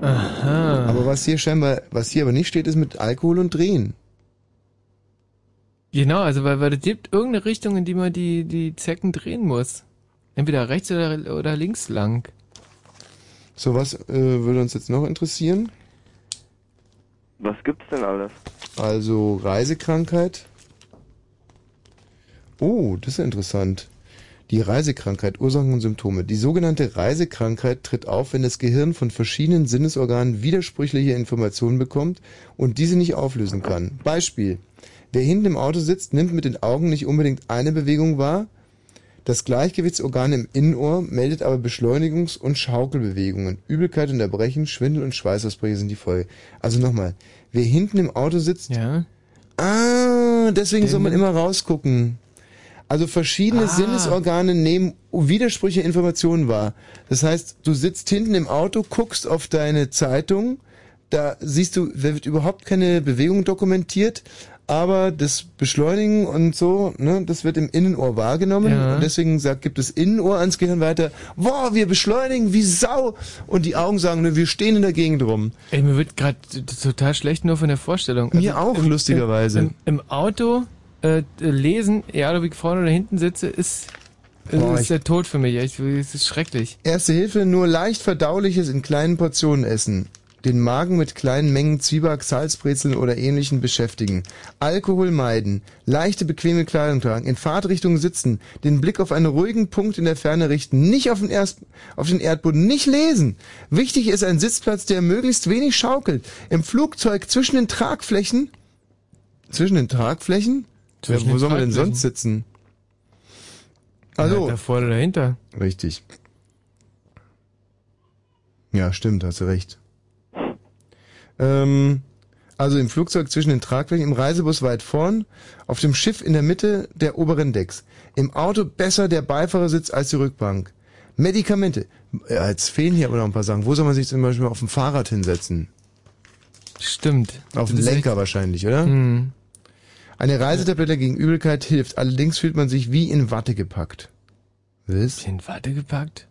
Aha. Aber was hier scheinbar, was hier aber nicht steht, ist mit Alkohol und Drehen. Genau, also weil, weil es gibt irgendeine Richtung, in die man die, die Zecken drehen muss. Entweder rechts oder, oder links lang. So, was äh, würde uns jetzt noch interessieren? Was gibt's denn alles? Also Reisekrankheit. Oh, das ist ja interessant. Die Reisekrankheit, Ursachen und Symptome. Die sogenannte Reisekrankheit tritt auf, wenn das Gehirn von verschiedenen Sinnesorganen widersprüchliche Informationen bekommt und diese nicht auflösen kann. Beispiel. Wer hinten im Auto sitzt, nimmt mit den Augen nicht unbedingt eine Bewegung wahr. Das Gleichgewichtsorgan im Innenohr meldet aber Beschleunigungs- und Schaukelbewegungen. Übelkeit und Erbrechen, Schwindel und Schweißausbrüche sind die Folge. Also nochmal. Wer hinten im Auto sitzt. Ja. Ah, deswegen soll man immer rausgucken. Also verschiedene Ah. Sinnesorgane nehmen widersprüchliche Informationen wahr. Das heißt, du sitzt hinten im Auto, guckst auf deine Zeitung, da siehst du, da wird überhaupt keine Bewegung dokumentiert, aber das Beschleunigen und so, ne, das wird im Innenohr wahrgenommen Ja. und deswegen sagt, gibt das Innenohr ans Gehirn weiter, wow, wir beschleunigen wie Sau und die Augen sagen, ne, wir stehen in der Gegend rum. Ey, mir wird gerade total schlecht nur von der Vorstellung. Also Mir auch, lustigerweise. Im, im Auto äh, lesen, egal ob ich vorne oder hinten sitze, ist, Boah, ist der Tod für mich. Ich, es ist schrecklich. Erste Hilfe, nur leicht verdauliches in kleinen Portionen essen. Den Magen mit kleinen Mengen Zwieback, Salzbrezeln oder ähnlichen beschäftigen. Alkohol meiden. Leichte, bequeme Kleidung tragen. In Fahrtrichtung sitzen. Den Blick auf einen ruhigen Punkt in der Ferne richten. Nicht auf den, Erst auf den Erdboden. Nicht lesen. Wichtig ist ein Sitzplatz, der möglichst wenig schaukelt. Im Flugzeug zwischen den Tragflächen. Zwischen den Tragflächen? Zwischen ja, wo soll man denn sonst sitzen? Also. Ja, davor oder dahinter. Richtig. Ja, stimmt, hast du recht. Ähm, also im Flugzeug zwischen den Tragflächen, im Reisebus weit vorn, auf dem Schiff in der Mitte der oberen Decks. Im Auto besser der Beifahrersitz als die Rückbank. Medikamente. Ja, jetzt fehlen hier aber noch ein paar Sachen. Wo soll man sich zum Beispiel auf dem Fahrrad hinsetzen? Stimmt. Auf dem Lenker wahrscheinlich, oder? Hm. Eine Reisetablette gegen Übelkeit hilft. Allerdings fühlt man sich wie in Watte gepackt. Was? In Watte gepackt?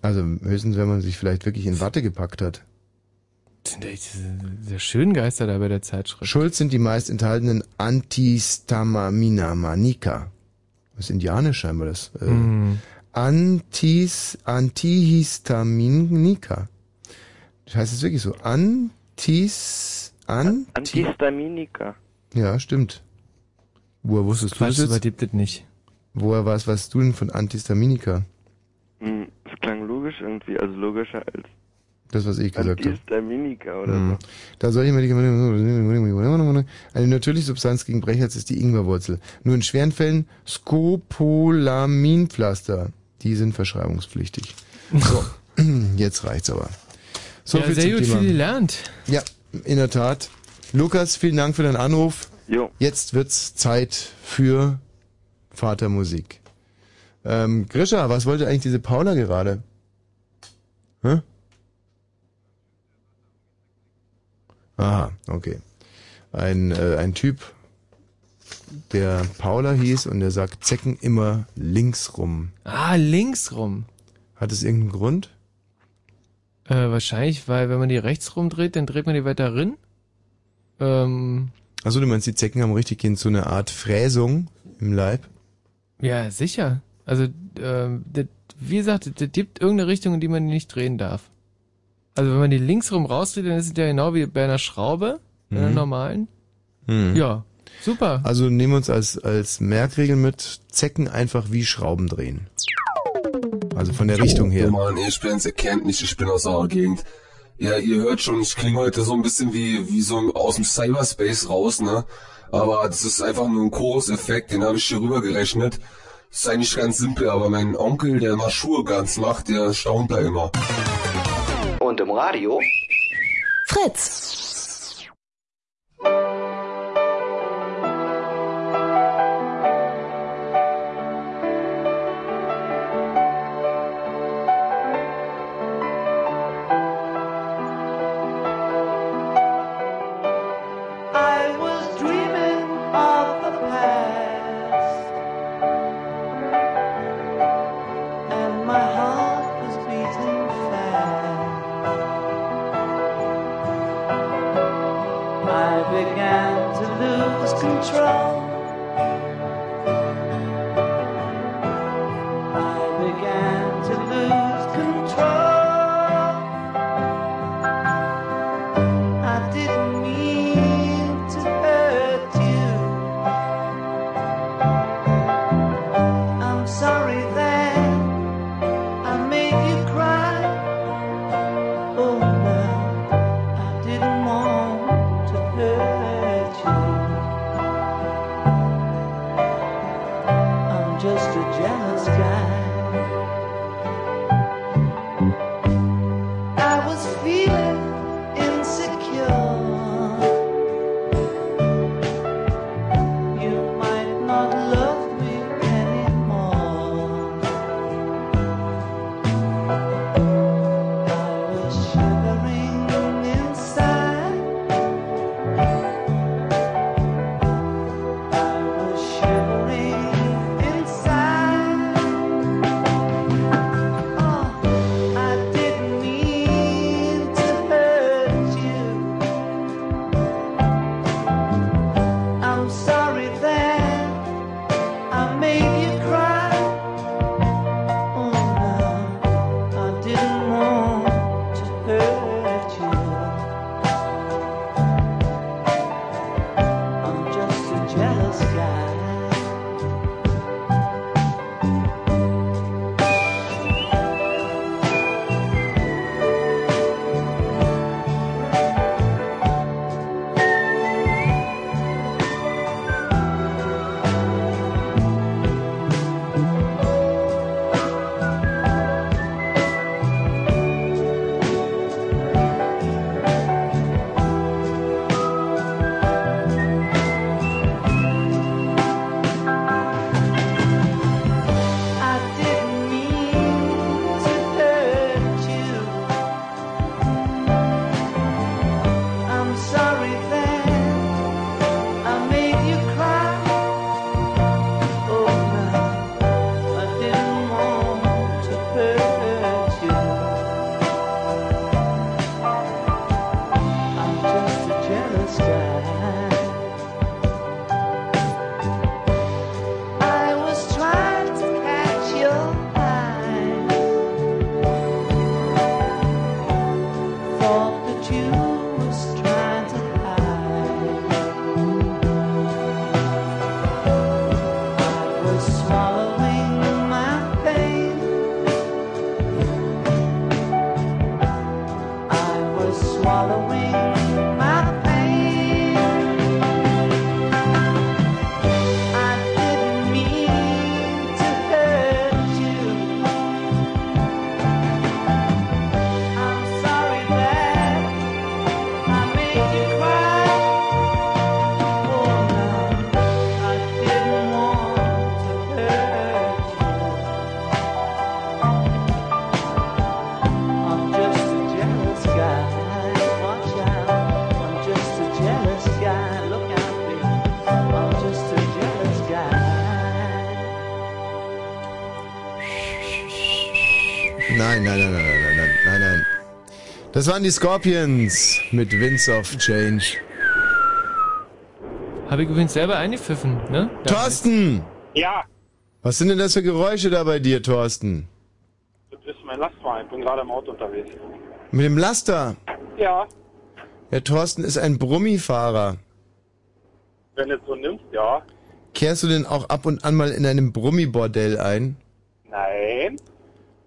Also höchstens, wenn man sich vielleicht wirklich in Watte gepackt hat. Sind sehr schön Geister da bei der Zeitschrift. Schuld sind die meist enthaltenen Antihistamina-Manika. Das ist indianisch scheinbar das. Äh, Hm. Antis, Antihistaminika. Das heißt es wirklich so. Antis, an, Antihistaminika. ja, stimmt. Woher wusstest du Quatsch, das jetzt? überlebt das nicht. Woher was, weißt du denn von Antihistaminika? Hm, es klang logisch irgendwie, also logischer als Das, was ich gesagt habe. Antihistaminika oder Hm. Da soll ich Medikamente. Eine natürliche Substanz gegen Brechreiz ist die Ingwerwurzel. Nur in schweren Fällen Scopolaminpflaster. Die sind verschreibungspflichtig. So, jetzt reicht's aber. So ja, viel sehr zum gut, Thema. viel gelernt. Ja, in der Tat. Lukas, vielen Dank für deinen Anruf. Jo. Jetzt wird's Zeit für Vatermusik. Ähm, Grisha, was wollte eigentlich diese Paula gerade? Hä? Aha, okay. Ein, äh, ein Typ, der Paula hieß und der sagt Zecken immer links rum. Ah, links rum. Hat es irgendeinen Grund? Äh, wahrscheinlich, weil wenn man die rechts rumdreht, dann dreht man die weiter rin. Ähm, Also du meinst, die Zecken haben richtig in so eine Art Fräsung im Leib? ja, sicher. Also, ähm, das, wie gesagt, es gibt irgendeine Richtung, in die man die nicht drehen darf. Also wenn man die links rum rausdreht, dann ist es ja genau wie bei einer Schraube, bei einer Mhm. normalen. Hm. Ja, super. Also nehmen wir uns als, als Merkregel mit, Zecken einfach wie Schrauben drehen. Also von der Richtung her. Ja, Mann, ich bin's, ihr kennt mich, ich bin aus eurer Gegend. Ja, ihr hört schon, ich klinge heute so ein bisschen wie, wie so aus dem Cyberspace raus, ne? Aber das ist einfach nur ein Choruseffekt, den habe ich hier rüber gerechnet. Das ist eigentlich ganz simpel, aber mein Onkel, der mal Schuhe ganz macht, der staunt da immer. Und im Radio? Fritz. Nein, nein, nein, nein, nein, nein, nein, nein. Das waren die Scorpions mit Winds of Change. Habe ich übrigens selber eingepfiffen, ne? Thorsten! Ja. Was sind denn das für Geräusche da bei dir, Thorsten? Das ist mein Lastwagen. Ich bin gerade im Auto unterwegs. Mit dem Laster? Ja. Ja, Thorsten ist ein Brummifahrer. Wenn du es so nimmst, ja. Kehrst du denn auch ab und an mal in einem Brummibordell ein? Nein.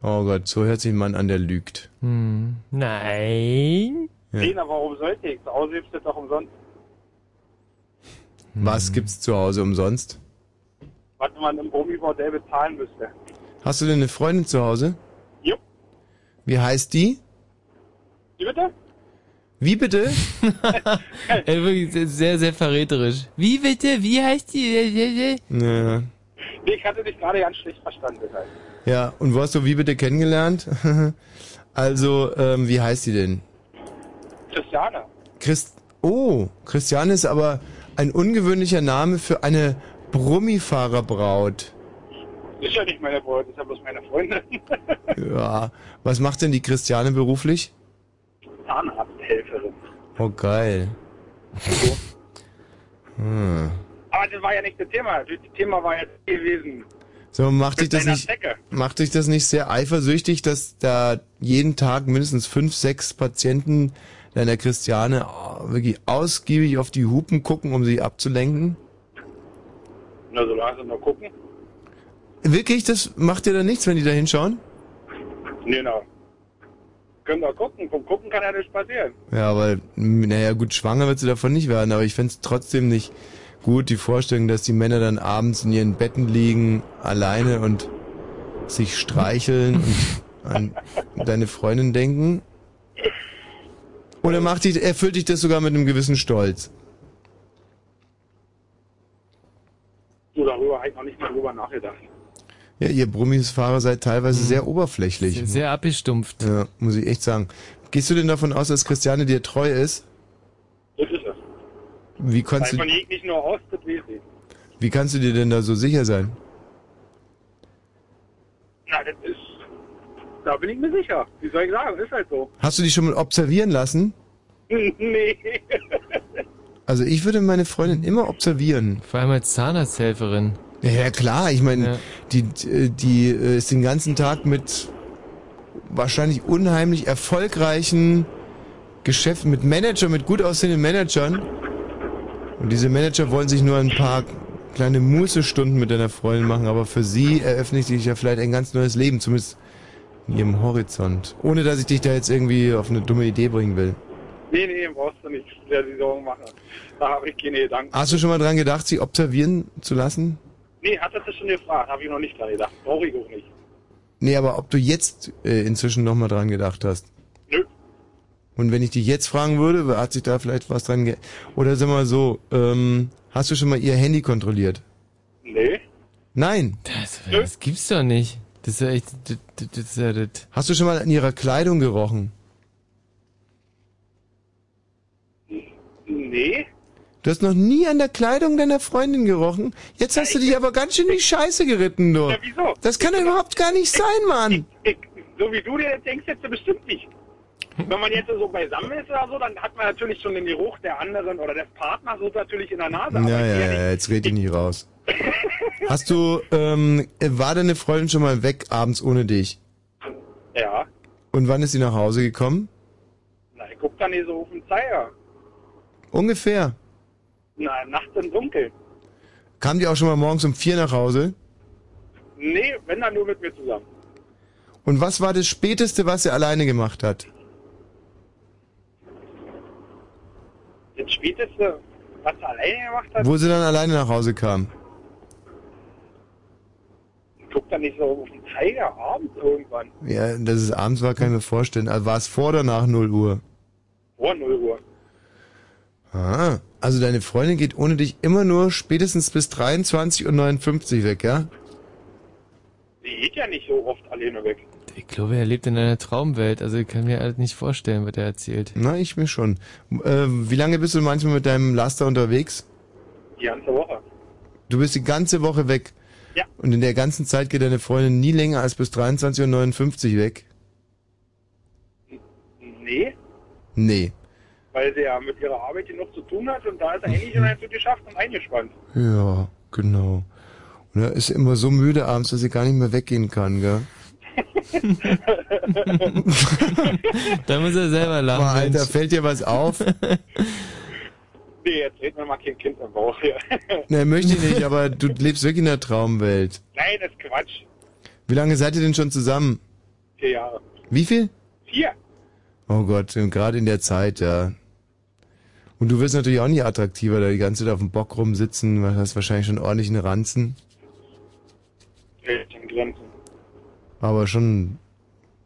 Oh Gott, so hört sich ein Mann an, der lügt. Hm. Nein. Ja. Nee, na, warum sollte ich? Zu Hause gibt's das doch umsonst. Was gibt's zu Hause umsonst? Was man im Brummibordell bezahlen müsste. Hast du denn eine Freundin zu Hause? Jupp. Wie heißt die? Wie bitte? Wie bitte? Ey, wirklich sehr, sehr, verräterisch. Wie bitte? Wie heißt die? Ja. Nee, ich hatte dich gerade ganz schlecht verstanden. deshalb. Ja, und wo hast du wie bitte kennengelernt? also, ähm, wie heißt die denn? Christiane. Christ oh, Christiane ist aber ein ungewöhnlicher Name für eine Brummifahrerbraut. Ist ja nicht meine Braut, ist ja bloß meine Freundin. Ja, was macht denn die Christiane beruflich? Zahnarzthelferin. Oh, geil. Hm. das war ja nicht das Thema. Das Thema war jetzt gewesen. So, macht dich das nicht, macht dich das nicht sehr eifersüchtig, dass da jeden Tag mindestens fünf, sechs Patienten deiner Christiane oh, wirklich ausgiebig auf die Hupen gucken, um sie abzulenken? Na, so uns mal gucken. Wirklich, das macht dir da nichts, wenn die da hinschauen? Genau. Können wir gucken. Vom Gucken kann ja nichts passieren. Ja, aber naja gut, schwanger wird sie davon nicht werden, aber ich fänd's trotzdem nicht gut, die Vorstellung, dass die Männer dann abends in ihren Betten liegen, alleine und sich streicheln und an deine Freundin denken. Oder macht dich, erfüllt dich das sogar mit einem gewissen Stolz? So, darüber habe ich noch nicht mal drüber nachgedacht. Ja, ihr Brummis-Fahrer seid teilweise sehr oberflächlich. Sehr, sehr abgestumpft. Ja, muss ich echt sagen. Gehst du denn davon aus, dass Christiane dir treu ist? Wie kannst du, nicht nur aus, das weiß ich. wie kannst du dir denn da so sicher sein? Na, das ist... Da bin ich mir sicher. Wie soll ich sagen? Ist halt so. Hast du dich schon mal observieren lassen? nee. Also ich würde meine Freundin immer observieren. Vor allem als Zahnarzthelferin. Ja, ja klar, ich meine, die, die, die äh, ist den ganzen Tag mit wahrscheinlich unheimlich erfolgreichen Geschäften, mit Managern, mit gut aussehenden Managern. Und diese Manager wollen sich nur ein paar kleine Mußestunden mit deiner Freundin machen, aber für sie eröffnet sich ja vielleicht ein ganz neues Leben, zumindest in ihrem Horizont. Ohne dass ich dich da jetzt irgendwie auf eine dumme Idee bringen will. Nee, nee, brauchst du nicht der die Sorgen machen. Da habe ich keine Gedanken. Hast du schon mal dran gedacht, sie observieren zu lassen? Nee, hat das schon gefragt. Habe ich noch nicht dran gedacht. Brauche ich auch nicht. Nee, aber ob du jetzt äh, inzwischen noch mal dran gedacht hast? Und wenn ich dich jetzt fragen würde, hat sich da vielleicht was dran ge... Oder sag mal so, ähm, hast du schon mal ihr Handy kontrolliert? Nee. Nein. Das, das gibt's doch nicht. Das ist ja echt... Das, das, das ist ja das. Hast du schon mal an ihrer Kleidung gerochen? Nee. Du hast noch nie an der Kleidung deiner Freundin gerochen? Jetzt hast du dich aber ganz schön in die Scheiße geritten, du. Ja, wieso? Das kann doch überhaupt gar nicht sein, Mann. Ich, so wie du dir das denkst, jetzt bestimmt nicht. Wenn man jetzt so beisammen ist oder so, dann hat man natürlich schon den Geruch der anderen oder des Partners so natürlich in der Nase. Ja, ja, ja, jetzt red ich nicht raus. Hast du, ähm, war deine Freundin schon mal weg abends ohne dich? Ja. Und wann ist sie nach Hause gekommen? Na, ich guck da nicht so auf den Zeiger. Ungefähr. Na, nachts im Dunkeln. Kam die auch schon mal morgens um vier nach Hause? Nee, wenn dann nur mit mir zusammen. Und was war das Späteste, was sie alleine gemacht hat? Das Späteste, was er alleine gemacht hat, Wo sie dann alleine nach Hause kam? ich guck da nicht so auf den Zeiger abends irgendwann. Ja, das ist abends war, kann ich mir vorstellen. Also war es vor oder nach 0 Uhr? Vor 0 Uhr. Ah, also deine Freundin geht ohne dich immer nur spätestens bis 23 und 59 weg, ja? Die geht ja nicht so oft alleine weg. Ich glaube, er lebt in einer Traumwelt. Also ich kann mir halt nicht vorstellen, was er erzählt. Na, ich mir schon. Äh, wie lange bist du manchmal mit deinem Laster unterwegs? Die ganze Woche. Du bist die ganze Woche weg. Ja. Und in der ganzen Zeit geht deine Freundin nie länger als bis 23 und 59 weg? Nee, Nee. weil sie ja mit ihrer Arbeit genug zu tun hat und da ist er eigentlich schon halt so geschafft und eingespannt. Ja, genau. Und er ist immer so müde abends, dass sie gar nicht mehr weggehen kann, gell? Da muss er selber lachen. Boah, Alter, Mensch. fällt dir was auf? Nee, jetzt reden wir mal kein Kind im Bauch hier. Ne, möchte ich nicht, aber du lebst wirklich in der Traumwelt. Nein, das ist Quatsch. Wie lange seid ihr denn schon zusammen? Vier Jahre. Wie viel? Vier? Oh Gott, gerade in der Zeit, ja. Und du wirst natürlich auch nicht attraktiver, da die ganze Zeit auf dem Bock rumsitzen, hast wahrscheinlich schon ordentlich einen Ranzen. Grenzen. Aber schon.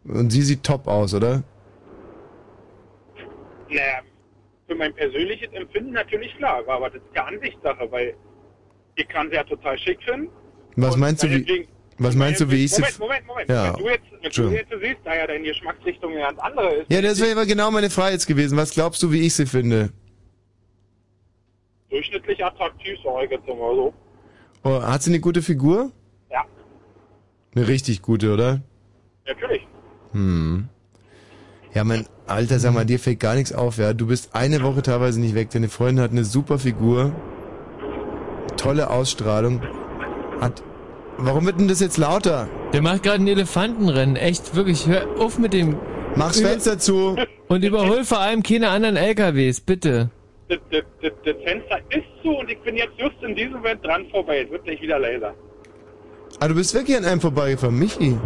Und sie sieht top aus, oder? Naja, für mein persönliches Empfinden natürlich klar, aber das ist ja Ansichtssache, weil ich kann sie ja total schick finden. Was meinst du, wie. Was meinst du, wie ich sie. Moment, Moment, Moment. Ja. Wenn du jetzt, wenn du jetzt siehst, da ja deine Geschmacksrichtung eine ganz andere ist, Ja, das wäre aber genau meine Frage jetzt gewesen. Was glaubst du, wie ich sie finde? durchschnittlich attraktiv, sag ich jetzt mal so. Oh, hat sie eine gute Figur? Eine richtig gute, oder? Natürlich. Hm. Ja, mein Alter, sag mal, dir fällt gar nichts auf, ja. Du bist eine Woche teilweise nicht weg. Deine Freundin hat eine super Figur. tolle Ausstrahlung. Hat. Warum wird denn das jetzt lauter? Der macht gerade ein Elefantenrennen. Echt, wirklich. Hör auf mit dem. Mach's Fenster zu. Und überhol vor allem keine anderen LKWs, bitte. Das, das, das, das Fenster ist zu und ich bin jetzt just in diesem Moment dran vorbei. Es wird gleich wieder leiser. Ah, du bist wirklich an einem vorbeigefahren, Michi.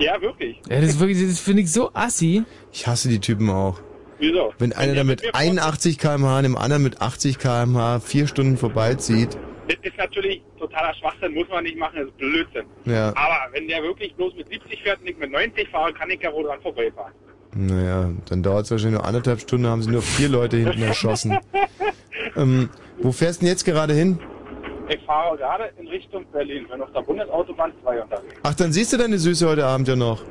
Ja, wirklich. Ja, das ist wirklich, das finde ich so assi. Ich hasse die Typen auch. Wieso? Wenn einer da mit 81 km/h und dem anderen mit 80 km/h vier Stunden vorbeizieht. Das ist natürlich totaler Schwachsinn, muss man nicht machen, das ist Blödsinn. Ja. Aber wenn der wirklich bloß mit 70 fährt und ich mit 90 fahre, kann ich ja wohl dran vorbeifahren. Naja, dann dauert es wahrscheinlich nur anderthalb Stunden, haben sie nur vier Leute hinten erschossen. ähm, wo fährst du denn jetzt gerade hin? Ich fahre gerade in Richtung Berlin, bin auf der Bundesautobahn 2 unterwegs. Ach, dann siehst du deine Süße heute Abend ja noch.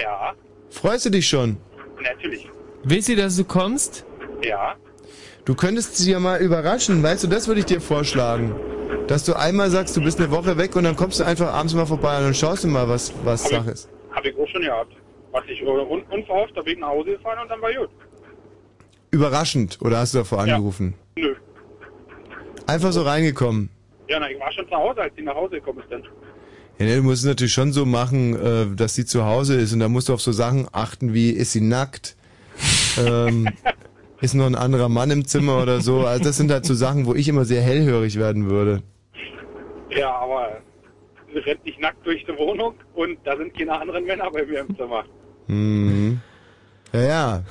Ja, Freust du dich schon? natürlich. Willst du, dass du kommst? Ja. Du könntest sie ja mal überraschen, weißt du, das würde ich dir vorschlagen. Dass du einmal sagst, du bist eine Woche weg und dann kommst du einfach abends mal vorbei und dann schaust du mal, was, was Sache ist. Habe ich auch schon gehabt. Was ich äh, un unverhofft, da bin ich nach Hause gefahren und dann war gut. Überraschend, oder hast du davor Ja. angerufen? Nö. Einfach so reingekommen. Ja, na, ich war schon zu Hause, als sie nach Hause gekommen ist dann. Ja, ne, du musst es natürlich schon so machen, äh, dass sie zu Hause ist und da musst du auf so Sachen achten wie, ist sie nackt? ähm, ist noch ein anderer Mann im Zimmer oder so? Also das sind halt so Sachen, wo ich immer sehr hellhörig werden würde. Ja, aber sie rennt nicht nackt durch die Wohnung und da sind keine anderen Männer bei mir im Zimmer. Mhm. Ja, ja,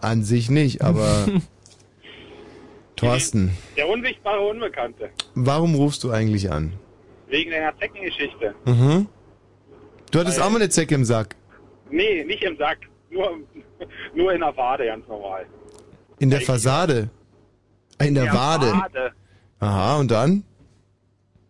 an sich nicht, aber Thorsten, Der unsichtbare Unbekannte. warum rufst du eigentlich an? Wegen deiner Zeckengeschichte. Mhm. Du hattest auch mal eine Zecke im Sack. Nee, nicht im Sack. Nur, nur in der Wade, ganz normal. In der Fassade. In der Wade. Wade. Aha, und dann?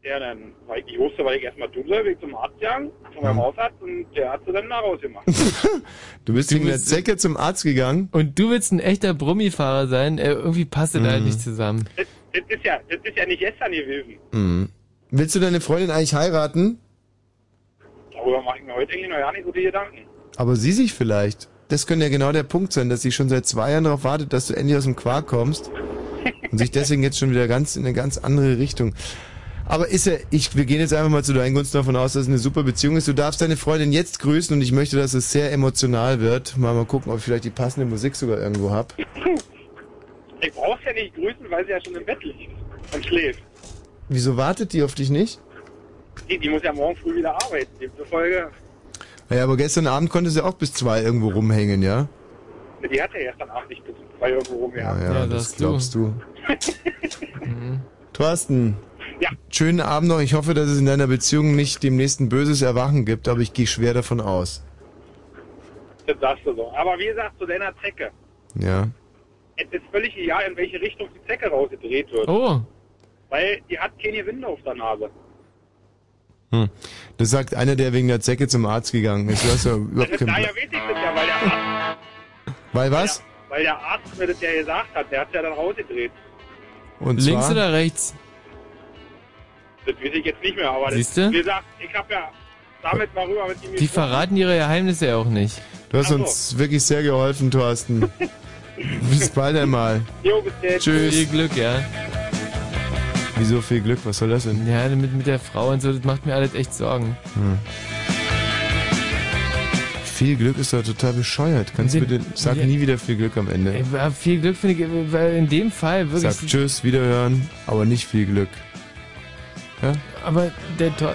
Ja, dann war ich, ich wusste, weil ich erstmal bin ich zum Arzt gegangen, zu Hm. meinem Hausarzt und der hat sie dann nach Hause gemacht. Du bist wegen der Zecke zum Arzt gegangen? Und du willst ein echter Brummifahrer sein? Äh, irgendwie passt das halt Mhm. nicht zusammen. das, das, ist ja, das ist ja nicht gestern gewesen. Mhm. Willst du deine Freundin eigentlich heiraten? Darüber mache ich mir heute eigentlich noch gar nicht so die Gedanken. Aber sie sich vielleicht. Das könnte ja genau der Punkt sein, dass sie schon seit zwei Jahren darauf wartet, dass du endlich aus dem Quark kommst und sich deswegen jetzt schon wieder ganz in eine ganz andere Richtung. Aber ist ja, ich, wir gehen jetzt einfach mal zu deinen Gunsten davon aus, dass es eine super Beziehung ist. Du darfst deine Freundin jetzt grüßen und ich möchte, dass es sehr emotional wird. Mal mal gucken, ob ich vielleicht die passende Musik sogar irgendwo hab. Ich brauch's ja nicht grüßen, weil sie ja schon im Bett liegt und schläft. Wieso wartet die auf dich nicht? Die, die muss ja morgen früh wieder arbeiten. Demzufolge, Ja, aber gestern Abend konnte sie auch bis zwei irgendwo rumhängen, ja? die hat ja gestern Abend nicht bis zwei irgendwo rumgehabt. Ja, das glaubst du. Thorsten. Ja. Schönen Abend noch. Ich hoffe, dass es in deiner Beziehung nicht demnächst ein böses Erwachen gibt, aber ich gehe schwer davon aus. Das sagst du so. Aber wie gesagt, zu deiner Zecke. Ja. Es ist völlig egal, in welche Richtung die Zecke rausgedreht wird. Oh. Weil die hat keine Winde auf der Nase. Hm. Das sagt einer, der wegen der Zecke zum Arzt gegangen ist. Du hast ja Das überhaupt ist, keinen daher weiß ich das ja, weil der, Arzt, Weil was? weil der Arzt mir das ja gesagt hat. Der hat ja dann rausgedreht. Und Links zwar? oder rechts? Das weiß ich jetzt nicht mehr, aber das, Siehste? wie gesagt, ich habe ja damit mal rüber mit ihm Die verraten ihre Geheimnisse ja auch nicht. Du hast uns wirklich sehr geholfen, Thorsten. Bis bald einmal. Jo, bis dann. Tschüss. Viel Glück, ja. Wieso viel Glück? Was soll das denn? Ja, mit, mit der Frau und so, das macht mir alles echt Sorgen. Hm. Viel Glück ist doch total bescheuert. Kannst du Den- bitte, sag Ja. nie wieder viel Glück am Ende. Ey, aber viel Glück finde ich, weil in dem Fall wirklich. Sag Tschüss, Wiederhören, aber nicht viel Glück. Ja? Aber der Tor.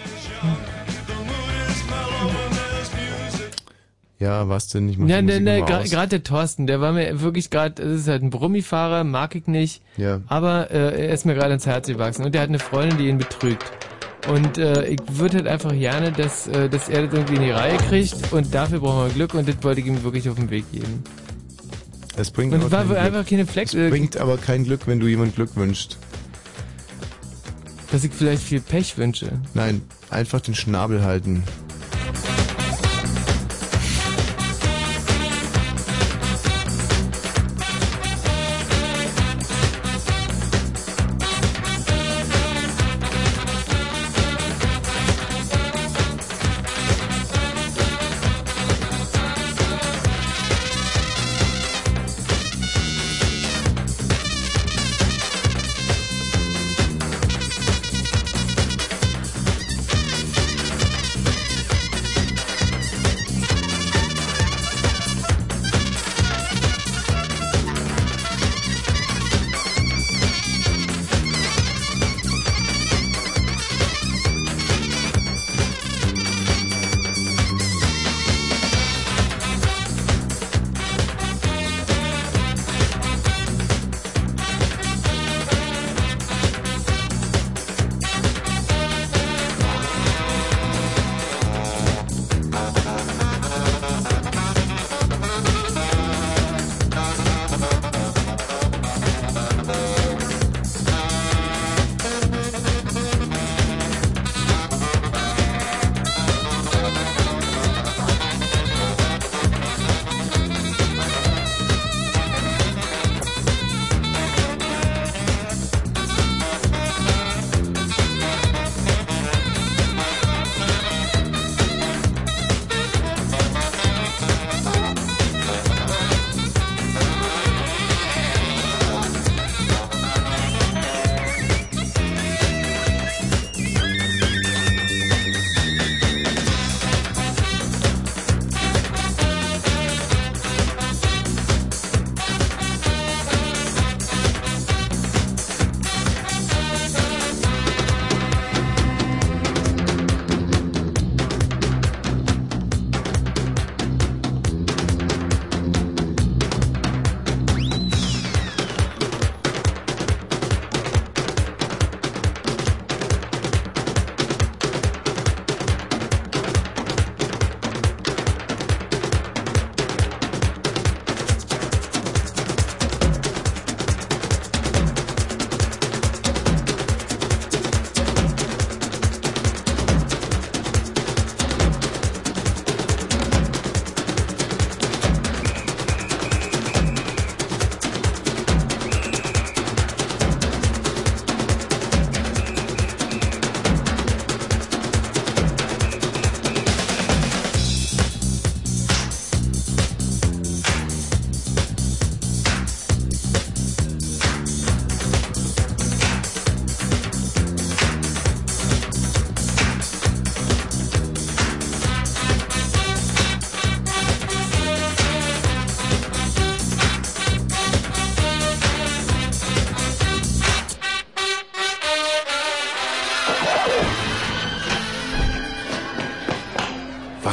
Ja, was denn? Ich mach Ja, die ne, ne, gerade der Thorsten, der war mir wirklich gerade, das ist halt ein Brummifahrer, mag ich nicht. Ja. Aber äh, er ist mir gerade ins Herz gewachsen und der hat eine Freundin, die ihn betrügt. Und äh, ich würde halt einfach gerne, dass, äh, dass er das irgendwie in die Reihe kriegt und dafür brauchen wir Glück und das wollte ich ihm wirklich auf den Weg geben. Es bringt aber es kein Glück. Es bringt aber kein Glück, wenn du jemand Glück wünschst. Dass ich vielleicht viel Pech wünsche. Nein, einfach den Schnabel halten.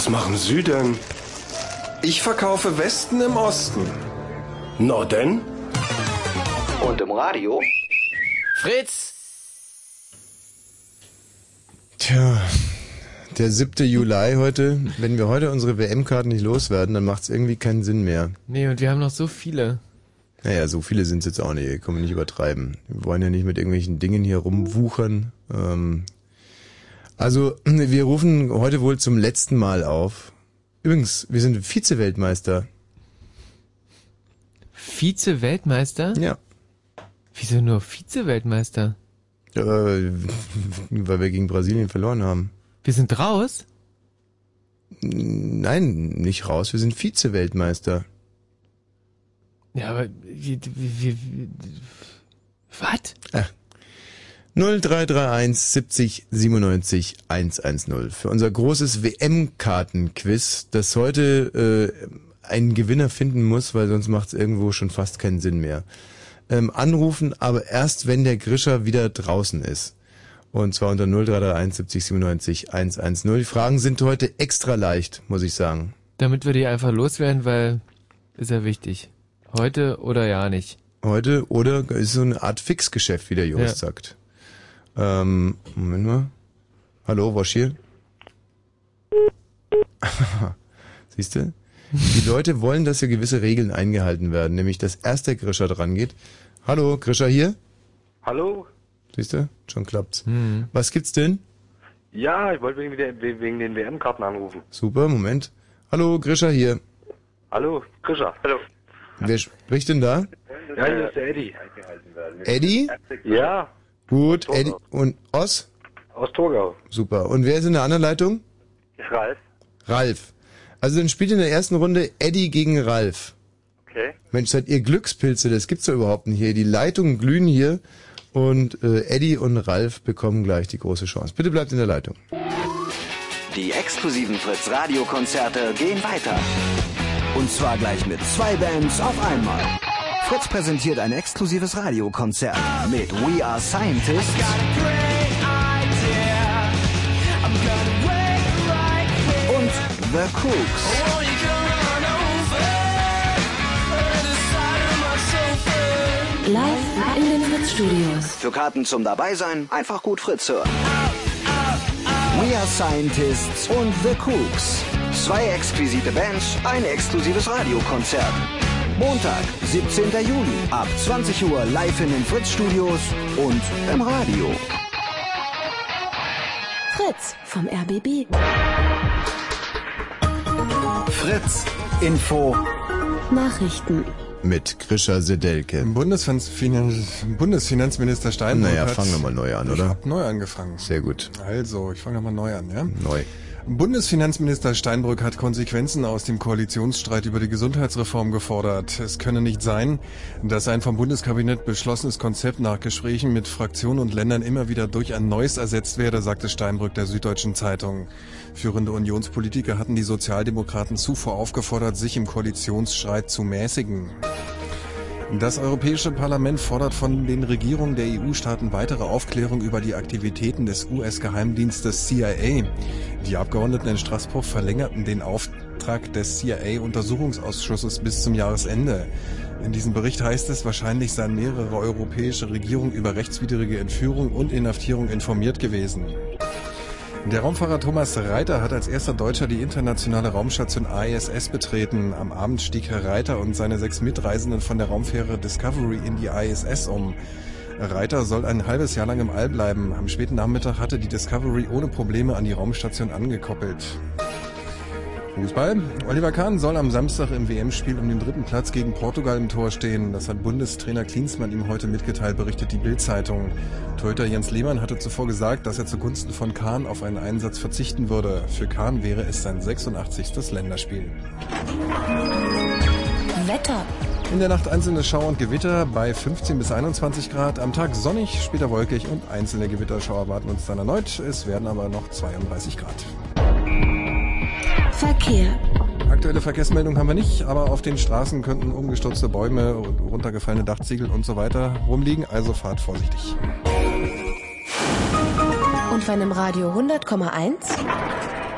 Was machen Sie denn? Ich verkaufe Westen im Osten. Na denn? Und im Radio? Fritz! Tja, der 7. Juli heute. Wenn wir heute unsere WM-Karten nicht loswerden, dann macht es irgendwie keinen Sinn mehr. Nee, und wir haben noch so viele. Naja, so viele sind es jetzt auch nicht. Können wir nicht übertreiben. Wir wollen ja nicht mit irgendwelchen Dingen hier rumwuchern. Ähm, also, wir rufen heute wohl zum letzten Mal auf. Übrigens, wir sind Vize-Weltmeister. Vize-Weltmeister? Ja. Wieso nur Vize-Weltmeister? Äh, weil wir gegen Brasilien verloren haben. Wir sind raus? Nein, nicht raus. Wir sind Vize-Weltmeister. Ja, aber wie, wie, wie, was? Ach. 0331 70 97 110 für unser großes WM-Karten-Quiz, das heute äh, einen Gewinner finden muss, weil sonst macht es irgendwo schon fast keinen Sinn mehr. Ähm, anrufen, aber erst wenn der Grischer wieder draußen ist. Und zwar unter 0331 70 97 110. Die Fragen sind heute extra leicht, muss ich sagen. Damit wir die einfach loswerden, weil ist ja wichtig. Heute oder ja nicht. Heute oder ist so eine Art Fixgeschäft, wie der Jurist Ja. sagt. Ähm, Moment mal. Hallo, Wosch hier? Siehst du? Die Leute wollen, dass hier gewisse Regeln eingehalten werden, nämlich dass erst der Grischer dran geht. Hallo, Grischer hier? Hallo? Siehst du? Schon klappt's. Was gibt's denn? Ja, ich wollte wegen, der- wegen den WM-Karten anrufen. Super, Moment. Hallo, Grischer hier. Hallo, Grisha. Hallo. Wer spricht denn da? Ja, hier ist der Eddie. Eddie? Ja, Gut, Eddie und Oss? aus Torgau. Super. Und wer ist in der anderen Leitung? Ist Ralf. Ralf. Also dann spielt in der ersten Runde Eddie gegen Ralf. Okay. Mensch, seid ihr Glückspilze, das gibt's doch überhaupt nicht hier. Die Leitungen glühen hier und äh, Eddie und Ralf bekommen gleich die große Chance. Bitte bleibt in der Leitung. Die exklusiven Fritz Radio Konzerte gehen weiter. Und zwar gleich mit zwei Bands auf einmal. Fritz präsentiert ein exklusives Radiokonzert mit We Are Scientists und The Cooks. Live in den Fritz-Studios. Für Karten zum Dabeisein einfach gut Fritz hören. We Are Scientists und The Cooks. Zwei exquisite Bands, ein exklusives Radiokonzert. Montag, 17. Juli, ab 20 Uhr live in den Fritz-Studios und im Radio. Fritz vom RBB. Fritz, Info. Nachrichten. Mit Grisha Sedelke. Bundesfinanz Bundesfinanzminister Steinbrück Naja, hat... fangen wir mal neu an, Ich oder? hab neu angefangen. Sehr gut. Also, ich fange mal neu an, ja? Neu. Bundesfinanzminister Steinbrück hat Konsequenzen aus dem Koalitionsstreit über die Gesundheitsreform gefordert. Es könne nicht sein, dass ein vom Bundeskabinett beschlossenes Konzept nach Gesprächen mit Fraktionen und Ländern immer wieder durch ein neues ersetzt werde, sagte Steinbrück der Süddeutschen Zeitung. Führende Unionspolitiker hatten die Sozialdemokraten zuvor aufgefordert, sich im Koalitionsstreit zu mäßigen. Das Europäische Parlament fordert von den Regierungen der EU-Staaten weitere Aufklärung über die Aktivitäten des US-Geheimdienstes CIA. Die Abgeordneten in Straßburg verlängerten den Auftrag des CIA-Untersuchungsausschusses bis zum Jahresende. In diesem Bericht heißt es, wahrscheinlich seien mehrere europäische Regierungen über rechtswidrige Entführung und Inhaftierung informiert gewesen. Der Raumfahrer Thomas Reiter hat als erster Deutscher die internationale Raumstation ISS betreten. Am Abend stieg Herr Reiter und seine sechs Mitreisenden von der Raumfähre Discovery in die ISS um. Reiter soll ein halbes Jahr lang im All bleiben. Am späten Nachmittag hatte die Discovery ohne Probleme an die Raumstation angekoppelt. Fußball. Oliver Kahn soll am Samstag im WM-Spiel um den dritten Platz gegen Portugal im Tor stehen. Das hat Bundestrainer Klinsmann ihm heute mitgeteilt, berichtet die Bild-Zeitung. Torhüter Jens Lehmann hatte zuvor gesagt, dass er zugunsten von Kahn auf einen Einsatz verzichten würde. Für Kahn wäre es sein 86. Länderspiel. Wetter. In der Nacht einzelne Schauer und Gewitter bei 15 bis 21 Grad. Am Tag sonnig, später wolkig und einzelne Gewitterschauer warten uns dann erneut. Es werden aber noch 32 Grad. Verkehr. Aktuelle Verkehrsmeldung haben wir nicht, aber auf den Straßen könnten umgestürzte Bäume und runtergefallene Dachziegel und so weiter rumliegen, also fahrt vorsichtig. Und wenn im Radio 100,1,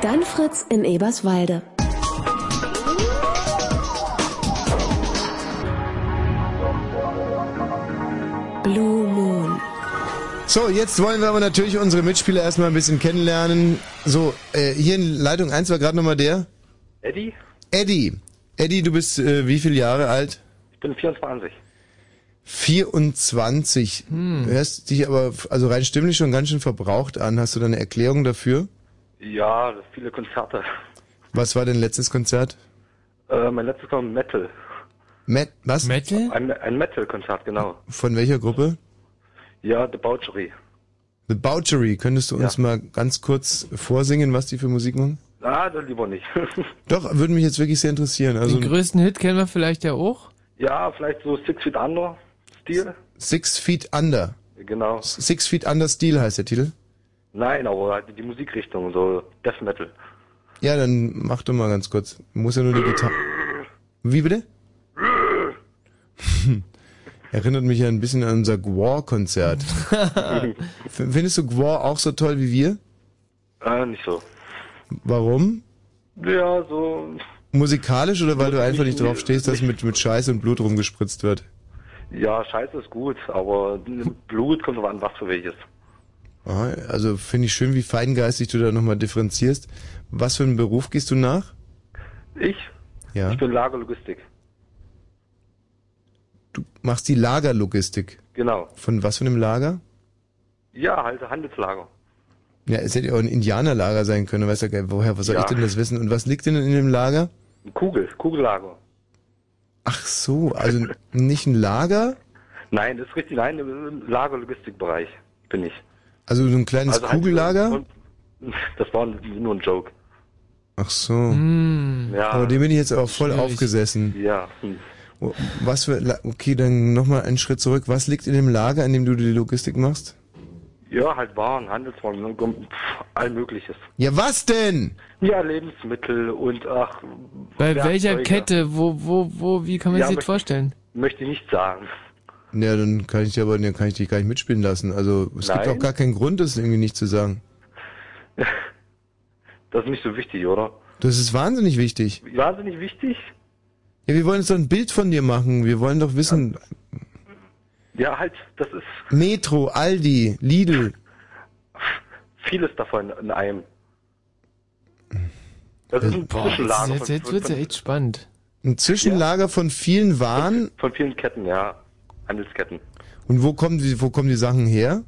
Dann Fritz in Eberswalde. Blue Moon. So, jetzt wollen wir aber natürlich unsere Mitspieler erstmal ein bisschen kennenlernen. So, äh, hier in Leitung 1 war gerade nochmal der. Eddie, Eddie. Eddie, du bist äh, wie viele Jahre alt? ich bin 24. 24. Du hörst dich aber also rein stimmlich schon ganz schön verbraucht an. Hast du da eine Erklärung dafür? Ja, viele Konzerte. Was war dein letztes Konzert? Äh, mein letztes war Metal. Met, was? Metal? Ein, ein Metal-Konzert, genau. Von welcher Gruppe? Ja, The Bouchery. The Bouchery. Könntest du uns mal ganz kurz vorsingen, was die für Musik machen? Ah, das lieber nicht. Doch, würde mich jetzt wirklich sehr interessieren. Also Den größten Hit kennen wir vielleicht ja auch. ja, vielleicht so Six Feet Under Stil. Six Feet Under. Genau. Six Feet Under Steel heißt der Titel. Nein, aber halt die Musikrichtung, so Death Metal. Ja, dann mach doch mal ganz kurz. Muss ja nur die Gitarre. Wie bitte? Erinnert mich ja ein bisschen an unser Gwar-Konzert. Findest du Gwar auch so toll wie wir? Äh, nicht so. Warum? Ja, so. Musikalisch oder weil du einfach nicht drauf stehst, dass mit, mit Scheiß und Blut rumgespritzt wird? Ja, Scheiße ist gut, aber Blut kommt aber an, was für welches. Aha, Also finde ich schön, wie feingeistig du da nochmal differenzierst. Was für einen Beruf gehst du nach? Ich? Ja. Ich bin Lagerlogistik. Du machst die Lagerlogistik. Genau. Von was für einem Lager? Ja, halt Handelslager. Ja, es hätte ja auch ein Indianerlager sein können. Weißt du, woher, was soll Ja. ich denn das wissen? Und was liegt denn in dem Lager? Ein Kugel, Kugellager. Ach so, also nicht ein Lager, Nein, das ist richtig, nein, im Lagerlogistikbereich bin ich. also so ein kleines Also halt Kugellager? Das war nur ein Joke. Ach so. Ja. Aber dem bin ich jetzt auch voll Schwierig. aufgesessen. Ja. Hm. Was für, La- okay, dann nochmal einen Schritt zurück. Was liegt in dem Lager, in dem du die Logistik machst? Ja, halt Waren, Handelswaren, ne, all Mögliches. Ja, was denn? Ja, Lebensmittel und ach. Bei welcher Werkzeuge. Kette? Wo, wo, wo, wie kann man Ja, sich das vorstellen? Möchte ich nicht sagen. Ja, dann kann ich dir aber, dann kann ich dich gar nicht mitspielen lassen. Also, es gibt Nein. auch gar keinen Grund, das irgendwie nicht zu sagen. Das ist nicht so wichtig, oder? Das ist wahnsinnig wichtig. Wahnsinnig wichtig? Ja, wir wollen uns doch ein Bild von dir machen. Wir wollen doch wissen, Ja, halt, das ist Metro, Aldi, Lidl. vieles davon in einem. Das ist ein Zwischenlager Jetzt, jetzt wird's ja echt spannend. Ein Zwischenlager von vielen Waren. von vielen Ketten, ja. Handelsketten. Und wo kommen die, wo kommen die Sachen her?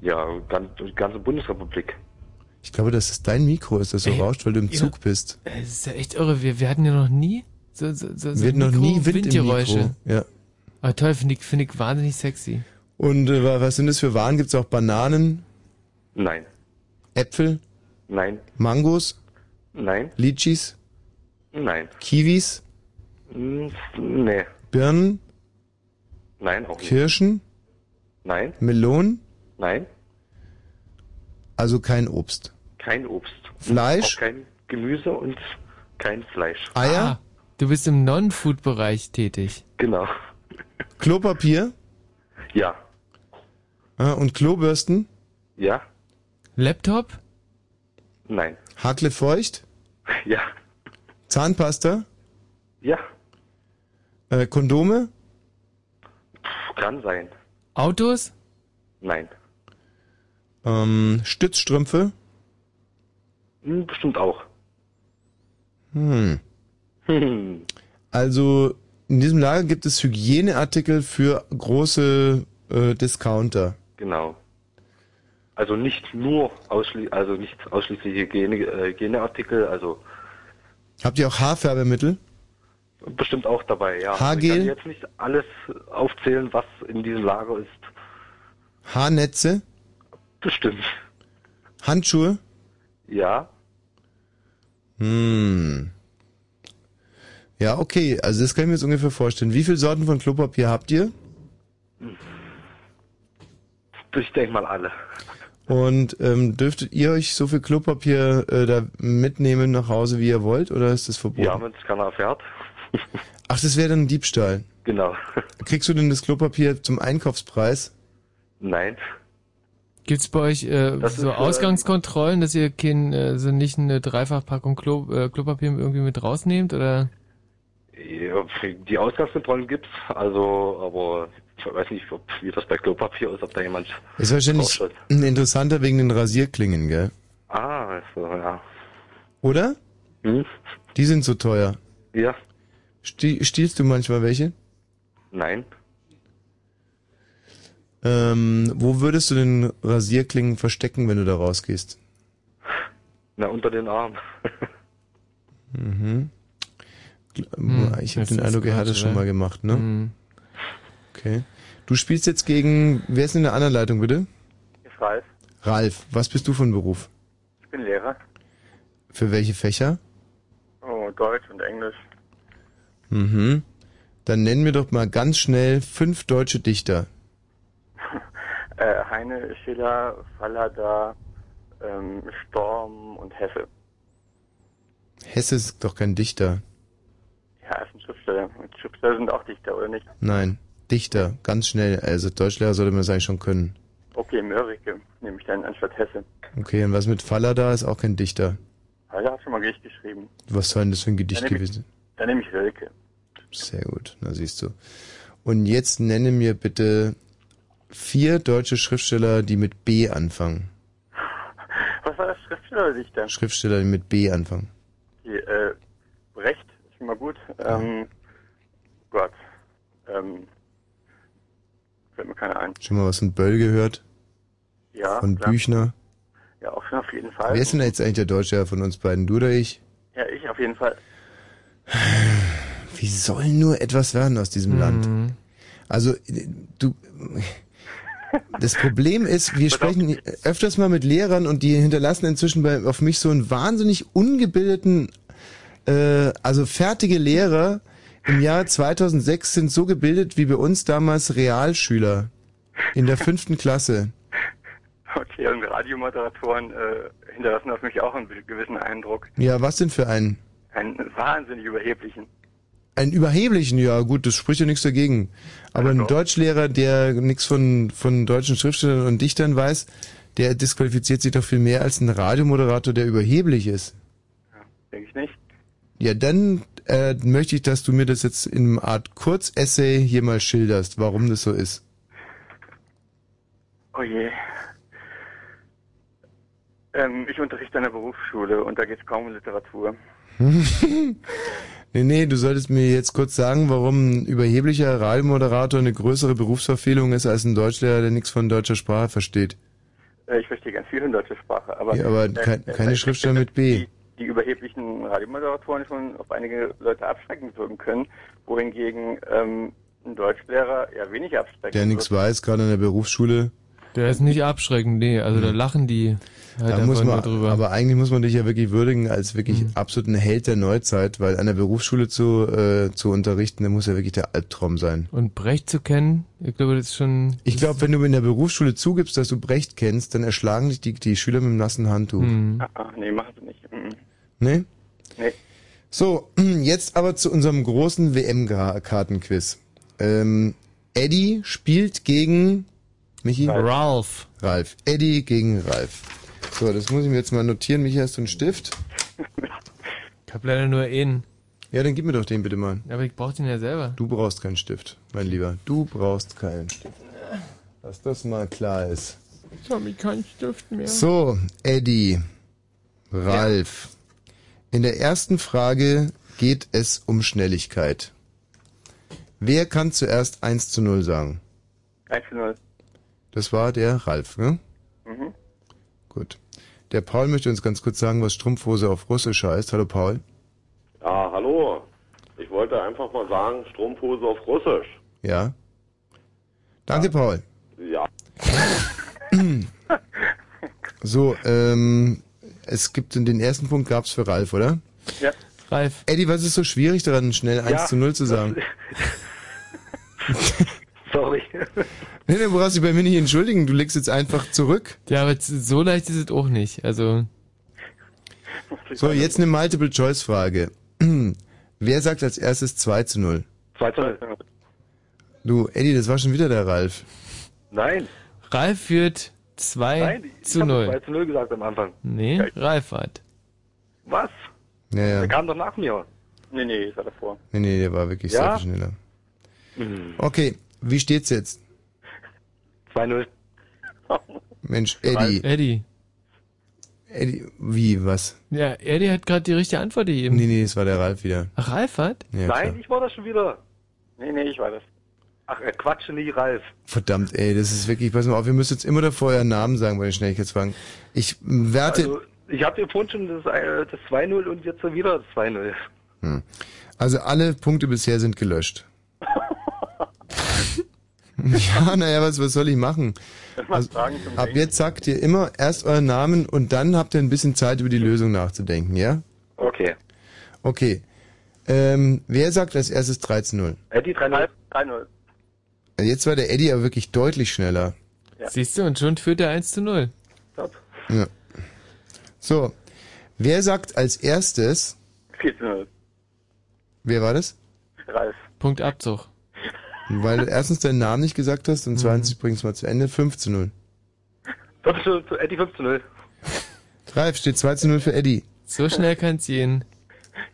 Ja, ganz, die ganze Bundesrepublik. Ich glaube, dass es dein Mikro ist, das so rauscht, weil du im ja. Zug bist. Das ist ja echt irre. Wir, wir hatten ja noch nie so, so, so, so Wir hatten noch nie Wind im Windgeräusche. Mikro. Ja. Aber toll, finde ich, finde ich wahnsinnig sexy. Und äh, wa- was sind das für Waren? Gibt's auch Bananen, Nein. Äpfel, Nein. Mangos, Nein. Litchis, Nein. Kiwis, Nee. Birnen, Nein, auch nicht. Kirschen, Nein. Melonen, Nein. also kein Obst. Kein Obst. Fleisch? Auch kein Gemüse und kein Fleisch. Eier, Ah, du bist im Non-Food-Bereich tätig. Genau. Klopapier Ja. äh, und Klobürsten, Ja. Laptop? Nein. Hakle feucht, Ja. Zahnpasta, Ja. äh, Kondome, Kann sein. Autos? Nein. ähm, Stützstrümpfe. Hm, Bestimmt auch. Hm. Hm. Also in diesem Lager gibt es Hygieneartikel für große äh, Discounter. Genau. Also nicht nur ausschließlich, also nicht ausschließlich Hygiene, äh, Hygieneartikel, also Habt ihr auch Haarfärbemittel? bestimmt auch dabei, ja. Haargel? Ich kann jetzt nicht alles aufzählen, was in diesem Lager ist. Haarnetze? Bestimmt. Handschuhe? Ja. Hm. Ja, okay. Also das kann ich mir jetzt ungefähr vorstellen. Wie viele Sorten von Klopapier habt ihr? Ich denke mal alle. Und ähm, dürftet ihr euch so viel Klopapier äh, da mitnehmen nach Hause, wie ihr wollt, oder ist das verboten? Ja, wenn es keiner erfährt. Ach, das wäre dann Diebstahl. Genau. Kriegst du denn das Klopapier zum Einkaufspreis? Nein. Gibt's bei euch äh, Das so ist, äh, Ausgangskontrollen, dass ihr kein, äh, so nicht eine Dreifachpackung Klo, äh, Klopapier irgendwie mit rausnehmt oder? Ja, die Ausgangskontrollen gibt's, also, aber ich weiß nicht, ob, wie das bei Klopapier ist, ob da jemand Ist wahrscheinlich draufschaut. interessanter wegen den Rasierklingen, gell? Ah, so, ja. Oder? Hm? Die sind so teuer. Ja. Stie stiehlst du manchmal welche? Nein. Ähm, wo würdest du den Rasierklingen verstecken, wenn du da rausgehst? Na, unter den Arm. Mhm. Gl- Hm, ich habe den ist Eindruck, er hat es schon mal gemacht, ne? Hm. Okay. Du spielst jetzt gegen, wer ist in der anderen Leitung, bitte? Ich weiß. Ralf, was bist du von Beruf? Ich bin Lehrer. Für welche Fächer? Oh, Deutsch und Englisch. Mhm. Dann nenn mir doch mal ganz schnell fünf deutsche Dichter. Äh, Heine, Schiller, Fallada, ähm, Storm und Hesse. Hesse ist doch kein Dichter. Schriftsteller sind auch Dichter, oder nicht? Nein, Dichter, ganz schnell. Also Deutschlehrer sollte man das eigentlich schon können. Okay, Mörike nehme ich dann anstatt Hesse. Okay, und was mit Fallada ist auch kein Dichter. Fallada hat schon mal Gedicht geschrieben. Was soll denn das für ein Gedicht Dann nehme ich- gewesen? Dann nehme ich Rilke. Sehr gut, na siehst du. Und jetzt nenne mir bitte vier deutsche Schriftsteller, die mit B anfangen. Was war das, Schriftsteller oder Dichter? Schriftsteller, die mit B anfangen. Die, äh, Brecht, ist schon mal gut. Ähm, Gott. Ähm, fällt mir keiner ein. Schon mal was von Böll gehört? Ja, Von klar. Büchner? Ja, auch schon auf jeden Fall. Wer ist denn jetzt eigentlich der Deutsche von uns beiden? Du oder ich? Ja, ich auf jeden Fall. Wie soll nur etwas werden aus diesem Land? Also, du, das Problem ist, wir sprechen öfters mal mit Lehrern und die hinterlassen inzwischen bei, auf mich so einen wahnsinnig ungebildeten, äh, also fertige Lehrer im Jahr 2006 sind so gebildet wie bei uns damals Realschüler in der fünften Klasse. Okay, und Radiomoderatoren äh, hinterlassen auf mich auch einen gewissen Eindruck. Ja, was denn für einen? Einen wahnsinnig überheblichen. Einen überheblichen, ja gut, das spricht ja nichts dagegen. Aber ein Deutschlehrer, der nichts von, von deutschen Schriftstellern und Dichtern weiß, der disqualifiziert sich doch viel mehr als ein Radiomoderator, der überheblich ist. Denke ich nicht. Ja, dann äh, möchte ich, dass du mir das jetzt in einer Art Kurzessay hier mal schilderst, warum das so ist. Oh je. Ähm, ich unterrichte an der Berufsschule und da geht es kaum um Literatur. nee, nee, du solltest mir jetzt kurz sagen, warum ein überheblicher Radiomoderator eine größere Berufsverfehlung ist als ein Deutschlehrer, der nichts von deutscher Sprache versteht. Äh, ich verstehe ganz viel in deutscher Sprache, aber... Ja, aber äh, kein, äh, keine ich Schriftsteller mit B. Die überheblichen Radiomoderatoren schon auf einige Leute abschreckend wirken können, wohingegen ähm, ein Deutschlehrer eher weniger abschreckend Der nichts weiß, gerade in der Berufsschule. Der ist nicht abschreckend, nee, also da lachen die halt Da muss nur man, drüber. aber eigentlich muss man dich ja wirklich würdigen als wirklich absoluten Held der Neuzeit, weil an der Berufsschule zu, äh, zu unterrichten, da muss ja wirklich der Albtraum sein. Und Brecht zu kennen, ich glaube, das ist schon... Ich glaube, wenn du in der Berufsschule zugibst, dass du Brecht kennst, dann erschlagen dich die, die Schüler mit dem nassen Handtuch. Hm. Ah, ah, nee, machen sie nicht. Mhm. Ne? Nee. So, jetzt aber zu unserem großen WM-Kartenquiz. Ähm, Eddie spielt gegen Michi? Ralph. Ralf. Eddie gegen Ralf. So, das muss ich mir jetzt mal notieren. Michi, hast du einen Stift? Ich hab leider nur einen. Ja, dann gib mir doch den bitte mal. Aber ich brauch den ja selber. Du brauchst keinen Stift, mein Lieber. Du brauchst keinen Stift. Dass das mal klar ist. Ich hab mich keinen Stift mehr. So, Eddie, Ralf. In der ersten Frage geht es um Schnelligkeit. Wer kann zuerst 1 zu 0 sagen? 1 zu 0. Das war der Ralf, ne? Mhm. Gut. Der Paul möchte uns ganz kurz sagen, was Strumpfhose auf Russisch heißt. Hallo Paul. Ja, hallo. Ich wollte einfach mal sagen, Strumpfhose auf Russisch. Ja. Danke, Paul. Ja. So, ähm, es gibt den ersten Punkt gab's für Ralf, oder? Ja. Ralf. Eddie, was ist so schwierig daran, schnell 1 Ja, zu 0 zu sagen? Sorry. Nee, nee, du brauchst dich bei mir nicht entschuldigen, du legst jetzt einfach zurück. Ja, aber so leicht ist es auch nicht. Also, So, jetzt eine Multiple-Choice-Frage. Wer sagt als erstes 2 zu 0? 2 zu 0. Du, Eddie, das war schon wieder der Ralf. Nein. Ralf führt 2 Nein, ich zu habe 0. 2 zu 0 gesagt am Anfang. Nee, Ralf hat. Was? Ja, ja. Der kam doch nach mir. Nee, nee, ich war davor. Nee, nee, der war wirklich Ja? sehr viel schneller. Mhm. Okay, wie steht's jetzt? 2-0. Mensch, Eddie. Eddie. Eddie, wie, was? Ja, Eddie hat gerade die richtige Antwort gegeben. Nee, nee, es war der Ralf wieder. Ach, Ralf hat? Ja, Nein, klar. ich war das schon wieder. Nee, nee, ich war das. Ach, äh, Quatsch, nie Ralf. Verdammt, ey, das ist wirklich, pass mal auf, wir müssen jetzt immer davor euren Namen sagen bei den Schnelligkeitsfragen. Ich werte, Also, ich habe dir vorhin schon das, äh, das 2-0 und jetzt wieder das 2-0. Hm. also alle Punkte bisher sind gelöscht. ja, naja, was, was soll ich machen? Also, ab jetzt sagt ihr immer erst euren Namen und dann habt ihr ein bisschen Zeit, über die Lösung nachzudenken, ja? Okay. Okay. Ähm, wer sagt als erstes 13-0? Eddie 3-0. 3-0. Jetzt war der Eddie aber wirklich deutlich schneller. Siehst du, und schon führt er 1 zu 0. Ja. So. Wer sagt als erstes, 4 zu 0. wer war das? Ralf. Punkt Abzug. Weil du erstens deinen Namen nicht gesagt hast und zweitens, ich bring's mal zu Ende, 5 zu 0. 5 zu, zu Eddie 5 zu 0. Ralf steht 2 zu 0 für Eddie. So schnell kann's gehen.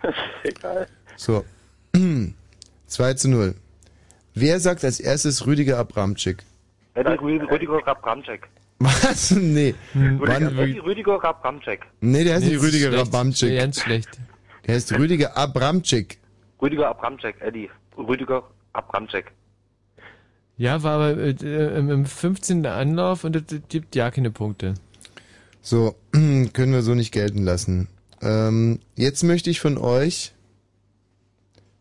Egal. So. 2 zu 0. Wer sagt als erstes Rüdiger Abramczyk? Rü- Rüdiger Rabramczek. Was? Nee. Rüdiger, Wann, Eddie Rüdiger Rabramczek. nee, der heißt Nee, nicht das ist Rüdiger schlecht. Abramczyk. Nee, ganz schlecht. Der heißt Rüdiger Abramczyk. Rüdiger Abramczek, Eddie. Rüdiger Abramczek. Ja, war aber äh, im im 15. Anlauf und es gibt ja keine Punkte. So, können wir so nicht gelten lassen. Ähm, jetzt möchte ich von euch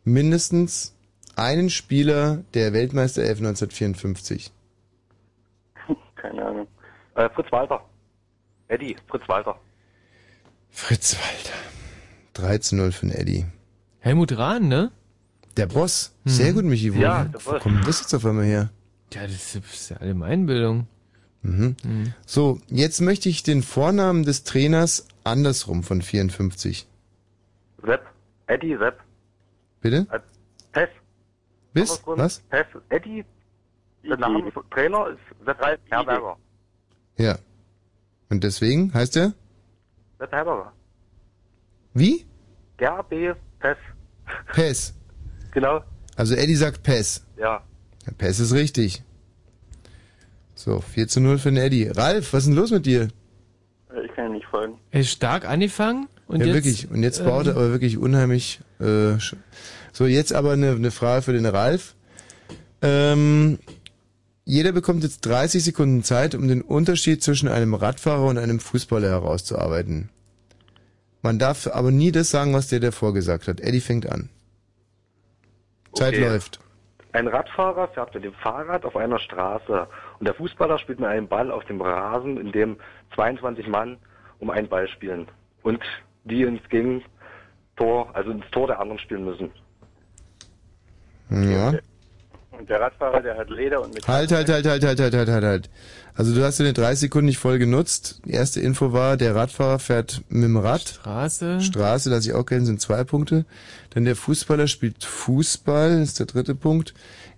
mindestens einen Spieler der Weltmeister 11 1954. Keine Ahnung. Äh, Fritz Walter. Eddie, Fritz Walter. Fritz Walter. 3 zu 0 für den Eddie. Helmut Rahn, ne? Der Boss. Sehr gut, Michi. Wo, Ja, der wo Boss. kommt das jetzt auf einmal her? Ja, das ist ja Allgemeinbildung. Mhm. So, jetzt möchte ich den Vornamen des Trainers andersrum von 54. Sepp. Eddie Sepp. Bitte? Äh, Pess. Bis? Was? Pess. Eddie. Der Name vom Trainer ist Sepp Herberger. Ja. Und deswegen heißt er? Sepp Herberger. Wie? Der B. Pess. Pess. Genau. Also Eddie sagt Pess. Ja. Ja, Pess ist richtig. So, 4 zu 0 für den Eddie. Ralf, was ist denn los mit dir? Äh, Ich kann ihm nicht folgen. Er ist stark angefangen und ja, jetzt. wirklich. Und jetzt ähm, baut er aber wirklich unheimlich. Äh, so, jetzt aber eine, eine Frage für den Ralf. Ähm, jeder bekommt jetzt 30 Sekunden Zeit, um den Unterschied zwischen einem Radfahrer und einem Fußballer herauszuarbeiten. Man darf aber nie das sagen, was der davor gesagt hat. Eddie fängt an. Zeit Okay. läuft. Ein Radfahrer fährt mit dem Fahrrad auf einer Straße und der Fußballer spielt mit einem Ball auf dem Rasen, in dem 22 Mann um einen Ball spielen und die ins Gegentor, also ins Tor der anderen spielen müssen. Ja. Und der Radfahrer, der hat Leder und Metall. Halt, halt, halt, halt, halt, halt, halt, halt, halt. Also du hast deine 30 Sekunden nicht voll genutzt. Die erste Info war, der Radfahrer fährt mit dem Rad. Straße. Straße, lasse ich auch kennen, sind zwei Punkte. Dann der Fußballer spielt Fußball, ist der dritte Punkt.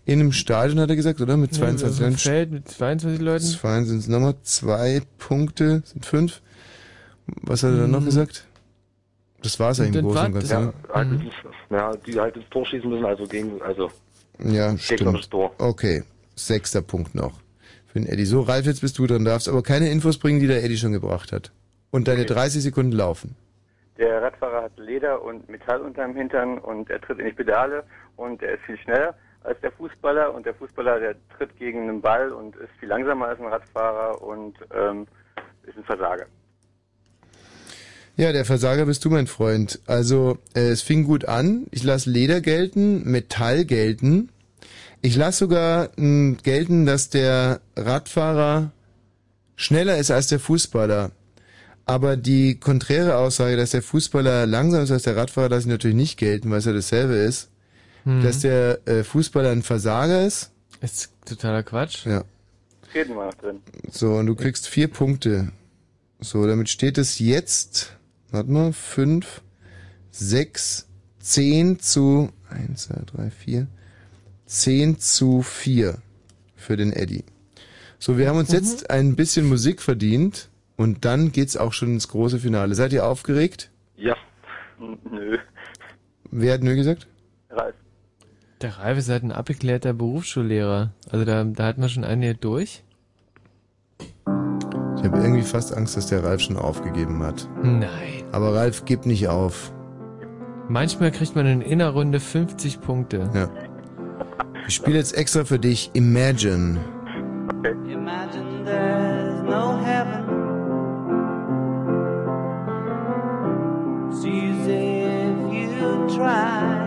In einem Stadion hat er gesagt, oder? Mit 22 Ja, Leuten. Feld mit 22 Leuten. Zwei sind es nochmal zwei Punkte, sind fünf. Was hat er dann noch Mhm. gesagt? Das war's eigentlich im Dann Großen und war- Ganzen. Ja, ne? halt Mhm. ja, die halt ins Tor schießen müssen, also gegen, also Ja, stimmt. Tor. Okay, sechster Punkt noch. Für den Eddie. So, Ralf, jetzt bist du dran, darfst aber keine Infos bringen, die der Eddie schon gebracht hat. Und deine 30 Sekunden laufen. Der Radfahrer hat Leder und Metall unterm Hintern und er tritt in die Pedale und er ist viel schneller als der Fußballer und der Fußballer, der tritt gegen einen Ball und ist viel langsamer als ein Radfahrer und ähm, ist ein Versager. Ja, der Versager bist du, mein Freund. Also, äh, es fing gut an. Ich lasse Leder gelten, Metall gelten. Ich lasse sogar mh, gelten, dass der Radfahrer schneller ist als der Fußballer. Aber die konträre Aussage, dass der Fußballer langsamer ist als der Radfahrer, lasse ich natürlich nicht gelten, weil es ja dasselbe ist. Mhm. Dass der äh, Fußballer ein Versager ist. Ist totaler Quatsch. Ja. Reden wir noch drin. So, und du kriegst vier Punkte. So, damit steht es jetzt, warte mal, fünf, sechs, zehn zu, eins, zwei, drei, vier, zehn zu vier für den Eddie. So, wir haben uns jetzt ein bisschen Musik verdient und dann geht's auch schon ins große Finale. Seid ihr aufgeregt? Ja. Nö. Wer hat nö gesagt? Ralf. Der Ralf ist halt ein abgeklärter Berufsschullehrer. Also da, da hat man schon einige durch. Ich habe irgendwie fast Angst, dass der Ralf schon aufgegeben hat. Nein. Aber Ralf, gib nicht auf. Manchmal kriegt man in einer Runde 50 Punkte. Ja. Ich spiele jetzt extra für dich Imagine. Imagine there's no heaven. It's easy if you try.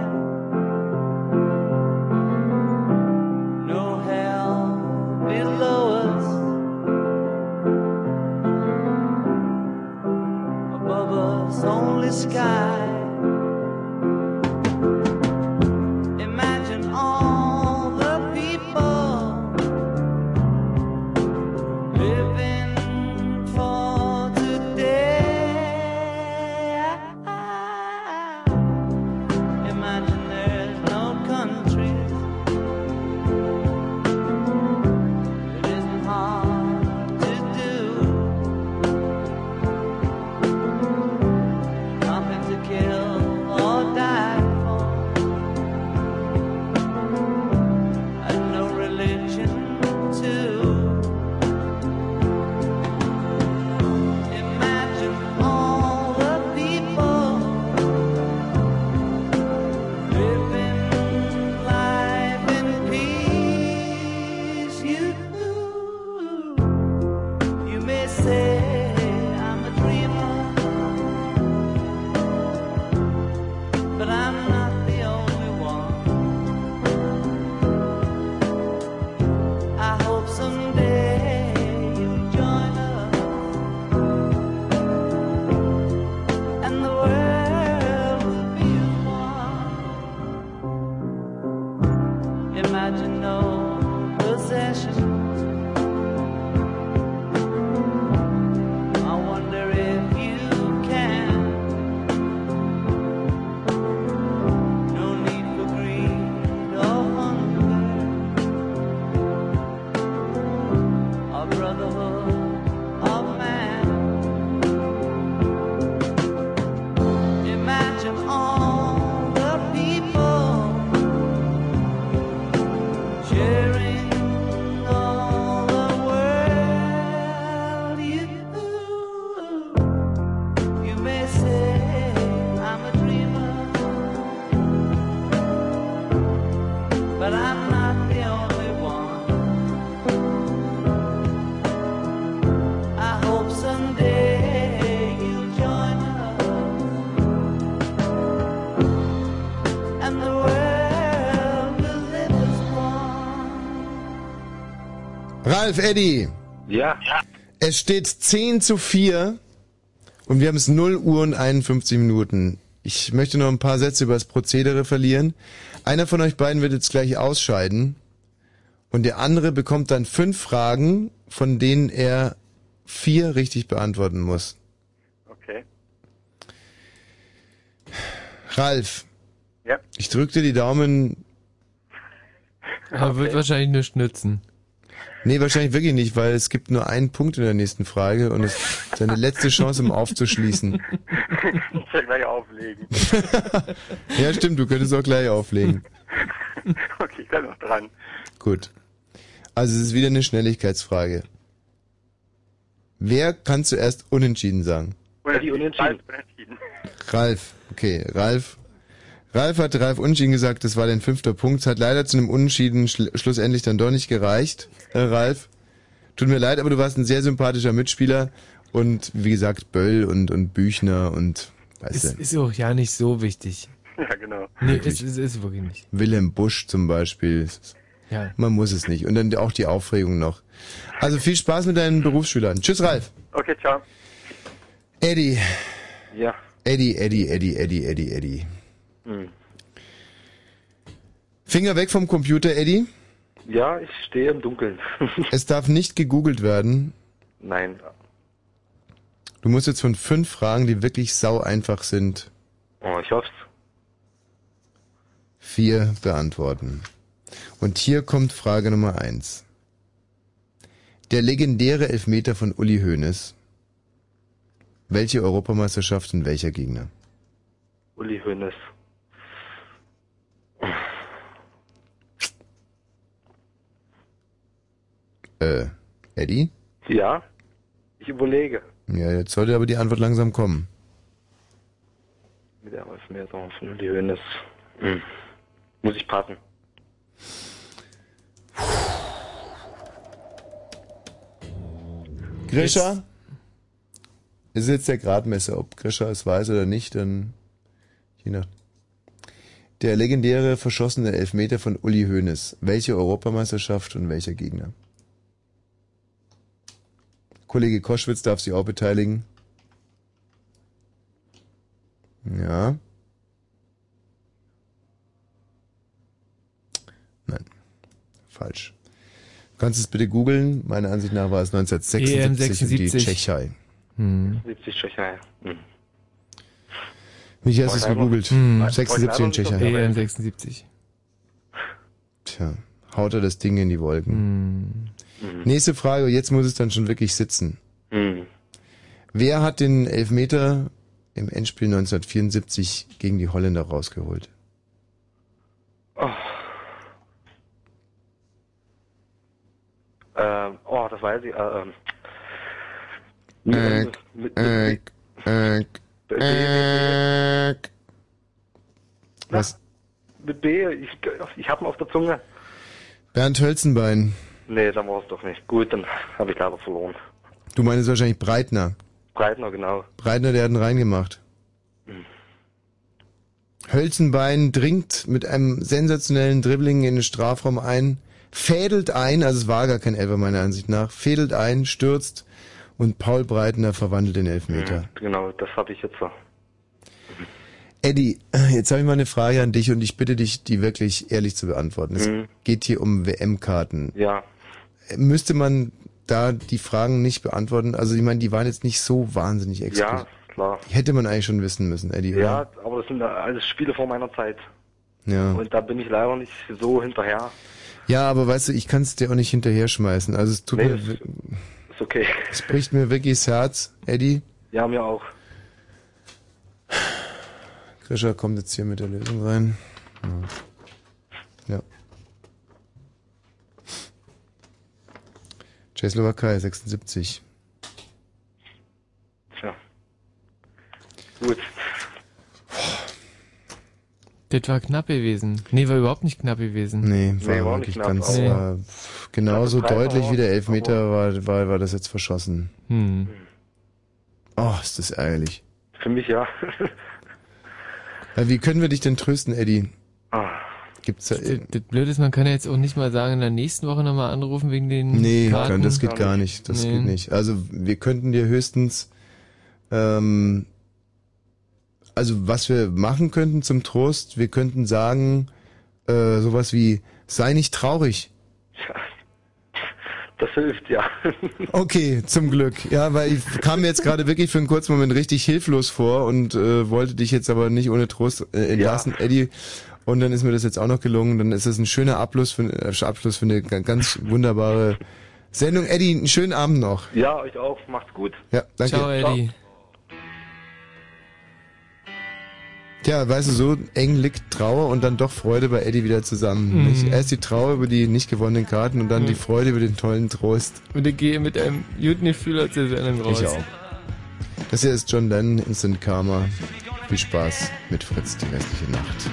Sky. Ralf, Eddie. Ja. Es steht 10 zu 4 und wir haben es 0 Uhr und 51 Minuten. Ich möchte noch ein paar Sätze über das Prozedere verlieren. Einer von euch beiden wird jetzt gleich ausscheiden und der andere bekommt dann fünf Fragen, von denen er vier richtig beantworten muss. Okay. Ralf, Ja. ich drücke dir die Daumen. Aber wird wahrscheinlich nur nützen. Nee, wahrscheinlich wirklich nicht, weil es gibt nur einen Punkt in der nächsten Frage und es ist deine letzte Chance, um aufzuschließen. Ich will gleich auflegen. Ja, stimmt, du könntest auch gleich auflegen. Okay, ich bleib noch dran. Gut. Also es ist wieder eine Schnelligkeitsfrage. Wer kann zuerst unentschieden sagen? Oder die Unentschieden. Ralf. Okay, Ralf. Ralf hat Ralf Unentschieden gesagt, das war dein fünfter Punkt. Es hat leider zu einem Unentschieden schl schlussendlich dann doch nicht gereicht, äh, Ralf. Tut mir leid, aber du warst ein sehr sympathischer Mitspieler und wie gesagt Böll und, und Büchner und weißt Ist, du, ist auch ja nicht so wichtig. Ja, genau. Nee, ist, ist, ist wirklich nicht. Wilhelm Busch zum Beispiel. Ja. Man muss es nicht. Und dann auch die Aufregung noch. Also viel Spaß mit deinen Berufsschülern. Tschüss, Ralf. Okay, ciao. Eddie. Ja. Eddie, Eddie, Eddie, Eddie, Eddie, Eddie. Finger weg vom Computer, Eddie. Ja, ich stehe im Dunkeln. Es darf nicht gegoogelt werden. Nein. Du musst jetzt von fünf Fragen, die wirklich sau einfach sind, Oh, ich hoff's. vier beantworten. Und hier kommt Frage Nummer eins. Der legendäre Elfmeter von Uli Hoeneß. Welche Europameisterschaft und welcher Gegner? Uli Hoeneß. Äh, Eddie? Ja, ich überlege. Ja, jetzt sollte aber die Antwort langsam kommen. Mit der was mehr so von Uli Hoeneß. Hm. Muss ich passen. Grisha? Ist jetzt der Gradmesser, ob Grisha es weiß oder nicht, dann je nach. Der legendäre verschossene Elfmeter von Uli Hoeneß. Welche Europameisterschaft und welcher Gegner? Kollege Koschwitz darf sich auch beteiligen. Ja. Nein. Falsch. Du kannst es bitte googeln. Meiner Ansicht nach war es 1976 und die 76. Tschechei. Hm. 70 Tschechei. Hm. Michi, hast du es gegoogelt? einfach- 76 und wollte einfach Tschechei. nicht EM 76. Tja, haut er das Ding in die Wolken. Nächste Frage, jetzt muss es dann schon wirklich sitzen. Hm. Wer hat den Elfmeter im Endspiel 1974 gegen die Holländer rausgeholt? Oh. Ähm, oh, das weiß ich. Äh, ähm. Äh, mit, mit, äh, mit, äh, äh, Was? mit B, ich, ich hab ihn auf der Zunge. Bernd Hölzenbein. Nee, dann war es doch nicht. Gut, dann habe ich leider verloren. Du meinst wahrscheinlich Breitner. Breitner, genau. Breitner, der hat ihn reingemacht. Hölzenbein dringt mit einem sensationellen Dribbling in den Strafraum ein, fädelt ein, also es war gar kein Elfer meiner Ansicht nach, fädelt ein, stürzt und Paul Breitner verwandelt den Elfmeter. Genau, das habe ich jetzt so. Eddie, jetzt habe ich mal eine Frage an dich und ich bitte dich, die wirklich ehrlich zu beantworten. Es Mhm. geht hier um WM-Karten. Ja. Müsste man da die Fragen nicht beantworten? Also ich meine, die waren jetzt nicht so wahnsinnig exklusiv. Ja, klar. Hätte man eigentlich schon wissen müssen, Eddie, oder? Ja, aber das sind alles Spiele vor meiner Zeit. Ja. Und da bin ich leider nicht so hinterher. Ja, aber weißt du, ich kann es dir auch nicht hinterher schmeißen. Also es tut Nee, mir, Ist okay. es bricht mir wirklich das Herz, Eddie. Ja, mir auch. Grisha kommt jetzt hier mit der Lösung rein. Ja. ja. Tschechoslowakei, 76. Tja. Gut. Das war knapp gewesen. Nee, war überhaupt nicht knapp gewesen. Nee, war Nee, war wirklich ganz, aber- war pff, genauso deutlich wie der Elfmeter war, war, war das jetzt verschossen. Hm. Oh, ist das ärgerlich. Für mich ja. Ja, wie können wir dich denn trösten, Eddie? Ah. Gibt's da, Das, das Blöde ist, man kann ja jetzt auch nicht mal sagen, in der nächsten Woche nochmal anrufen wegen den Nee, Karten. kann, das geht gar nicht. Das Nee. geht nicht. Also wir könnten dir höchstens, ähm, also was wir machen könnten zum Trost, wir könnten sagen, äh, sowas wie, sei nicht traurig. Das hilft, ja. Okay, zum Glück. Ja, weil ich kam mir jetzt gerade wirklich für einen kurzen Moment richtig hilflos vor und äh, wollte dich jetzt aber nicht ohne Trost äh, entlassen, Eddie. Und dann ist mir das jetzt auch noch gelungen. Dann ist es ein schöner Abschluss für, äh, Abschluss für eine ga- ganz wunderbare Sendung. Eddie, einen schönen Abend noch. Ja, euch auch. Macht's gut. Ja, danke. Ciao, Eddie. Tja, weißt du, so eng liegt Trauer und dann doch Freude bei Eddie wieder zusammen. Mhm. Nicht? Erst die Trauer über die nicht gewonnenen Karten und dann Mhm. die Freude über den tollen Trost. Und ich gehe mit einem guten Gefühl aus der Sendung raus. Ich auch. Das hier ist John Lennon, Instant Karma. Viel Spaß mit Fritz die restliche Nacht.